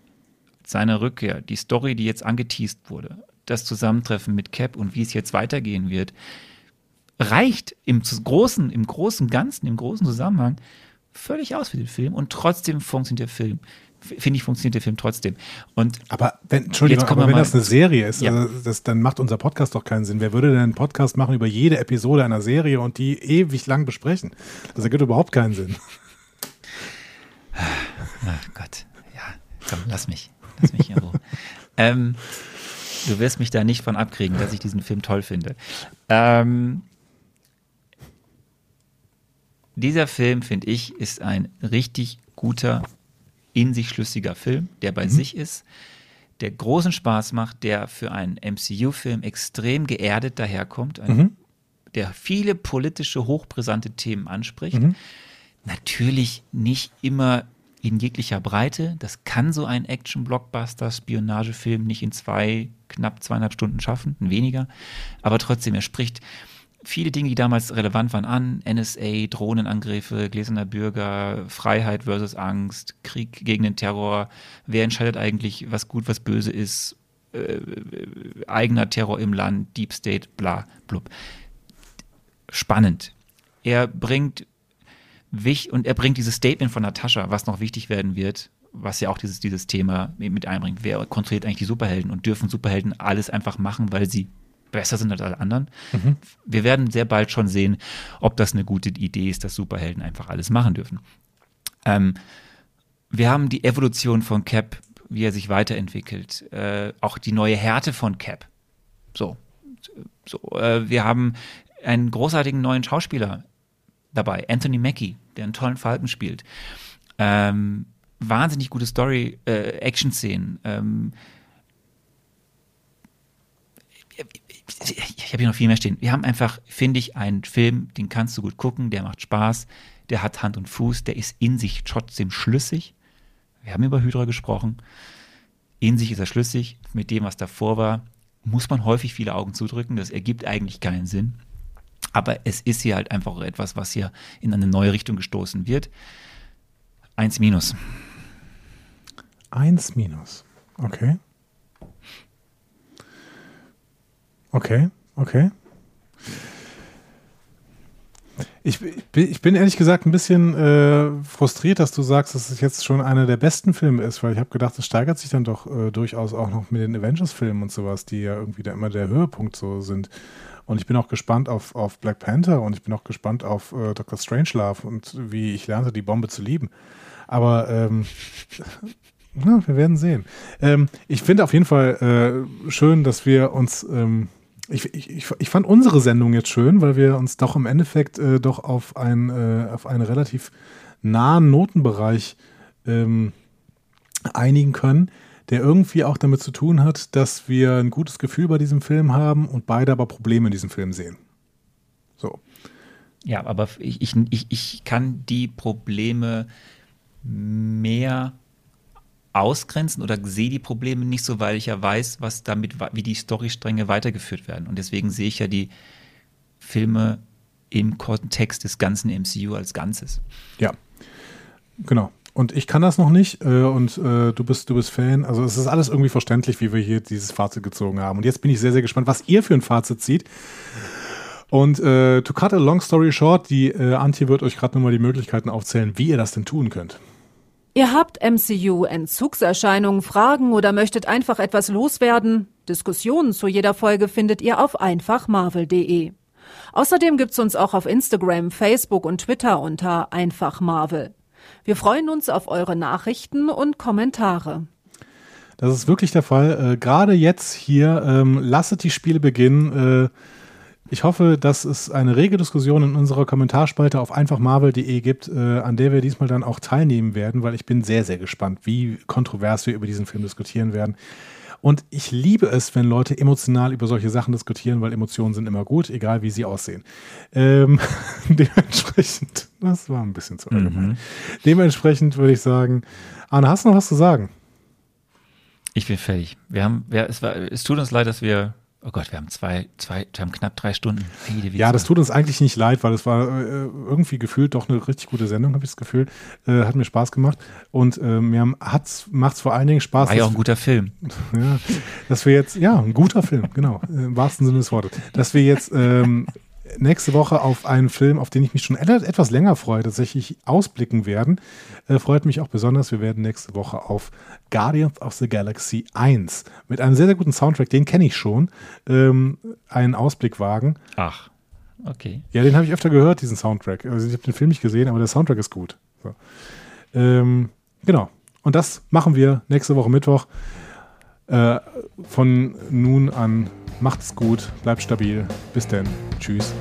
seine Rückkehr, die Story, die jetzt angeteased wurde, das Zusammentreffen mit Cap und wie es jetzt weitergehen wird, reicht im großen, im großen Ganzen, im großen Zusammenhang völlig aus für den Film und trotzdem funktioniert der Film. Finde ich, funktioniert der Film trotzdem. Und aber wenn, Entschuldigung, aber wenn das eine Serie ist, ja. also das, dann macht unser Podcast doch keinen Sinn. Wer würde denn einen Podcast machen über jede Episode einer Serie und die ewig lang besprechen? Das ergibt überhaupt keinen Sinn. Ach Gott, ja, komm, lass mich. Lass mich in Ruhe. ähm, du wirst mich da nicht von abkriegen, dass ich diesen Film toll finde. Ähm, dieser Film, finde ich, ist ein richtig guter, in sich schlüssiger Film, der bei mhm. sich ist, der großen Spaß macht, der für einen MCU-Film extrem geerdet daherkommt, ein, mhm. der viele politische, hochbrisante Themen anspricht. Mhm. Natürlich nicht immer in jeglicher Breite. Das kann so ein Action-Blockbuster, Spionagefilm nicht in zwei, knapp zweieinhalb Stunden schaffen, weniger. Aber trotzdem, er spricht viele Dinge, die damals relevant waren, an. NSA, Drohnenangriffe, gläserner Bürger, Freiheit versus Angst, Krieg gegen den Terror. Wer entscheidet eigentlich, was gut, was böse ist? Äh, eigener Terror im Land, Deep State, bla, blub. Spannend. Er bringt und er bringt dieses Statement von Natascha, was noch wichtig werden wird, was ja auch dieses, dieses Thema mit einbringt. Wer kontrolliert eigentlich die Superhelden und dürfen Superhelden alles einfach machen, weil sie besser sind als alle anderen. Mhm. Wir werden sehr bald schon sehen, ob das eine gute Idee ist, dass Superhelden einfach alles machen dürfen. Ähm, wir haben die Evolution von Cap, wie er sich weiterentwickelt, äh, auch die neue Härte von Cap. So, so äh, wir haben einen großartigen neuen Schauspieler dabei, Anthony Mackie, der einen tollen Falken spielt. Ähm, wahnsinnig gute Story, äh, Action-Szenen. Ähm, ich habe hier noch viel mehr stehen. Wir haben einfach, finde ich, einen Film, den kannst du gut gucken, der macht Spaß, der hat Hand und Fuß, der ist in sich trotzdem schlüssig. Wir haben über Hydra gesprochen. In sich ist er schlüssig. Mit dem, was davor war, muss man häufig viele Augen zudrücken. Das ergibt eigentlich keinen Sinn. Aber es ist hier halt einfach etwas, was hier in eine neue Richtung gestoßen wird. Eins minus. Eins minus. Okay. Okay, okay. Ich, ich bin ehrlich gesagt ein bisschen äh, frustriert, dass du sagst, dass es jetzt schon einer der besten Filme ist, weil ich habe gedacht, es steigert sich dann doch äh, durchaus auch noch mit den Avengers-Filmen und sowas, die ja irgendwie da immer der Höhepunkt so sind. Und ich bin auch gespannt auf, auf Black Panther und ich bin auch gespannt auf äh, Dr. Strangelove und wie ich lernte, die Bombe zu lieben. Aber ähm, na, wir werden sehen. Ähm, ich finde auf jeden Fall äh, schön, dass wir uns ähm, ich, ich, ich fand unsere Sendung jetzt schön, weil wir uns doch im Endeffekt äh, doch auf, ein, äh, auf einen relativ nahen Notenbereich ähm, einigen können, der irgendwie auch damit zu tun hat, dass wir ein gutes Gefühl bei diesem Film haben und beide aber Probleme in diesem Film sehen. So. Ja, aber ich, ich, ich kann die Probleme mehr ausgrenzen oder sehe die Probleme nicht so, weil ich ja weiß, was damit, wie die Storystränge weitergeführt werden. Und deswegen sehe ich ja die Filme im Kontext des ganzen MCU als Ganzes. Ja, genau. Und ich kann das noch nicht äh, und äh, du bist du bist Fan. Also es ist alles irgendwie verständlich, wie wir hier dieses Fazit gezogen haben. Und jetzt bin ich sehr sehr gespannt, was ihr für ein Fazit zieht. Und äh, to cut a long story short, die äh, Antje wird euch gerade nochmal die Möglichkeiten aufzählen, wie ihr das denn tun könnt. Ihr habt MCU-Entzugserscheinungen, Fragen oder möchtet einfach etwas loswerden? Diskussionen zu jeder Folge findet ihr auf einfachmarvel.de. Außerdem gibt's uns auch auf Instagram, Facebook und Twitter unter einfachmarvel. Wir freuen uns auf eure Nachrichten und Kommentare. Das ist wirklich der Fall. Äh, Gerade jetzt hier, ähm, lasset die Spiele beginnen. Äh, ich hoffe, dass es eine rege Diskussion in unserer Kommentarspalte auf einfachmarvel.de gibt, äh, an der wir diesmal dann auch teilnehmen werden, weil ich bin sehr, sehr gespannt, wie kontrovers wir über diesen Film diskutieren werden. Und ich liebe es, wenn Leute emotional über solche Sachen diskutieren, weil Emotionen sind immer gut, egal wie sie aussehen. Ähm, dementsprechend, das war ein bisschen zu allgemein. Mhm. Dementsprechend würde ich sagen, Arne, hast du noch was zu sagen? Ich bin fertig. Wir haben, wir, es, war, es tut uns leid, dass wir Oh Gott, wir haben zwei, zwei, wir haben knapp drei Stunden. ja, das tut uns eigentlich nicht leid, weil es war äh, irgendwie gefühlt doch eine richtig gute Sendung, habe ich das Gefühl. Äh, hat mir Spaß gemacht und äh, mir macht es vor allen Dingen Spaß. War ja auch ein guter Film. Ja, dass wir jetzt, ja, ein guter Film, genau, im wahrsten Sinne des Wortes. Dass wir jetzt ähm, nächste Woche auf einen Film, auf den ich mich schon etwas länger freue, tatsächlich ausblicken werden. Äh, freut mich auch besonders. Wir werden nächste Woche auf Guardians of the Galaxy 1 mit einem sehr, sehr guten Soundtrack, den kenne ich schon, ähm, einen Ausblick wagen. Ach, okay. Ja, den habe ich öfter gehört, diesen Soundtrack. Also ich habe den Film nicht gesehen, aber der Soundtrack ist gut. So. Ähm, genau. Und das machen wir nächste Woche Mittwoch. Äh, von nun an macht's gut, bleibt stabil. Bis denn. Tschüss.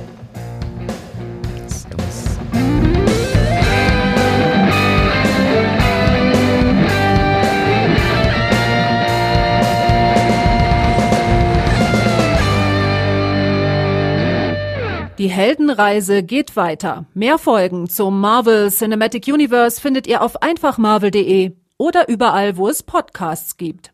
Die Heldenreise geht weiter. Mehr Folgen zum Marvel Cinematic Universe findet ihr auf einfachmarvel.de oder überall, wo es Podcasts gibt.